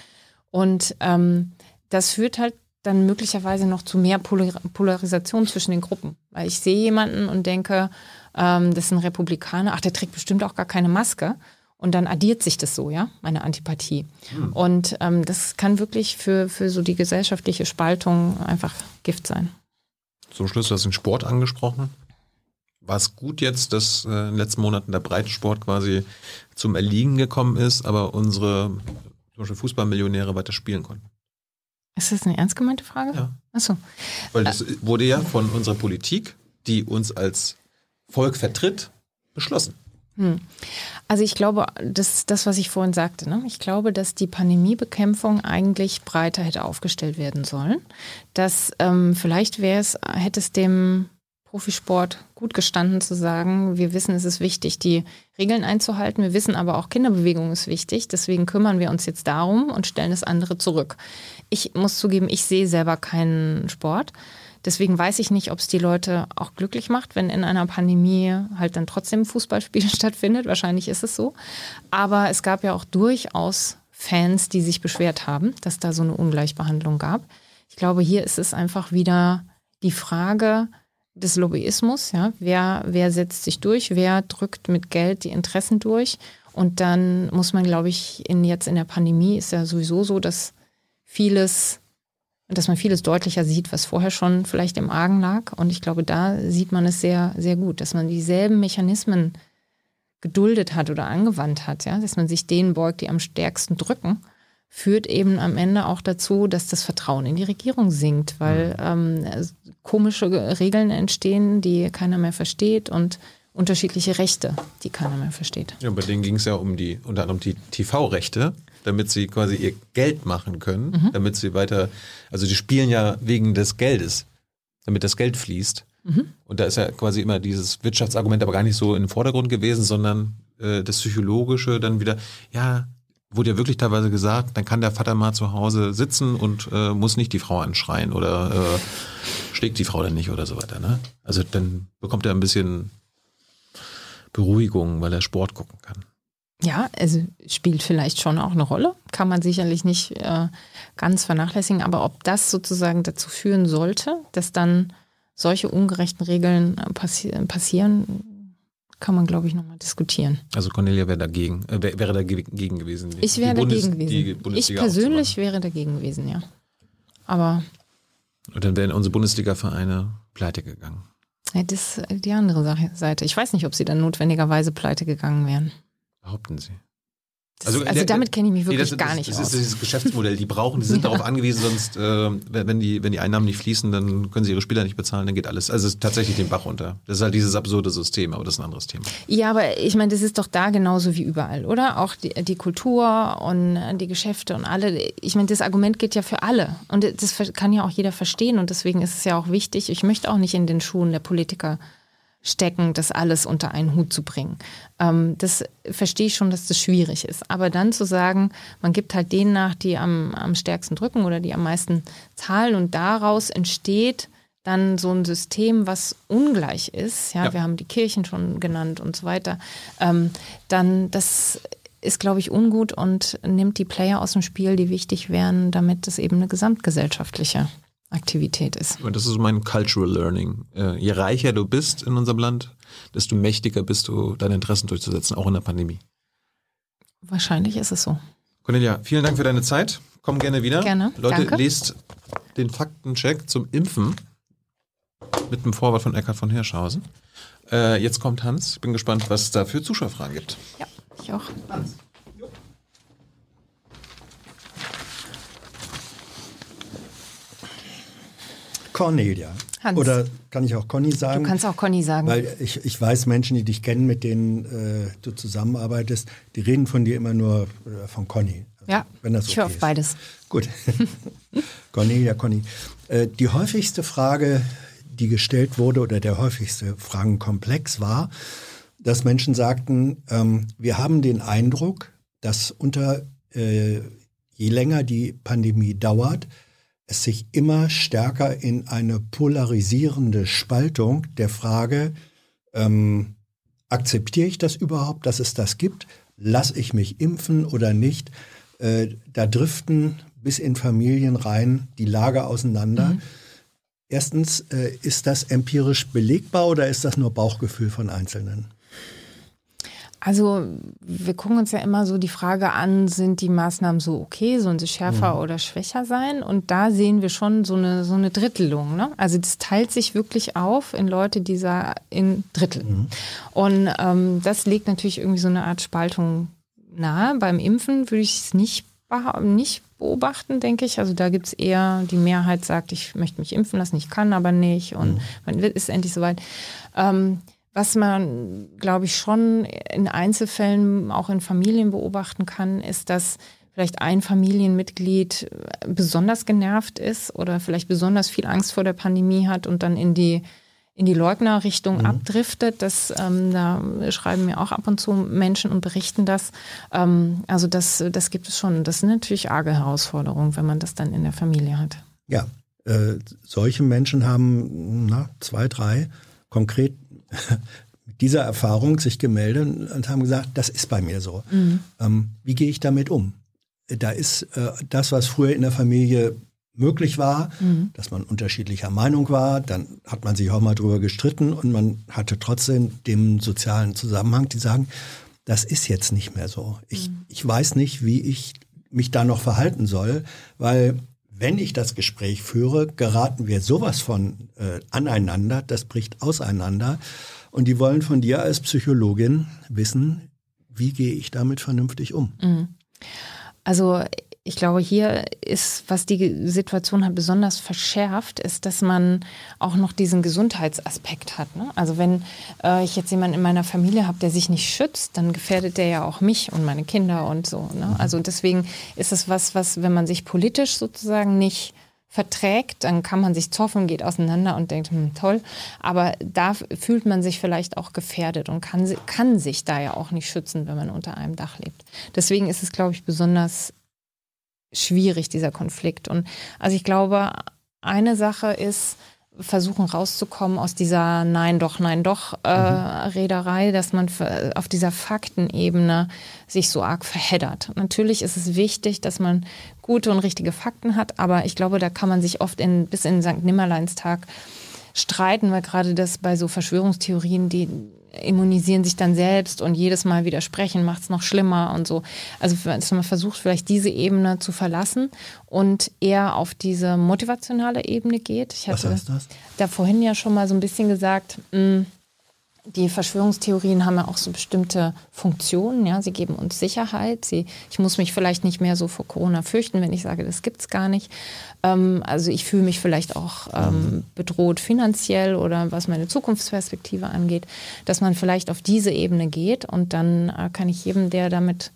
Und ähm, das führt halt dann möglicherweise noch zu mehr Polar Polarisation zwischen den Gruppen. Weil ich sehe jemanden und denke, ähm, das ist ein Republikaner, ach, der trägt bestimmt auch gar keine Maske. Und dann addiert sich das so, ja, meine Antipathie. Und ähm, das kann wirklich für, für so die gesellschaftliche Spaltung einfach Gift sein. Zum Schluss, du hast den Sport angesprochen. War es gut jetzt, dass äh, in den letzten Monaten der Breitensport quasi zum Erliegen gekommen ist, aber unsere zum Beispiel Fußballmillionäre weiter spielen konnten? Ist das eine ernst gemeinte Frage? Ja. Achso. Weil das wurde ja von unserer Politik, die uns als Volk vertritt, beschlossen. Also ich glaube, das ist das, was ich vorhin sagte. Ne? Ich glaube, dass die Pandemiebekämpfung eigentlich breiter hätte aufgestellt werden sollen. Dass ähm, vielleicht wäre es, hätte es dem Profisport gut gestanden zu sagen, wir wissen, es ist wichtig, die Regeln einzuhalten. Wir wissen aber auch, Kinderbewegung ist wichtig. Deswegen kümmern wir uns jetzt darum und stellen das andere zurück. Ich muss zugeben, ich sehe selber keinen Sport. Deswegen weiß ich nicht, ob es die Leute auch glücklich macht, wenn in einer Pandemie halt dann trotzdem ein Fußballspiel [laughs] stattfindet. Wahrscheinlich ist es so. Aber es gab ja auch durchaus Fans, die sich beschwert haben, dass da so eine Ungleichbehandlung gab. Ich glaube, hier ist es einfach wieder die Frage des Lobbyismus. Ja? Wer, wer setzt sich durch? Wer drückt mit Geld die Interessen durch? Und dann muss man, glaube ich, in, jetzt in der Pandemie ist ja sowieso so, dass vieles dass man vieles deutlicher sieht, was vorher schon vielleicht im Argen lag. Und ich glaube, da sieht man es sehr, sehr gut, dass man dieselben Mechanismen geduldet hat oder angewandt hat, ja, dass man sich denen beugt, die am stärksten drücken, führt eben am Ende auch dazu, dass das Vertrauen in die Regierung sinkt, weil ähm, komische Regeln entstehen, die keiner mehr versteht und unterschiedliche Rechte, die keiner mehr versteht. Ja, bei denen ging es ja um die, unter anderem die TV-Rechte, damit sie quasi ihr Geld machen können, Mhm. damit sie weiter, also die spielen ja wegen des Geldes, damit das Geld fließt. Mhm. Und da ist ja quasi immer dieses Wirtschaftsargument aber gar nicht so in den Vordergrund gewesen, sondern äh, das Psychologische dann wieder, ja, wurde ja wirklich teilweise gesagt, dann kann der Vater mal zu Hause sitzen und äh, muss nicht die Frau anschreien oder äh, schlägt die Frau dann nicht oder so weiter. Ne? Also dann bekommt er ein bisschen Beruhigung, weil er Sport gucken kann. Ja, also spielt vielleicht schon auch eine Rolle, kann man sicherlich nicht äh, ganz vernachlässigen, aber ob das sozusagen dazu führen sollte, dass dann solche ungerechten Regeln äh, passi passieren, kann man, glaube ich, nochmal diskutieren. Also Cornelia wäre dagegen, äh, wär- wäre dagegen gewesen. die- Ich wäre dagegen gewesen. Ich persönlich wäre dagegen gewesen, ja. Aber. Und dann wären unsere Bundesliga-Vereine pleite gegangen. ja, das ist die andere Seite. Ich weiß nicht, ob sie dann notwendigerweise pleite gegangen wären. Behaupten sie. Das, Also, also, der- damit kenne ich mich wirklich Nee, das, gar das, nicht das aus. ist dieses Geschäftsmodell. Die brauchen, die sind darauf [laughs] angewiesen, sonst, äh, wenn die, wenn die Einnahmen nicht fließen, dann können sie ihre Spieler nicht bezahlen, dann geht alles. Also es ist tatsächlich den Bach runter. Das ist halt dieses absurde System, aber das ist ein anderes Thema. Ja, aber ich meine, das ist doch da genauso wie überall, oder? Auch die, die Kultur und äh, die Geschäfte und alle. Ich meine, das Argument geht ja für alle. Und das kann ja auch jeder verstehen. Und deswegen ist es ja auch wichtig, ich möchte auch nicht in den Schuhen der Politiker stecken, das alles unter einen Hut zu bringen. Ähm, das verstehe ich schon, dass das schwierig ist. Aber dann zu sagen, man gibt halt denen nach, die am, am stärksten drücken oder die am meisten zahlen und daraus entsteht dann so ein System, was ungleich ist, ja, Ja. wir haben die Kirchen schon genannt und so weiter, ähm, dann das ist, glaube ich, ungut und nimmt die Player aus dem Spiel, die wichtig wären, damit das eben eine gesamtgesellschaftliche Aktivität ist. Und das ist mein Cultural Learning. Äh, je reicher du bist in unserem Land, desto mächtiger bist du, deine Interessen durchzusetzen, auch in der Pandemie. Wahrscheinlich ist es so. Cornelia, vielen Dank für deine Zeit. Komm gerne wieder. Gerne. Leute, Danke. lest den Faktencheck zum Impfen mit dem Vorwort von Eckhard von Hirschhausen. Äh, jetzt kommt Hans. Ich bin gespannt, was es da für Zuschauerfragen gibt. Ja, ich auch. Cornelia. Hans. Oder kann ich auch Conny sagen? Du kannst auch Conny sagen. Weil ich, ich weiß, Menschen, die dich kennen, mit denen äh, du zusammenarbeitest, die reden von dir immer nur äh, von Conny. Also, ja, wenn das ich höre okay auf ist. beides. Gut. [laughs] Cornelia, Conny. Äh, die häufigste Frage, die gestellt wurde, oder der häufigste Fragenkomplex war, dass Menschen sagten, ähm, wir haben den Eindruck, dass unter äh, je länger die Pandemie dauert, es sich immer stärker in eine polarisierende Spaltung der Frage, ähm, akzeptiere ich das überhaupt, dass es das gibt? Lass ich mich impfen oder nicht? Äh, da driften bis in Familien rein die Lager auseinander. Erstens, äh, ist das empirisch belegbar oder ist das nur Bauchgefühl von Einzelnen? Also wir gucken uns ja immer so die Frage an, sind die Maßnahmen so okay, sollen sie schärfer oder schwächer sein? Und da sehen wir schon so eine, so eine Drittelung. Ne? Also das teilt sich wirklich auf in Leute dieser in Drittel. Und ähm, das legt natürlich irgendwie so eine Art Spaltung nahe. Beim Impfen würde ich es nicht, nicht beobachten, denke ich. Also da gibt es eher, die Mehrheit sagt, ich möchte mich impfen lassen, ich kann aber nicht und man wird, ist endlich soweit. Ähm, was man, glaube ich, schon in Einzelfällen auch in Familien beobachten kann, ist, dass vielleicht ein Familienmitglied besonders genervt ist oder vielleicht besonders viel Angst vor der Pandemie hat und dann in die in die Leugnerrichtung abdriftet. Das, ähm, da schreiben mir auch ab und zu Menschen und berichten das. Ähm, also das, das gibt es schon. Das sind natürlich arge Herausforderungen, wenn man das dann in der Familie hat. Ja, äh, solche Menschen haben na, zwei, drei konkret mit dieser Erfahrung sich gemeldet und haben gesagt, das ist bei mir so. Ähm, wie gehe ich damit um? Da ist äh, das, was früher in der Familie möglich war, dass man unterschiedlicher Meinung war, dann hat man sich auch mal drüber gestritten und man hatte trotzdem den sozialen Zusammenhang, die sagen, das ist jetzt nicht mehr so. Ich, ich weiß nicht, wie ich mich da noch verhalten soll, weil wenn ich das Gespräch führe, geraten wir sowas von äh, aneinander, das bricht auseinander. Und die wollen von dir als Psychologin wissen, wie gehe ich damit vernünftig um? Also ich glaube, hier ist, was die Situation halt besonders verschärft, ist, dass man auch noch diesen Gesundheitsaspekt hat. Ne? Also wenn äh, ich jetzt jemanden in meiner Familie habe, der sich nicht schützt, dann gefährdet der ja auch mich und meine Kinder und so. Ne? Also deswegen ist es was, was, wenn man sich politisch sozusagen nicht verträgt, dann kann man sich zoffen, geht auseinander und denkt, hm, toll. Aber da fühlt man sich vielleicht auch gefährdet und kann, kann sich da ja auch nicht schützen, wenn man unter einem Dach lebt. Deswegen ist es, glaube ich, besonders schwierig, dieser Konflikt. Und also ich glaube, eine Sache ist, versuchen rauszukommen aus dieser Nein doch, Nein doch äh, mhm. Rederei, dass man auf dieser Faktenebene sich so arg verheddert. Natürlich ist es wichtig, dass man gute und richtige Fakten hat, aber ich glaube, da kann man sich oft in, bis in St. Nimmerleinstag streiten, weil gerade das bei so Verschwörungstheorien, die immunisieren sich dann selbst und jedes Mal widersprechen macht es noch schlimmer und so. Also dass man versucht vielleicht diese Ebene zu verlassen und eher auf diese motivationale Ebene geht. Ich hatte Was heißt das? da vorhin ja schon mal so ein bisschen gesagt, mh, mm, die Verschwörungstheorien haben ja auch so bestimmte Funktionen. Ja, sie geben uns Sicherheit. Sie, ich muss mich vielleicht nicht mehr so vor Corona fürchten, wenn ich sage, das gibt es gar nicht. Ähm, also ich fühle mich vielleicht auch ähm, bedroht finanziell oder was meine Zukunftsperspektive angeht, dass man vielleicht auf diese Ebene geht und dann äh, kann ich jedem, der damit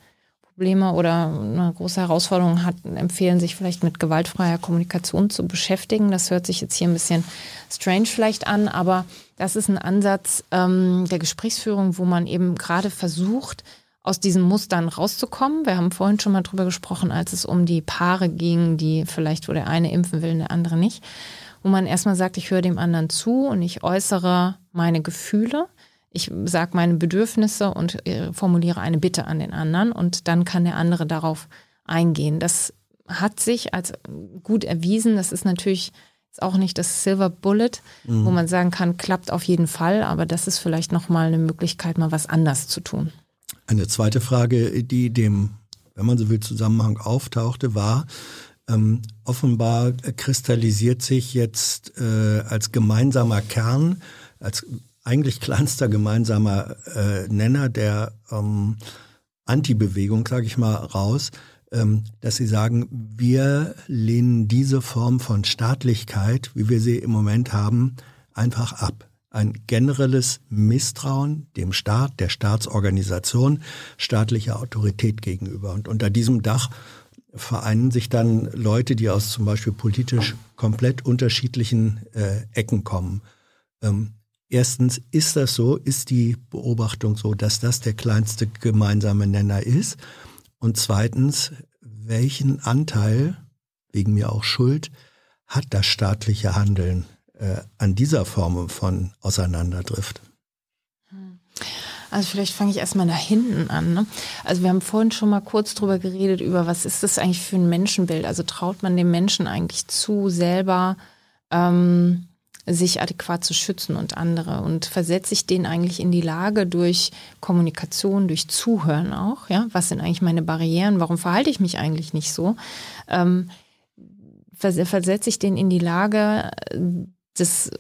Probleme oder eine große Herausforderung hat, empfehlen, sich vielleicht mit gewaltfreier Kommunikation zu beschäftigen. Das hört sich jetzt hier ein bisschen strange vielleicht an, aber das ist ein Ansatz ähm, der Gesprächsführung, wo man eben gerade versucht, aus diesen Mustern rauszukommen. Wir haben vorhin schon mal drüber gesprochen, als es um die Paare ging, die vielleicht, wo der eine impfen will und der andere nicht. Wo man erstmal sagt, ich höre dem anderen zu und ich äußere meine Gefühle. Ich sage meine Bedürfnisse und äh, formuliere eine Bitte an den anderen und dann kann der andere darauf eingehen. Das hat sich als gut erwiesen. Das ist natürlich ist auch nicht das Silver Bullet, mhm. wo man sagen kann, klappt auf jeden Fall, aber das ist vielleicht nochmal eine Möglichkeit, mal was anders zu tun. Eine zweite Frage, die dem, wenn man so will, Zusammenhang auftauchte, war, ähm, offenbar kristallisiert sich jetzt äh, als gemeinsamer Kern, als eigentlich kleinster gemeinsamer äh, Nenner der ähm, Anti-Bewegung, sage ich mal, raus, ähm, dass sie sagen, wir lehnen diese Form von Staatlichkeit, wie wir sie im Moment haben, einfach ab. Ein generelles Misstrauen dem Staat, der Staatsorganisation, staatlicher Autorität gegenüber. Und unter diesem Dach vereinen sich dann Leute, die aus zum Beispiel politisch komplett unterschiedlichen äh, Ecken kommen. Ähm, erstens, ist das so? Ist die Beobachtung so, dass das der kleinste gemeinsame Nenner ist? Und zweitens, welchen Anteil, wegen mir auch Schuld, hat das staatliche Handeln äh, an dieser Form von Auseinanderdrift? Also vielleicht fange ich erstmal da hinten an. Ne? Also wir haben vorhin schon mal kurz drüber geredet, über was ist das eigentlich für ein Menschenbild? Also traut man dem Menschen eigentlich zu, selber ähm, sich adäquat zu schützen und andere. Und versetze ich den eigentlich in die Lage durch Kommunikation, durch Zuhören auch, ja, was sind eigentlich meine Barrieren, warum verhalte ich mich eigentlich nicht so, ähm, versetze ich den in die Lage, das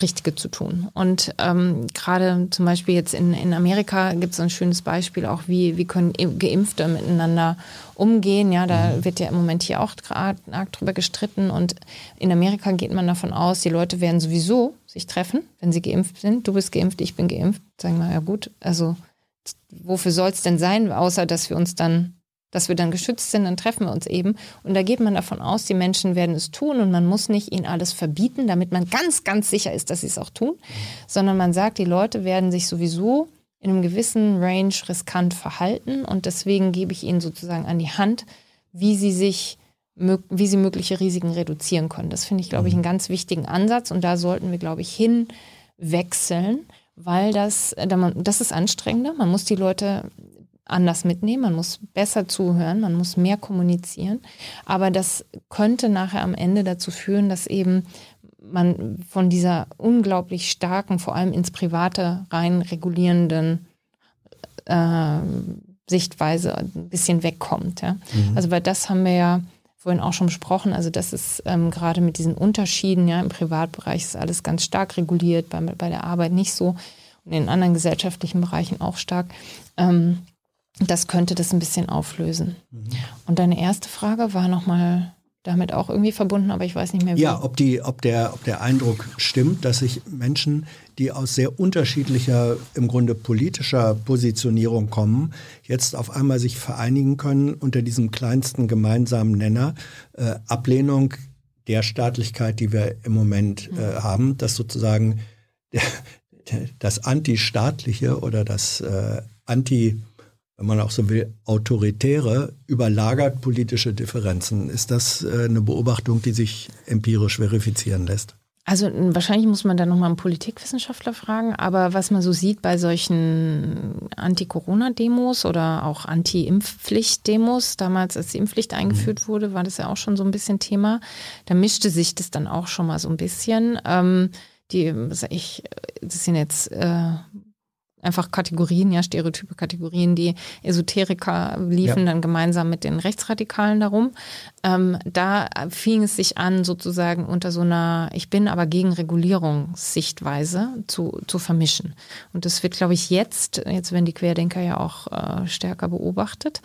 Richtige zu tun. Und ähm, gerade zum Beispiel jetzt in, in Amerika gibt es ein schönes Beispiel auch, wie, wie können Geimpfte miteinander umgehen. Ja, da mhm. wird ja im Moment hier auch arg drüber gestritten. Und in Amerika geht man davon aus, die Leute werden sowieso sich treffen, wenn sie geimpft sind. Du bist geimpft, ich bin geimpft. Sagen wir, ja gut, also wofür soll es denn sein, außer dass wir uns dann dass wir dann geschützt sind, dann treffen wir uns eben. Und da geht man davon aus, die Menschen werden es tun und man muss nicht ihnen alles verbieten, damit man ganz, ganz sicher ist, dass sie es auch tun, sondern man sagt, die Leute werden sich sowieso in einem gewissen Range riskant verhalten und deswegen gebe ich ihnen sozusagen an die Hand, wie sie sich wie sie mögliche Risiken reduzieren können. Das finde ich, glaube ich, einen ganz wichtigen Ansatz und da sollten wir, glaube ich, hinwechseln, weil das, das ist anstrengender. Man muss die Leute anders mitnehmen, man muss besser zuhören, man muss mehr kommunizieren. Aber das könnte nachher am Ende dazu führen, dass eben man von dieser unglaublich starken, vor allem ins Private rein regulierenden äh, Sichtweise ein bisschen wegkommt. Ja? Mhm. Also weil das haben wir ja vorhin auch schon besprochen. Also das ist ähm, gerade mit diesen Unterschieden, ja, im Privatbereich ist alles ganz stark reguliert, bei, bei der Arbeit nicht so und in anderen gesellschaftlichen Bereichen auch stark. Ähm, das könnte das ein bisschen auflösen. Und deine erste Frage war nochmal damit auch irgendwie verbunden, aber ich weiß nicht mehr wie. Ja, ob, die, ob, der, ob der Eindruck stimmt, dass sich Menschen, die aus sehr unterschiedlicher, im Grunde politischer Positionierung kommen, jetzt auf einmal sich vereinigen können unter diesem kleinsten gemeinsamen Nenner, äh, Ablehnung der Staatlichkeit, die wir im Moment äh, haben, dass sozusagen [laughs] das Antistaatliche oder das äh, Anti- wenn man auch so will, autoritäre überlagert politische Differenzen. Ist das äh, eine Beobachtung, die sich empirisch verifizieren lässt? Also wahrscheinlich muss man da nochmal einen Politikwissenschaftler fragen, aber was man so sieht bei solchen Anti-Corona-Demos oder auch Anti-Impfpflicht-Demos, damals als die Impfpflicht eingeführt mhm. wurde, war das ja auch schon so ein bisschen Thema. Da mischte sich das dann auch schon mal so ein bisschen. Ähm, die, ich, das sind jetzt äh, einfach Kategorien, ja, stereotype Kategorien. Die Esoteriker liefen ja. dann gemeinsam mit den Rechtsradikalen darum. Ähm, da fing es sich an, sozusagen unter so einer Ich bin aber gegen Regulierungssichtweise zu, zu vermischen. Und das wird, glaube ich, jetzt, jetzt werden die Querdenker ja auch äh, stärker beobachtet,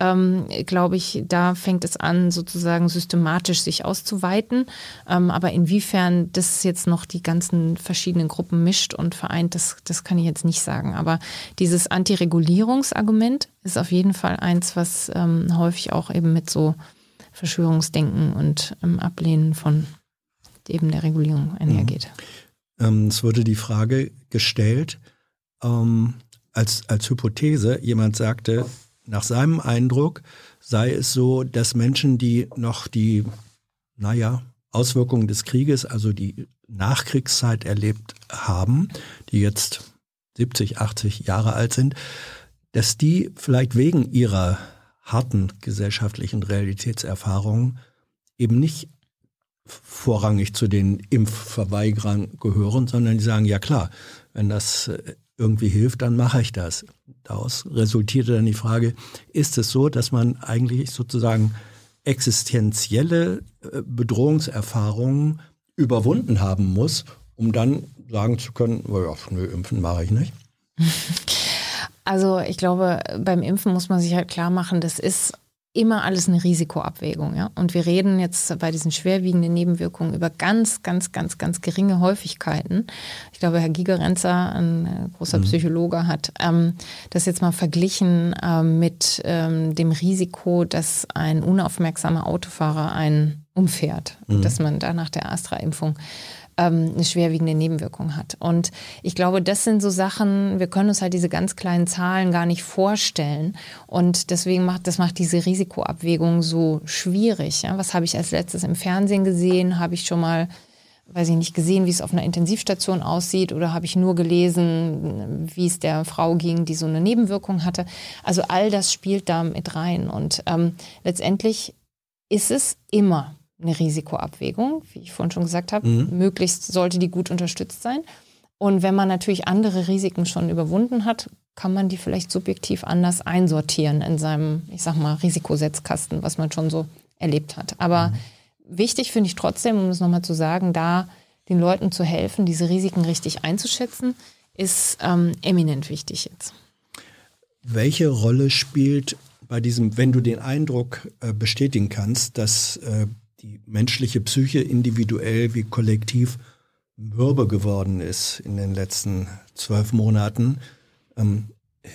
ähm, glaube ich, da fängt es an, sozusagen systematisch sich auszuweiten. Ähm, aber inwiefern das jetzt noch die ganzen verschiedenen Gruppen mischt und vereint, das, das kann ich jetzt nicht sagen sagen. Aber dieses Antiregulierungsargument ist auf jeden Fall eins, was ähm, häufig auch eben mit so Verschwörungsdenken und ähm, Ablehnen von eben der Regulierung einhergeht. Mhm. Ähm, es wurde die Frage gestellt, ähm, als, als Hypothese, jemand sagte, nach seinem Eindruck sei es so, dass Menschen, die noch die, naja, Auswirkungen des Krieges, also die Nachkriegszeit erlebt haben, die jetzt 70, 80 Jahre alt sind, dass die vielleicht wegen ihrer harten gesellschaftlichen Realitätserfahrungen eben nicht vorrangig zu den Impfverweigerern gehören, sondern die sagen, ja klar, wenn das äh, irgendwie hilft, dann mache ich das. Daraus resultierte dann die Frage, ist es so, dass man eigentlich sozusagen existenzielle äh, Bedrohungserfahrungen überwunden haben muss, um dann sagen zu können, oh ja, nö, impfen mache ich nicht? [laughs] Also ich glaube, beim Impfen muss man sich halt klar machen, das ist immer alles eine Risikoabwägung. Ja? Und wir reden jetzt bei diesen schwerwiegenden Nebenwirkungen über ganz, ganz, ganz, ganz geringe Häufigkeiten. Ich glaube, Herr Gigerenzer, ein äh, großer mhm. Psychologe, hat ähm, das jetzt mal verglichen ähm, mit ähm, dem Risiko, dass ein unaufmerksamer Autofahrer einen umfährt, mhm. dass man da nach der Astra-Impfung ähm, eine schwerwiegende Nebenwirkung hat. Und ich glaube, das sind so Sachen, wir können uns halt diese ganz kleinen Zahlen gar nicht vorstellen. Und deswegen macht das macht diese Risikoabwägung so schwierig. Ja? Was habe ich als letztes im Fernsehen gesehen? Habe ich schon mal weiß ich nicht, gesehen, wie es auf einer Intensivstation aussieht oder habe ich nur gelesen, wie es der Frau ging, die so eine Nebenwirkung hatte. Also all das spielt da mit rein und ähm, letztendlich ist es immer eine Risikoabwägung, wie ich vorhin schon gesagt habe. Mhm. Möglichst sollte die gut unterstützt sein. Und wenn man natürlich andere Risiken schon überwunden hat, kann man die vielleicht subjektiv anders einsortieren in seinem, ich sag mal, Risikosetzkasten, was man schon so erlebt hat. Aber mhm. wichtig finde ich trotzdem, um es nochmal zu sagen, da den Leuten zu helfen, diese Risiken richtig einzuschätzen, ist ähm, eminent wichtig jetzt. Welche Rolle spielt bei diesem, wenn du den Eindruck äh, bestätigen kannst, dass äh, die menschliche Psyche individuell wie kollektiv mürbe geworden ist in den letzten zwölf Monaten. Ähm,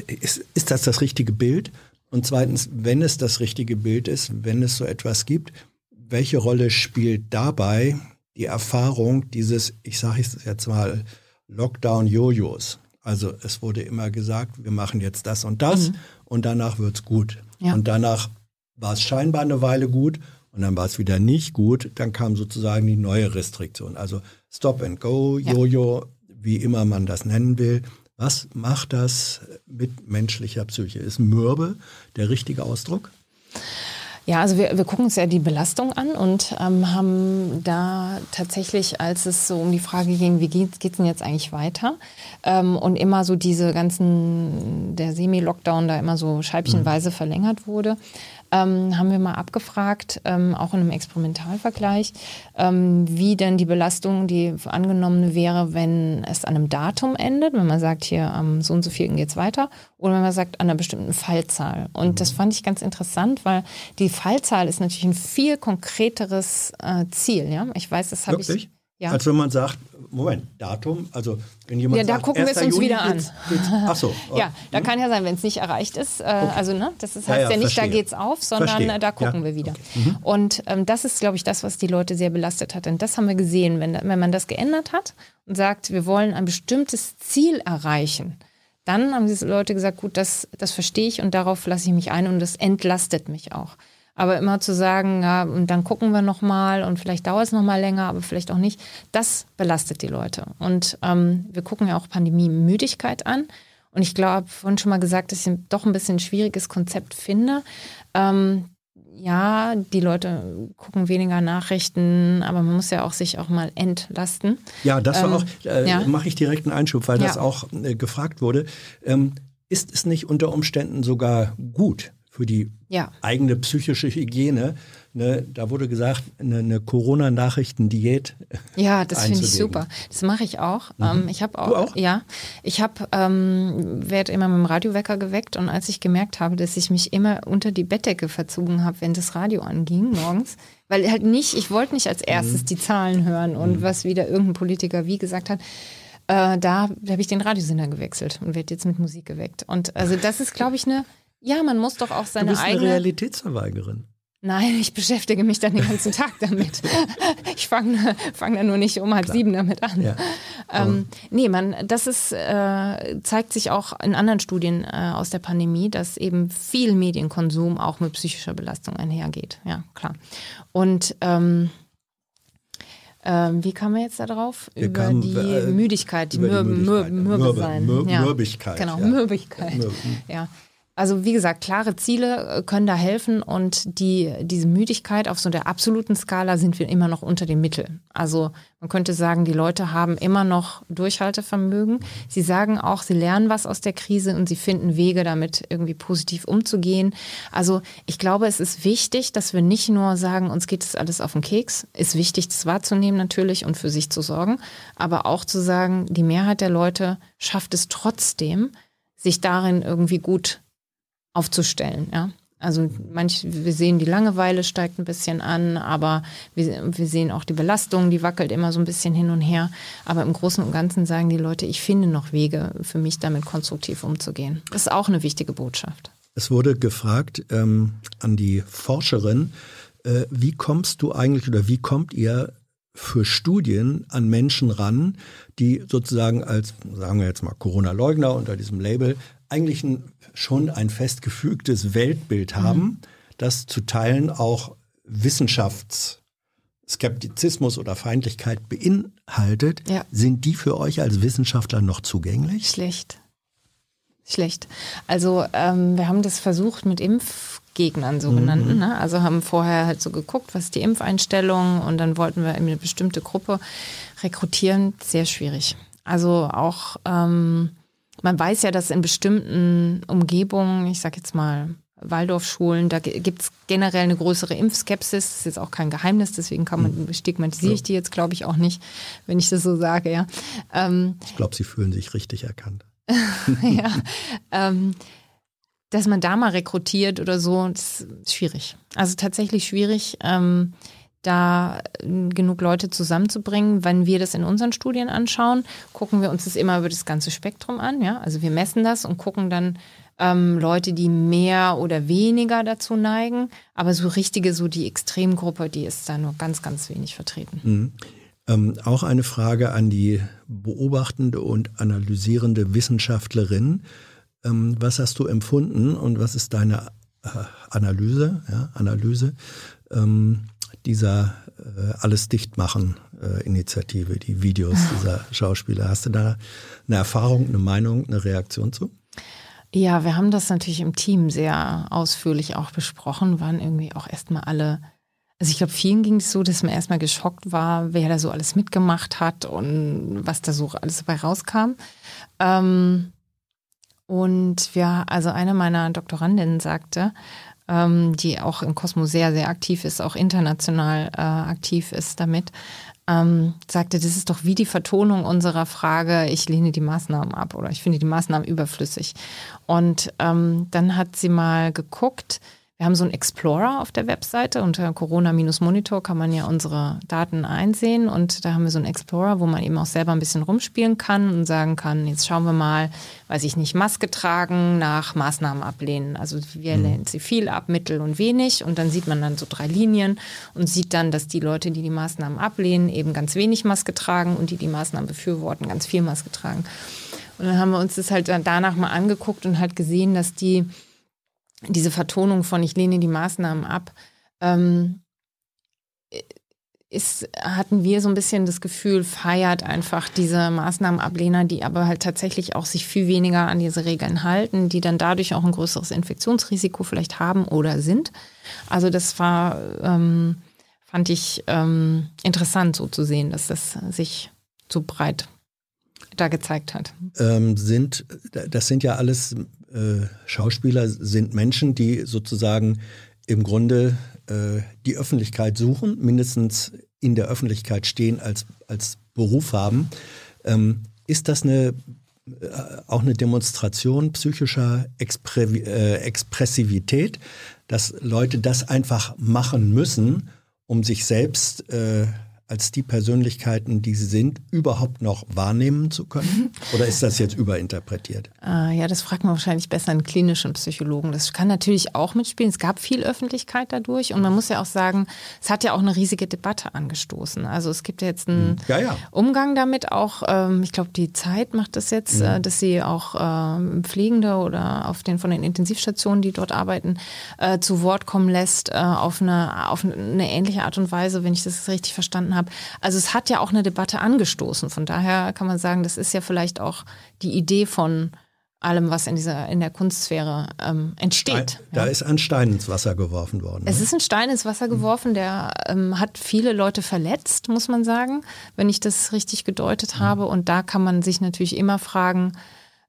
ist, ist das das richtige Bild? Und zweitens, wenn es das richtige Bild ist, wenn es so etwas gibt, welche Rolle spielt dabei die Erfahrung dieses, ich sage es jetzt mal, Lockdown-Jojos? Also es wurde immer gesagt, wir machen jetzt das und das mhm. und danach wird es gut. Ja. Und danach war es scheinbar eine Weile gut und dann war es wieder nicht gut, dann kam sozusagen die neue Restriktion. Also Stop and Go, Jojo, ja. wie immer man das nennen will. Was macht das mit menschlicher Psyche? Ist Mürbe der richtige Ausdruck? Ja, also wir, wir gucken uns ja die Belastung an und ähm, haben da tatsächlich, als es so um die Frage ging, wie geht es denn jetzt eigentlich weiter? Ähm, und immer so diese ganzen, der Semi-Lockdown da immer so scheibchenweise mhm. verlängert wurde, ähm, haben wir mal abgefragt, ähm, auch in einem Experimentalvergleich, ähm, wie denn die Belastung, die angenommen wäre, wenn es an einem Datum endet, wenn man sagt, hier am so und so vielen geht's weiter, oder wenn man sagt, an einer bestimmten Fallzahl. Und mhm. das fand ich ganz interessant, weil die Fallzahl ist natürlich ein viel konkreteres äh, Ziel. Ja? Ich weiß, das habe ich. Ja. Als wenn man sagt, Moment, Datum, also wenn jemand ja, da sagt, gucken wir es uns Juni wieder an. Geht's, geht's, ach so. [laughs] Ja, da kann ja sein, wenn es nicht erreicht ist, äh, okay. also ne, das ist, heißt ja, ja, ja nicht, verstehe. da geht's auf, sondern verstehe. da gucken wir wieder. Okay. Mhm. Und ähm, das ist, glaube ich, das, was die Leute sehr belastet hat. Denn das haben wir gesehen, wenn, wenn man das geändert hat und sagt, wir wollen ein bestimmtes Ziel erreichen, dann haben diese Leute gesagt, gut, das, das verstehe ich und darauf lasse ich mich ein und das entlastet mich auch. Aber immer zu sagen, ja, und dann gucken wir nochmal und vielleicht dauert es nochmal länger, aber vielleicht auch nicht, das belastet die Leute. Und ähm, wir gucken ja auch Pandemie-Müdigkeit an. Und ich glaube, vorhin schon mal gesagt, dass ich doch ein bisschen ein schwieriges Konzept finde. Ähm, ja, die Leute gucken weniger Nachrichten, aber man muss ja auch sich auch mal entlasten. Ja, das war ähm, auch, äh, ja. mache ich direkt einen Einschub, weil ja. das auch äh, gefragt wurde. Ähm, ist es nicht unter Umständen sogar gut, für die ja. eigene psychische Hygiene. Ne, da wurde gesagt, eine, eine Corona-Nachrichten-Diät. Ja, das finde ich super. Das mache ich auch. Mhm. Ähm, ich habe auch, auch, ja, ich habe ähm, werde immer mit dem Radiowecker geweckt und als ich gemerkt habe, dass ich mich immer unter die Bettdecke verzogen habe, wenn das Radio anging morgens, weil halt nicht, ich wollte nicht als erstes mhm. die Zahlen hören und mhm. was wieder irgendein Politiker wie gesagt hat. Äh, da habe ich den Radiosender gewechselt und werde jetzt mit Musik geweckt. Und also das ist, glaube ich, eine ja, man muss doch auch seine du bist eigene. Eine Realitätsverweigerin. Nein, ich beschäftige mich dann den ganzen Tag [laughs] damit. ich fange fang dann nur nicht um halb Klar. sieben damit an. Ja. Ähm, nee, man, das ist, äh, zeigt sich auch in anderen Studien äh, aus der Pandemie, dass eben viel Medienkonsum auch mit psychischer Belastung einhergeht. Ja, klar. Und ähm, ähm, wie kam man jetzt da drauf? Wir über kamen, die äh, Müdigkeit, die, Mürbe, Mürbe, Mürbe, sein. Mürbe, ja. Mürbigkeit. Genau, ja. Mürbigkeit. Mürbe. Ja. Also wie gesagt, klare Ziele äh, können da helfen und die, diese Müdigkeit auf so der absoluten Skala sind wir immer noch unter dem Mittel. Also man könnte sagen, die Leute haben immer noch Durchhaltevermögen. Sie sagen auch, sie lernen was aus der Krise und sie finden Wege, damit irgendwie positiv umzugehen. Also ich glaube, es ist wichtig, dass wir nicht nur sagen, uns geht das alles auf den Keks. Ist wichtig, das wahrzunehmen natürlich und für sich zu sorgen, aber auch zu sagen, die Mehrheit der Leute schafft es trotzdem, sich darin irgendwie gut aufzustellen. Ja? Also manch, wir sehen, die Langeweile steigt ein bisschen an, aber wir, wir sehen auch die Belastung, die wackelt immer so ein bisschen hin und her. Aber im Großen und Ganzen sagen die Leute, ich finde noch Wege für mich, damit konstruktiv umzugehen. Das ist auch eine wichtige Botschaft. Es wurde gefragt ähm, an die Forscherin, äh, wie kommst du eigentlich oder wie kommt ihr für Studien an Menschen ran, die sozusagen als, sagen wir jetzt mal, Corona-Leugner unter diesem Label eigentlich ein, schon ein festgefügtes Weltbild haben, mhm. das zu Teilen auch Wissenschaftsskeptizismus oder Feindlichkeit beinhaltet. Ja. Sind die für euch als Wissenschaftler noch zugänglich? Schlecht. Schlecht. Also ähm, wir haben das versucht mit Impfgegnern sogenannten. Mhm. Ne? Also haben vorher halt so geguckt, was die Impfeinstellung und dann wollten wir eine bestimmte Gruppe rekrutieren. Sehr schwierig. Also auch ähm, man weiß ja, dass in bestimmten Umgebungen, ich sag jetzt mal Waldorfschulen, da gibt es generell eine größere Impfskepsis. Das ist jetzt auch kein Geheimnis, deswegen kann man, hm. stigmatisiere ich die jetzt, glaube ich, auch nicht, wenn ich das so sage, ja. Ähm, ich glaube, sie fühlen sich richtig erkannt. [laughs] ja. Ähm, dass man da mal rekrutiert oder so, das ist schwierig. Also tatsächlich schwierig. Ähm, da äh, genug Leute zusammenzubringen. Wenn wir das in unseren Studien anschauen, gucken wir uns das immer über das ganze Spektrum an. Ja? Also wir messen das und gucken dann ähm, Leute, die mehr oder weniger dazu neigen. Aber so richtige, so die Extremgruppe, die ist da nur ganz, ganz wenig vertreten. Mhm. Ähm, auch eine Frage an die beobachtende und analysierende Wissenschaftlerin. Ähm, was hast du empfunden und was ist deine äh, Analyse? Ja, Analyse. Dieser äh, Alles dichtmachen äh, Initiative, die Videos [laughs] dieser Schauspieler. Hast du da eine Erfahrung, eine Meinung, eine Reaktion zu? Ja, wir haben das natürlich im Team sehr ausführlich auch besprochen, waren irgendwie auch erstmal alle, also ich glaube, vielen ging es so, dass man erstmal geschockt war, wer da so alles mitgemacht hat und was da so alles dabei rauskam. Ähm, und ja, also eine meiner Doktorandinnen sagte, ähm, die auch im Kosmos sehr, sehr aktiv ist, auch international äh, aktiv ist damit, ähm, sagte, das ist doch wie die Vertonung unserer Frage, ich lehne die Maßnahmen ab oder ich finde die Maßnahmen überflüssig. Und ähm, dann hat sie mal geguckt, wir haben so einen Explorer auf der Webseite. Unter Corona-Monitor kann man ja unsere Daten einsehen. Und da haben wir so einen Explorer, wo man eben auch selber ein bisschen rumspielen kann und sagen kann, jetzt schauen wir mal, weiß ich nicht, Maske tragen nach Maßnahmen ablehnen. Also wir mhm. lehnen sie viel ab, mittel und wenig. Und dann sieht man dann so drei Linien und sieht dann, dass die Leute, die die Maßnahmen ablehnen, eben ganz wenig Maske tragen und die die Maßnahmen befürworten, ganz viel Maske tragen. Und dann haben wir uns das halt danach mal angeguckt und halt gesehen, dass die diese Vertonung von ich lehne die Maßnahmen ab, ähm, ist, hatten wir so ein bisschen das Gefühl, feiert einfach diese Maßnahmenablehner, die aber halt tatsächlich auch sich viel weniger an diese Regeln halten, die dann dadurch auch ein größeres Infektionsrisiko vielleicht haben oder sind. Also das war, ähm, fand ich ähm, interessant so zu sehen, dass das sich so breit da gezeigt hat. Ähm, sind, das sind ja alles äh, Schauspieler sind Menschen, die sozusagen im Grunde äh, die Öffentlichkeit suchen, mindestens in der Öffentlichkeit stehen als, als Beruf haben. Ähm, ist das eine, äh, auch eine Demonstration psychischer Expre äh, Expressivität, dass Leute das einfach machen müssen, um sich selbst äh, als die Persönlichkeiten, die sie sind, überhaupt noch wahrnehmen zu können? Oder ist das jetzt überinterpretiert? Äh, [laughs] ja, das fragt man wahrscheinlich besser einen klinischen Psychologen. Das kann natürlich auch mitspielen. Es gab viel Öffentlichkeit dadurch und man muss ja auch sagen, es hat ja auch eine riesige Debatte angestoßen. Also es gibt ja jetzt einen hm. ja, ja. Umgang damit auch. Ähm, ich glaube, die Zeit macht das jetzt, mhm. dass sie auch ähm, Pflegende oder auf den von den Intensivstationen, die dort arbeiten, äh, zu Wort kommen lässt äh, auf eine auf eine ähnliche Art und Weise, wenn ich das richtig verstanden habe. Also es hat ja auch eine Debatte angestoßen. Von daher kann man sagen, das ist ja vielleicht auch die Idee von allem, was in dieser in der Kunstsphäre ähm, entsteht. Da ja. ist ein Stein ins Wasser geworfen worden. Es ne? ist ein Stein ins Wasser geworfen, der ähm, hat viele Leute verletzt, muss man sagen, wenn ich das richtig gedeutet mhm. habe. Und da kann man sich natürlich immer fragen,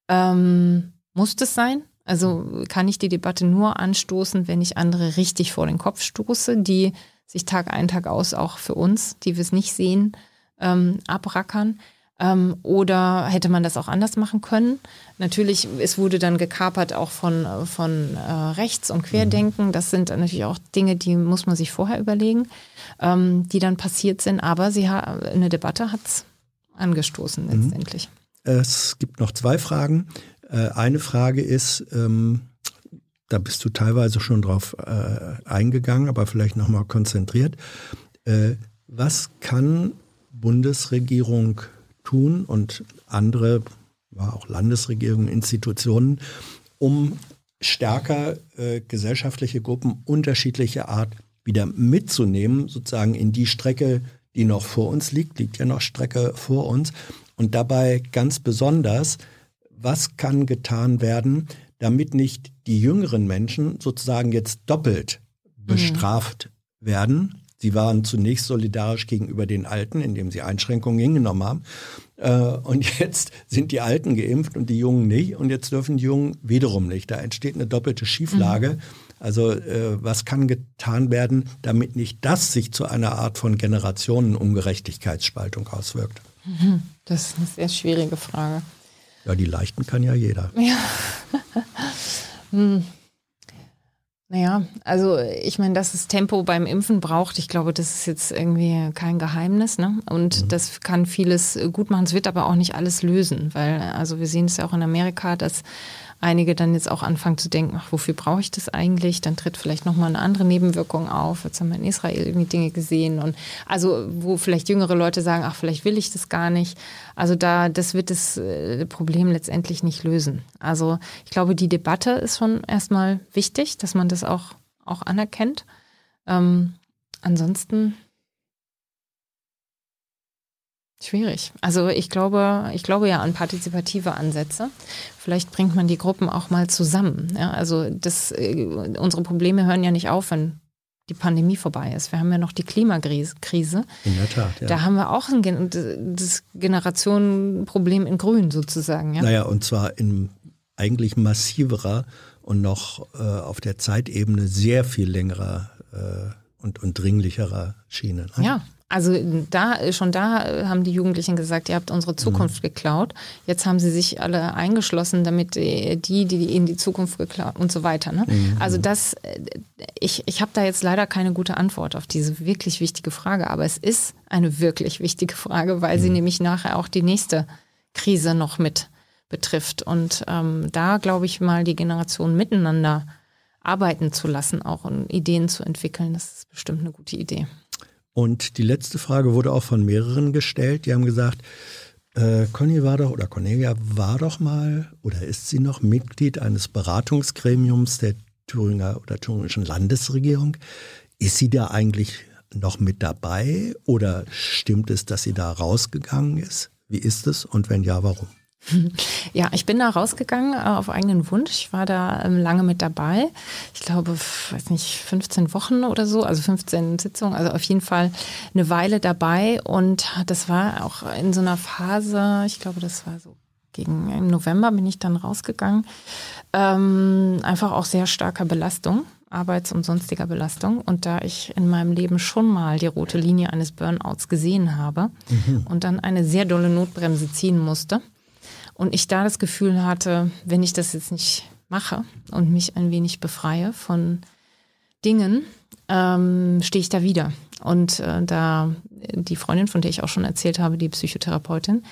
ähm, muss das sein? Also kann ich die Debatte nur anstoßen, wenn ich andere richtig vor den Kopf stoße, die sich Tag ein, Tag aus auch für uns, die wir es nicht sehen, ähm, abrackern. Ähm, oder hätte man das auch anders machen können? Natürlich, es wurde dann gekapert auch von, von äh, Rechts- und Querdenken. Das sind natürlich auch Dinge, die muss man sich vorher überlegen, ähm, die dann passiert sind. Aber sie eine Debatte hat es angestoßen mhm. letztendlich. Es gibt noch zwei Fragen. Äh, eine Frage ist, ähm, da bist du teilweise schon drauf äh, eingegangen, aber vielleicht nochmal konzentriert. Äh, was kann Bundesregierung tun und andere, ja, auch Landesregierungen, Institutionen, um stärker äh, gesellschaftliche Gruppen unterschiedlicher Art wieder mitzunehmen, sozusagen in die Strecke, die noch vor uns liegt, liegt ja noch Strecke vor uns. Und dabei ganz besonders, was kann getan werden, damit nicht die jüngeren Menschen sozusagen jetzt doppelt mhm. bestraft mhm. werden. Sie waren zunächst solidarisch gegenüber den Alten, indem sie Einschränkungen hingenommen haben. Äh, und jetzt sind die Alten geimpft und die Jungen nicht. Und jetzt dürfen die Jungen wiederum nicht. Da entsteht eine doppelte Schieflage. Mhm. Also äh, was kann getan werden, damit nicht das sich zu einer Art von Generationenungerechtigkeitsspaltung auswirkt? Mhm. Das ist eine sehr schwierige Frage. Ja, die leichten kann ja jeder. Ja. [laughs] [laughs] hm. Naja, also ich meine, dass es Tempo beim Impfen braucht, ich glaube, das ist jetzt irgendwie kein Geheimnis. Ne? Und mhm. das kann vieles gut machen. Es wird aber auch nicht alles lösen, weil also wir sehen es ja auch in Amerika, dass einige dann jetzt auch anfangen zu denken, ach, wofür brauche ich das eigentlich? Dann tritt vielleicht nochmal eine andere Nebenwirkung auf. Jetzt haben wir in Israel irgendwie Dinge gesehen und also, wo vielleicht jüngere Leute sagen, ach, vielleicht will ich das gar nicht. Also da, das wird das äh, Problem letztendlich nicht lösen. Also ich glaube, die Debatte ist schon erstmal wichtig, dass man das auch, auch anerkennt. Ähm, ansonsten Schwierig. Also ich glaube, ich glaube ja an partizipative Ansätze. Vielleicht bringt man die Gruppen auch mal zusammen. Ja, also das, äh, unsere Probleme hören ja nicht auf, wenn die Pandemie vorbei ist. Wir haben ja noch die Klimakrise. In der Tat. Ja. Da haben wir auch ein, das Generationenproblem in Grün sozusagen. Ja? Naja, und zwar in eigentlich massiverer und noch äh, auf der Zeitebene sehr viel längerer äh, und, und dringlicherer Schiene. Ne? Ja, also da, schon da haben die Jugendlichen gesagt, ihr habt unsere Zukunft mhm. geklaut. Jetzt haben sie sich alle eingeschlossen, damit die, die ihnen die Zukunft geklaut und so weiter. Ne? Mhm. Also das, ich, ich habe da jetzt leider keine gute Antwort auf diese wirklich wichtige Frage, aber es ist eine wirklich wichtige Frage, weil mhm. sie nämlich nachher auch die nächste Krise noch mit betrifft. Und ähm, da glaube ich mal, die Generation miteinander arbeiten zu lassen, auch und Ideen zu entwickeln, das ist bestimmt eine gute Idee. Und die letzte Frage wurde auch von mehreren gestellt. Die haben gesagt, äh, Conny war doch oder Cornelia war doch mal oder ist sie noch Mitglied eines Beratungsgremiums der Thüringer oder thüringischen Landesregierung. Ist sie da eigentlich noch mit dabei oder stimmt es, dass sie da rausgegangen ist? Wie ist es und wenn ja, warum? Ja, ich bin da rausgegangen äh, auf eigenen Wunsch. Ich war da ähm, lange mit dabei. Ich glaube, weiß nicht, 15 Wochen oder so, also 15 Sitzungen, also auf jeden Fall eine Weile dabei. Und das war auch in so einer Phase, ich glaube, das war so gegen im November bin ich dann rausgegangen. Ähm, einfach auch sehr starker Belastung. Arbeits- und sonstiger Belastung. Und da ich in meinem Leben schon mal die rote Linie eines Burnouts gesehen habe mhm. und dann eine sehr dolle Notbremse ziehen musste, und ich da das Gefühl hatte, wenn ich das jetzt nicht mache und mich ein wenig befreie von Dingen, ähm, stehe ich da wieder. Und äh, da die Freundin, von der ich auch schon erzählt habe, die Psychotherapeutin,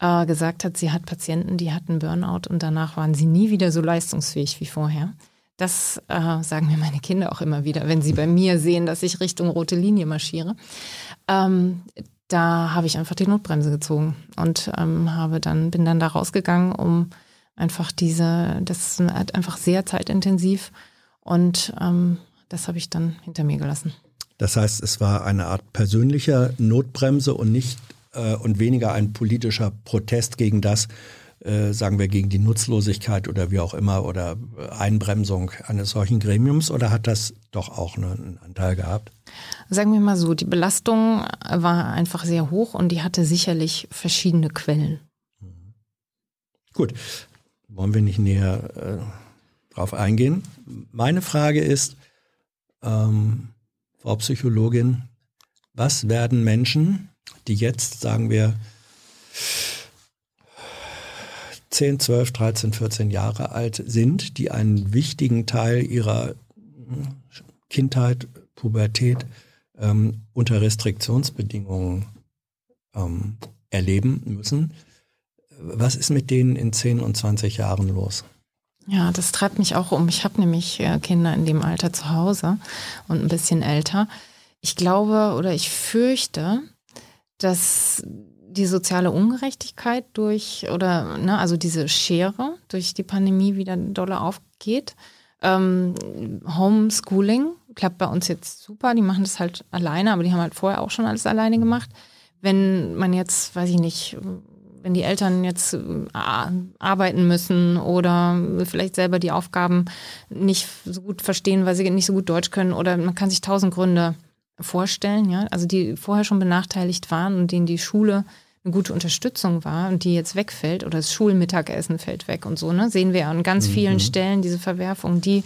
äh, gesagt hat, sie hat Patienten, die hatten Burnout und danach waren sie nie wieder so leistungsfähig wie vorher. Das äh, sagen mir meine Kinder auch immer wieder, wenn sie bei mir sehen, dass ich Richtung rote Linie marschiere. Ähm, da habe ich einfach die Notbremse gezogen und ähm, habe dann, bin dann da rausgegangen, um einfach diese, das ist einfach sehr zeitintensiv und ähm, das habe ich dann hinter mir gelassen. Das heißt, es war eine Art persönlicher Notbremse und nicht äh, und weniger ein politischer Protest gegen das, äh, sagen wir, gegen die Nutzlosigkeit oder wie auch immer oder Einbremsung eines solchen Gremiums oder hat das doch auch einen Anteil gehabt? Sagen wir mal so, die Belastung war einfach sehr hoch und die hatte sicherlich verschiedene Quellen. Gut, wollen wir nicht näher äh, drauf eingehen. Meine Frage ist, ähm, Frau Psychologin, was werden Menschen, die jetzt, sagen wir, 10, 12, 13, 14 Jahre alt sind, die einen wichtigen Teil ihrer Kindheit Pubertät ähm, unter Restriktionsbedingungen ähm, erleben müssen. Was ist mit denen in 10 und 20 Jahren los? Ja, das treibt mich auch um. Ich habe nämlich äh, Kinder in dem Alter zu Hause und ein bisschen älter. Ich glaube oder ich fürchte, dass die soziale Ungerechtigkeit durch oder ne, also diese Schere durch die Pandemie wieder doller aufgeht. Ähm, Homeschooling klappt bei uns jetzt super. Die machen das halt alleine, aber die haben halt vorher auch schon alles alleine gemacht. Wenn man jetzt, weiß ich nicht, wenn die Eltern jetzt äh, arbeiten müssen oder vielleicht selber die Aufgaben nicht so gut verstehen, weil sie nicht so gut Deutsch können oder man kann sich tausend Gründe vorstellen, ja, also die vorher schon benachteiligt waren und denen die Schule eine gute Unterstützung war und die jetzt wegfällt oder das Schulmittagessen fällt weg und so, ne, sehen wir an ganz vielen mhm. Stellen diese Verwerfung, die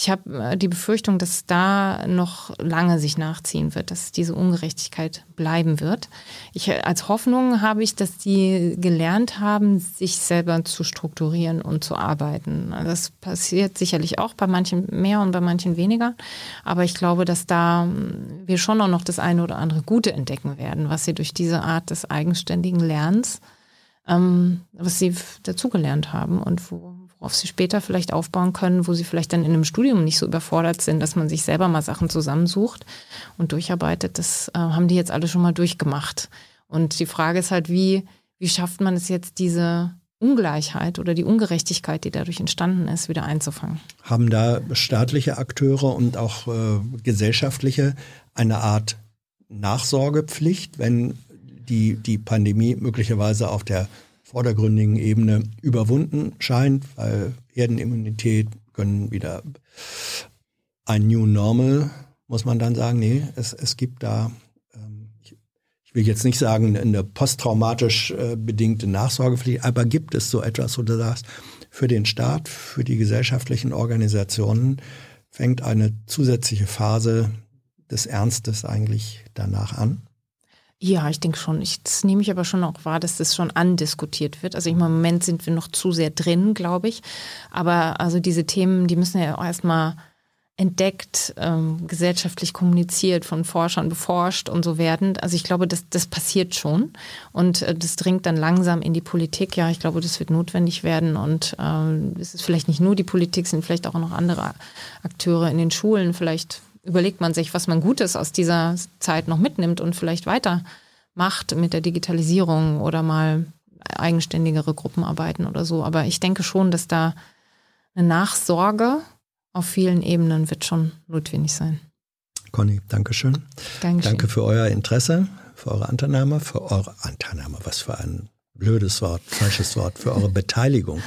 ich habe äh, die Befürchtung, dass da noch lange sich nachziehen wird, dass diese Ungerechtigkeit bleiben wird. Ich, äh, als Hoffnung habe ich, dass die gelernt haben, sich selber zu strukturieren und zu arbeiten. Das passiert sicherlich auch bei manchen mehr und bei manchen weniger. Aber ich glaube, dass da hm, wir schon auch noch das eine oder andere Gute entdecken werden, was sie durch diese Art des eigenständigen Lernens ähm, was sie dazugelernt haben und wo, worauf sie später vielleicht aufbauen können, wo sie vielleicht dann in einem Studium nicht so überfordert sind, dass man sich selber mal Sachen zusammensucht und durcharbeitet. Das äh, haben die jetzt alle schon mal durchgemacht. Und die Frage ist halt, wie, wie schafft man es jetzt, diese Ungleichheit oder die Ungerechtigkeit, die dadurch entstanden ist, wieder einzufangen. Haben da staatliche Akteure und auch äh, gesellschaftliche eine Art Nachsorgepflicht, wenn die, die Pandemie möglicherweise auf der vordergründigen Ebene überwunden scheint, weil Herdenimmunität können wieder ein New Normal, muss man dann sagen. Nee, es, es gibt da, ähm, ich, ich will jetzt nicht sagen, eine posttraumatisch äh, bedingte Nachsorgepflicht, aber gibt es so etwas, wo du sagst, für den Staat, für die gesellschaftlichen Organisationen fängt eine zusätzliche Phase des Ernstes eigentlich danach an? Ja, ich denke schon. Ich, das nehme ich aber schon auch wahr, dass das schon andiskutiert wird. Also im Moment sind wir noch zu sehr drin, glaube ich. Aber also diese Themen, die müssen ja auch erstmal entdeckt, ähm, gesellschaftlich kommuniziert, von Forschern beforscht und so werden. Also ich glaube, das, das passiert schon und äh, das dringt dann langsam in die Politik. Ja, ich glaube, das wird notwendig werden und ähm, es ist vielleicht nicht nur die Politik, es sind vielleicht auch noch andere Akteure in den Schulen. Vielleicht überlegt man sich, was man Gutes aus dieser Zeit noch mitnimmt und vielleicht weiter macht mit der Digitalisierung oder mal eigenständigere Gruppenarbeiten oder so. Aber ich denke schon, dass da eine Nachsorge auf vielen Ebenen wird schon notwendig sein. Conny, Dankeschön. Dankeschön. Danke für euer Interesse, für eure Anteilnahme, für eure Anteilnahme, was für ein blödes Wort, falsches Wort, für eure Beteiligung.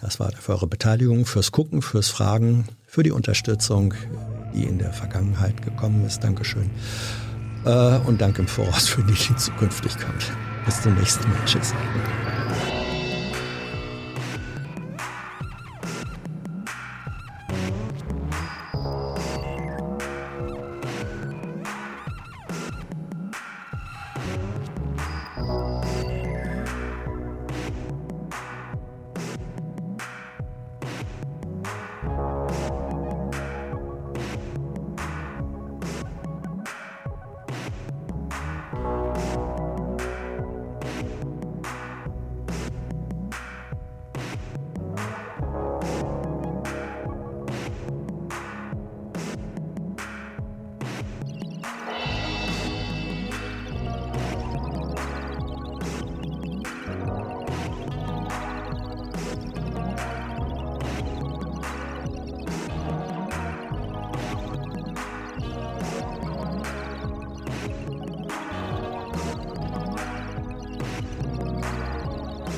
Das war für eure Beteiligung, fürs Gucken, fürs Fragen, für die Unterstützung, die in der Vergangenheit gekommen ist. Dankeschön. Äh, und danke im Voraus für die, die zukünftig kommt. Bis zum nächsten Mal. Tschüss.